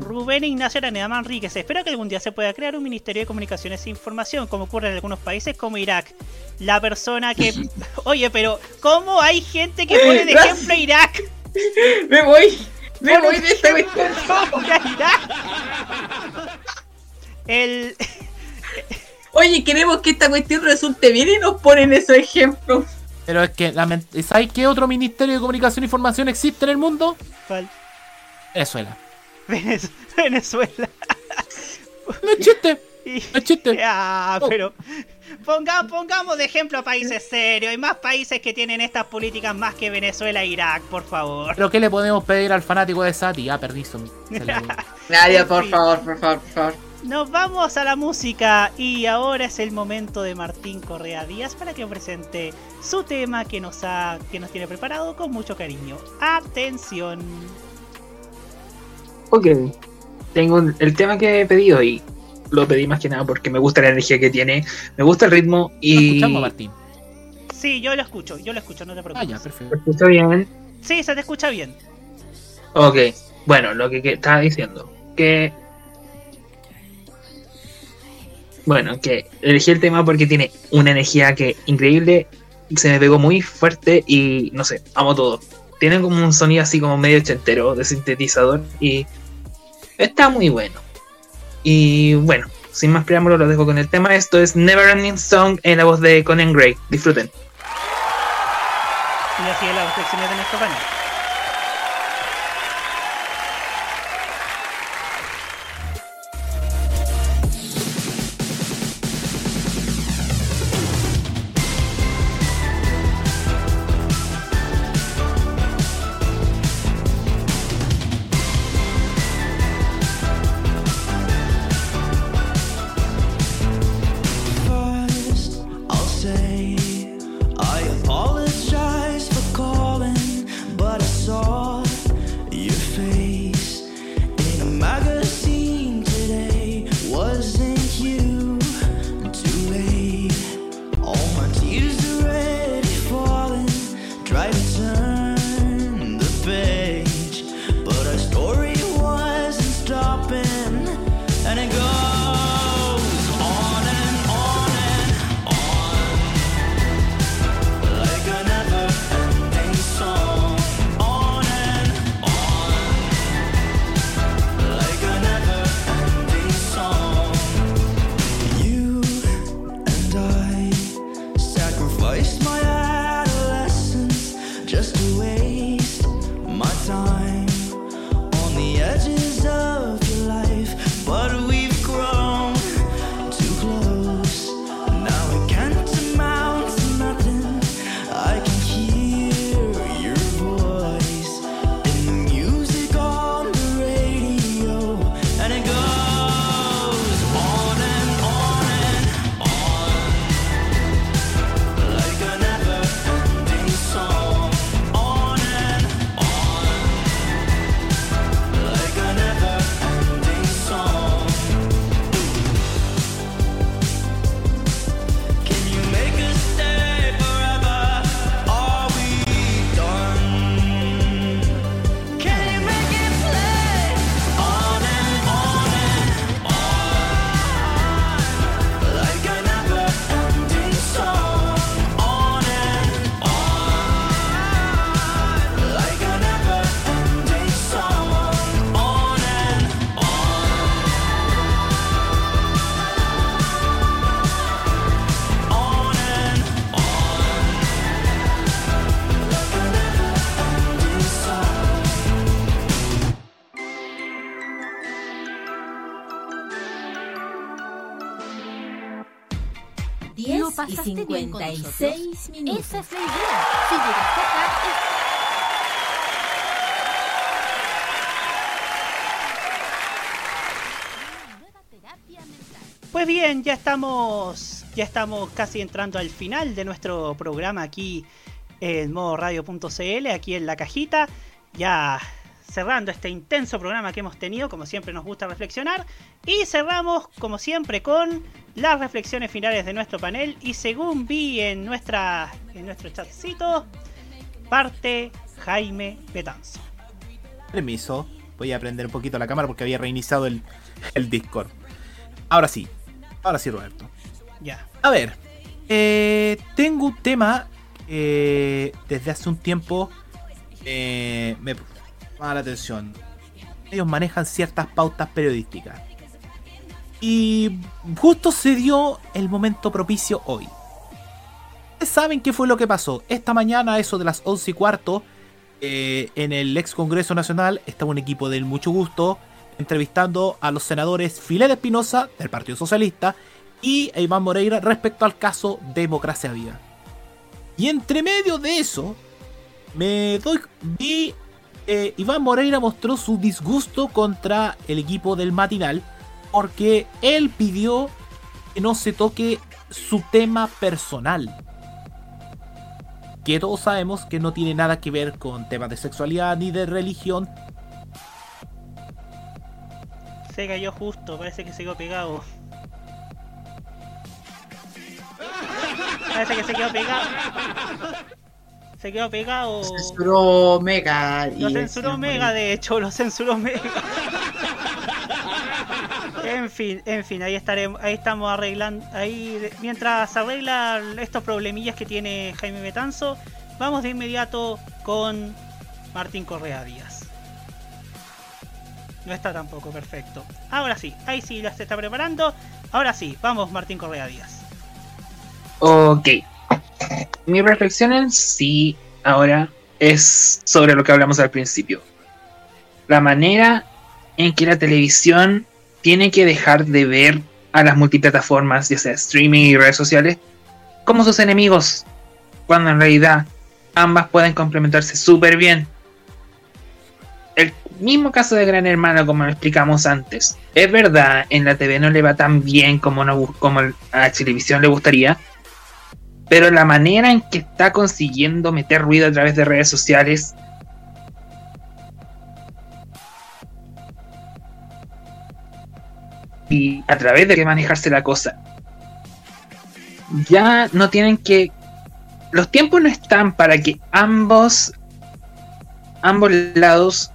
Rubén Ignacio Araneda Manríquez. Espero que algún día se pueda crear un Ministerio de Comunicaciones e Información, como ocurre en algunos países como Irak. La persona que. Oye, pero ¿cómo hay gente que pone de ejemplo a Irak? Me voy. Me voy de este El. Oye, queremos que esta cuestión resulte bien y nos ponen esos ejemplos. Pero es que, ¿sabes qué otro ministerio de comunicación e información existe en el mundo? ¿Cuál? Venezuela. Venezuela. No es chiste. No es chiste. Ah, pero ponga, pongamos de ejemplo a países serios. Hay más países que tienen estas políticas más que Venezuela e Irak, por favor. ¿Pero qué le podemos pedir al fanático de Sati? Ah, perdí Nadie, por favor, por favor, por favor. Nos vamos a la música y ahora es el momento de Martín Correa Díaz para que presente su tema que nos ha que nos tiene preparado con mucho cariño. Atención. Ok. Tengo el tema que he pedido y lo pedí más que nada porque me gusta la energía que tiene, me gusta el ritmo y. escuchamos, Martín? Sí, yo lo escucho, yo lo escucho, no te preocupes. Ah, ya, perfecto. ¿Se escucha bien? Sí, se te escucha bien. Ok, bueno, lo que, que estaba diciendo, que Bueno, que elegí el tema porque tiene una energía que increíble, se me pegó muy fuerte y no sé, amo todo. Tiene como un sonido así como medio ochentero de sintetizador y está muy bueno. Y bueno, sin más preámbulos lo dejo con el tema. Esto es Never Ending Song en la voz de Conan Gray. Disfruten. Y así es la de nuestro panel. Bien, ya estamos, ya estamos casi entrando al final de nuestro programa aquí en modo radio.cl, aquí en la cajita. Ya cerrando este intenso programa que hemos tenido, como siempre nos gusta reflexionar. Y cerramos, como siempre, con las reflexiones finales de nuestro panel. Y según vi en, nuestra, en nuestro chatcito, parte Jaime Betanzo. Permiso, voy a prender un poquito la cámara porque había reiniciado el, el Discord. Ahora sí, ahora sí, Roberto. Ya. A ver, eh, tengo un tema eh, desde hace un tiempo eh, me llama la atención. Ellos manejan ciertas pautas periodísticas. Y justo se dio el momento propicio hoy. Ustedes saben qué fue lo que pasó. Esta mañana, eso de las 11 y cuarto, eh, en el ex Congreso Nacional, estaba un equipo del mucho gusto entrevistando a los senadores Filet Espinosa del Partido Socialista y Iván Moreira respecto al caso Democracia Viva. Y entre medio de eso, me doy. Vi. Eh, Iván Moreira mostró su disgusto contra el equipo del matinal porque él pidió que no se toque su tema personal. Que todos sabemos que no tiene nada que ver con temas de sexualidad ni de religión. Se cayó justo, parece que se quedó pegado. Parece que se quedó pegado. Se quedó pegado. Censuró Mega. Lo censuró Mega, de hecho, lo censuró Mega. En fin, en fin, ahí estaremos, ahí estamos arreglando, ahí mientras arregla estos problemillas que tiene Jaime Betanzo, vamos de inmediato con Martín Correa Díaz. No está tampoco perfecto. Ahora sí, ahí sí ya se está preparando. Ahora sí, vamos Martín Correa Díaz. Ok. Mi reflexión en sí ahora es sobre lo que hablamos al principio. La manera en que la televisión tiene que dejar de ver a las multiplataformas, ya sea streaming y redes sociales, como sus enemigos, cuando en realidad ambas pueden complementarse súper bien. Mismo caso de Gran Hermano, como lo explicamos antes, es verdad, en la TV no le va tan bien como a la televisión le gustaría, pero la manera en que está consiguiendo meter ruido a través de redes sociales y a través de que manejarse la cosa. Ya no tienen que. Los tiempos no están para que ambos. Ambos lados.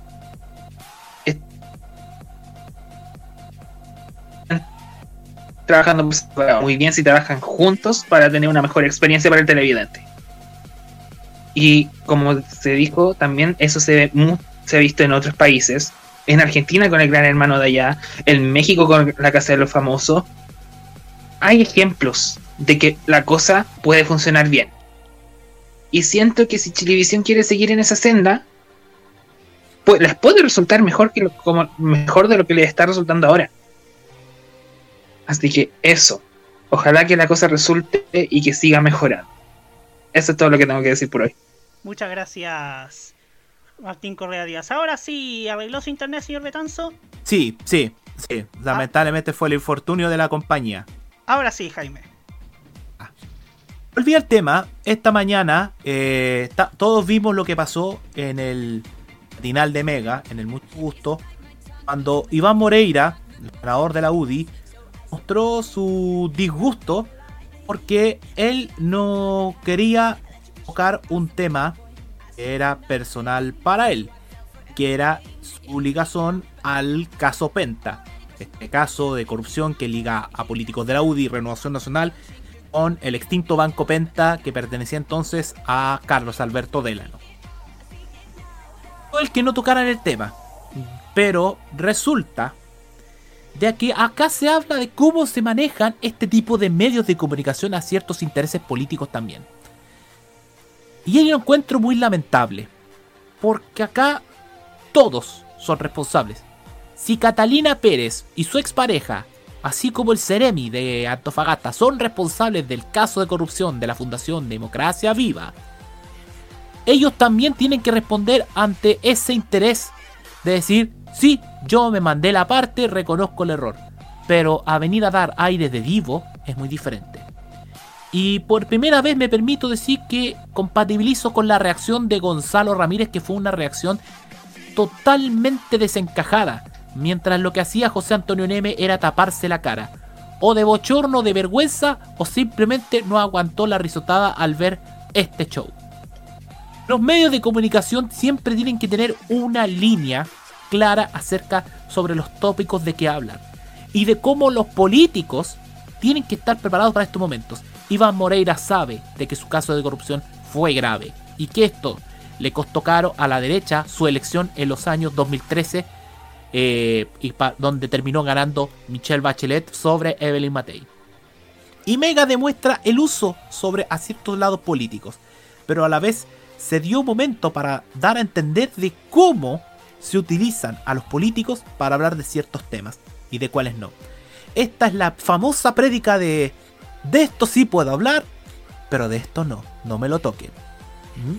Trabajando muy bien si trabajan juntos para tener una mejor experiencia para el televidente. Y como se dijo, también eso se, se ha visto en otros países en Argentina con el gran hermano de allá, en México con la Casa de los Famosos, hay ejemplos de que la cosa puede funcionar bien. Y siento que si Televisión quiere seguir en esa senda, pues les puede resultar mejor, que como, mejor de lo que les está resultando ahora. Así que eso. Ojalá que la cosa resulte y que siga mejorando. Eso es todo lo que tengo que decir por hoy. Muchas gracias, Martín Correa Díaz. Ahora sí, ¿arregló su internet, señor Betanzo? Sí, sí, sí. Lamentablemente fue el infortunio de la compañía. Ahora sí, Jaime. Ah. Volví al tema. Esta mañana eh, todos vimos lo que pasó en el final de Mega, en el Mucho Gusto, cuando Iván Moreira, el ganador de la UDI, mostró su disgusto porque él no quería tocar un tema era personal para él, que era su ligazón al caso Penta, este caso de corrupción que liga a políticos de la UDI y Renovación Nacional con el extinto Banco Penta que pertenecía entonces a Carlos Alberto Delano. El que no tocaran el tema, pero resulta de que acá se habla de cómo se manejan este tipo de medios de comunicación a ciertos intereses políticos también. Y yo lo encuentro muy lamentable. Porque acá todos son responsables. Si Catalina Pérez y su expareja, así como el Ceremi de Antofagasta, son responsables del caso de corrupción de la Fundación Democracia Viva, ellos también tienen que responder ante ese interés de decir, sí, yo me mandé la parte, reconozco el error. Pero a venir a dar aire de vivo es muy diferente. Y por primera vez me permito decir que compatibilizo con la reacción de Gonzalo Ramírez, que fue una reacción totalmente desencajada, mientras lo que hacía José Antonio Neme era taparse la cara, o de bochorno, de vergüenza, o simplemente no aguantó la risotada al ver este show. Los medios de comunicación siempre tienen que tener una línea clara acerca sobre los tópicos de que hablan y de cómo los políticos tienen que estar preparados para estos momentos. Iván Moreira sabe de que su caso de corrupción fue grave y que esto le costó caro a la derecha su elección en los años 2013, eh, y donde terminó ganando Michelle Bachelet sobre Evelyn Matei. Y Mega demuestra el uso sobre ciertos lados políticos, pero a la vez se dio un momento para dar a entender de cómo se utilizan a los políticos para hablar de ciertos temas y de cuáles no. Esta es la famosa prédica de de esto sí puedo hablar, pero de esto no, no me lo toquen. ¿Mm?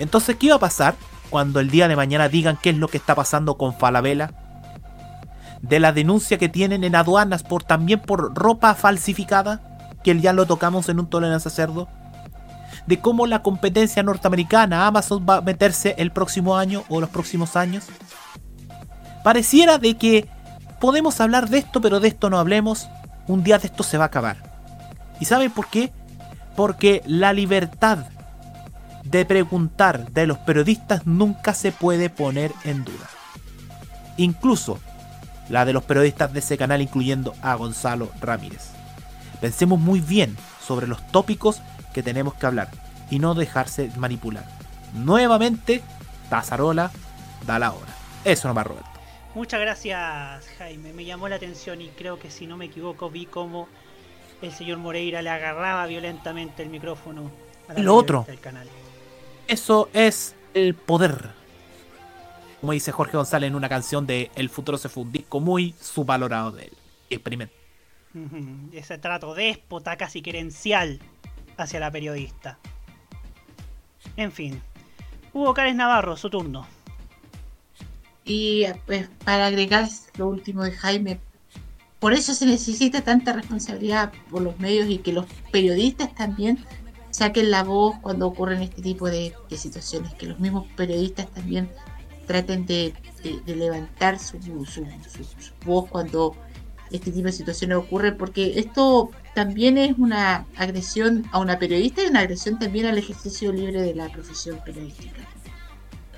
Entonces, ¿qué va a pasar cuando el día de mañana digan qué es lo que está pasando con Falabella? De la denuncia que tienen en aduanas por también por ropa falsificada, que ya lo tocamos en un tolerancia cerdo. De cómo la competencia norteamericana, Amazon, va a meterse el próximo año o los próximos años. Pareciera de que podemos hablar de esto, pero de esto no hablemos. Un día de esto se va a acabar. ¿Y saben por qué? Porque la libertad de preguntar de los periodistas nunca se puede poner en duda. Incluso la de los periodistas de ese canal, incluyendo a Gonzalo Ramírez. Pensemos muy bien sobre los tópicos que tenemos que hablar y no dejarse manipular. Nuevamente, Tazarola da la hora. Eso no va Roberto. Muchas gracias, Jaime. Me llamó la atención y creo que si no me equivoco vi cómo el señor Moreira le agarraba violentamente el micrófono a la lo otro del canal. Eso es el poder. Como dice Jorge González en una canción de El futuro se fue un disco muy subvalorado de él. Experimento. Ese trato déspota, casi querencial hacia la periodista. En fin. Hugo Cárez Navarro, su turno. Y pues para agregar lo último de Jaime, por eso se necesita tanta responsabilidad por los medios y que los periodistas también saquen la voz cuando ocurren este tipo de, situaciones, que los mismos periodistas también traten de, levantar su, voz cuando este tipo de situaciones ocurren, porque esto también es una agresión a una periodista y una agresión también al ejercicio libre de la profesión periodística.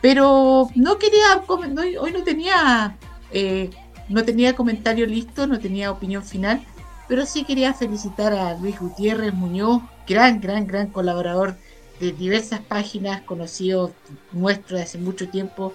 Pero no quería, hoy no tenía, eh, no tenía comentario listo, no tenía opinión final, pero sí quería felicitar a Luis Gutiérrez Muñoz, gran, gran, gran colaborador de diversas páginas, conocido nuestro de hace mucho tiempo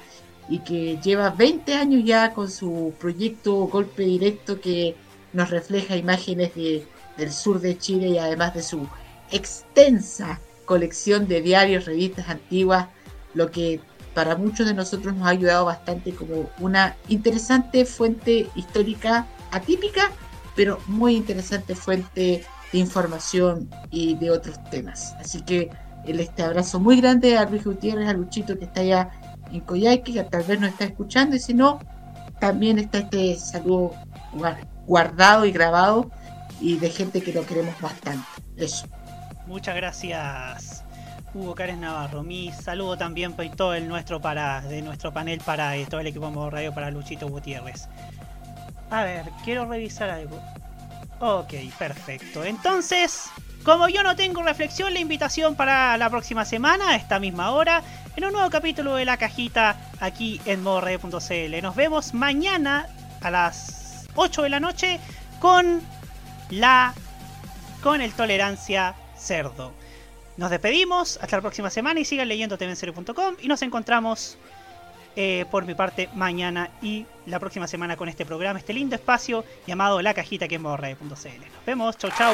y que lleva 20 años ya con su proyecto Golpe Directo que nos refleja imágenes del sur de Chile y además de su extensa colección de diarios, revistas antiguas, lo que para muchos de nosotros nos ha ayudado bastante como una interesante fuente histórica atípica, pero muy interesante fuente de información y de otros temas. Así que este abrazo muy grande a Luis Gutiérrez, a Luchito que está allá en Coyhaique, que tal vez nos está escuchando, y si no, también está este saludo guardado y grabado y de gente que lo queremos bastante. Eso. Muchas gracias, Hugo Cárez Navarro. Mi saludo también para todo el nuestro para de nuestro panel para eh, todo el equipo de radio para Luchito Gutiérrez. A ver, quiero revisar algo. Ok, perfecto. Entonces, como yo no tengo reflexión, la invitación para la próxima semana, a esta misma hora, en un nuevo capítulo de La Cajita aquí en modorred.cl. Nos vemos mañana a las 8 de la noche con la con el tolerancia cerdo. Nos despedimos, hasta la próxima semana y sigan leyendo tvserio.com y nos encontramos eh, por mi parte mañana y la próxima semana con este programa, este lindo espacio llamado La Cajita que en Nos vemos, chau chau.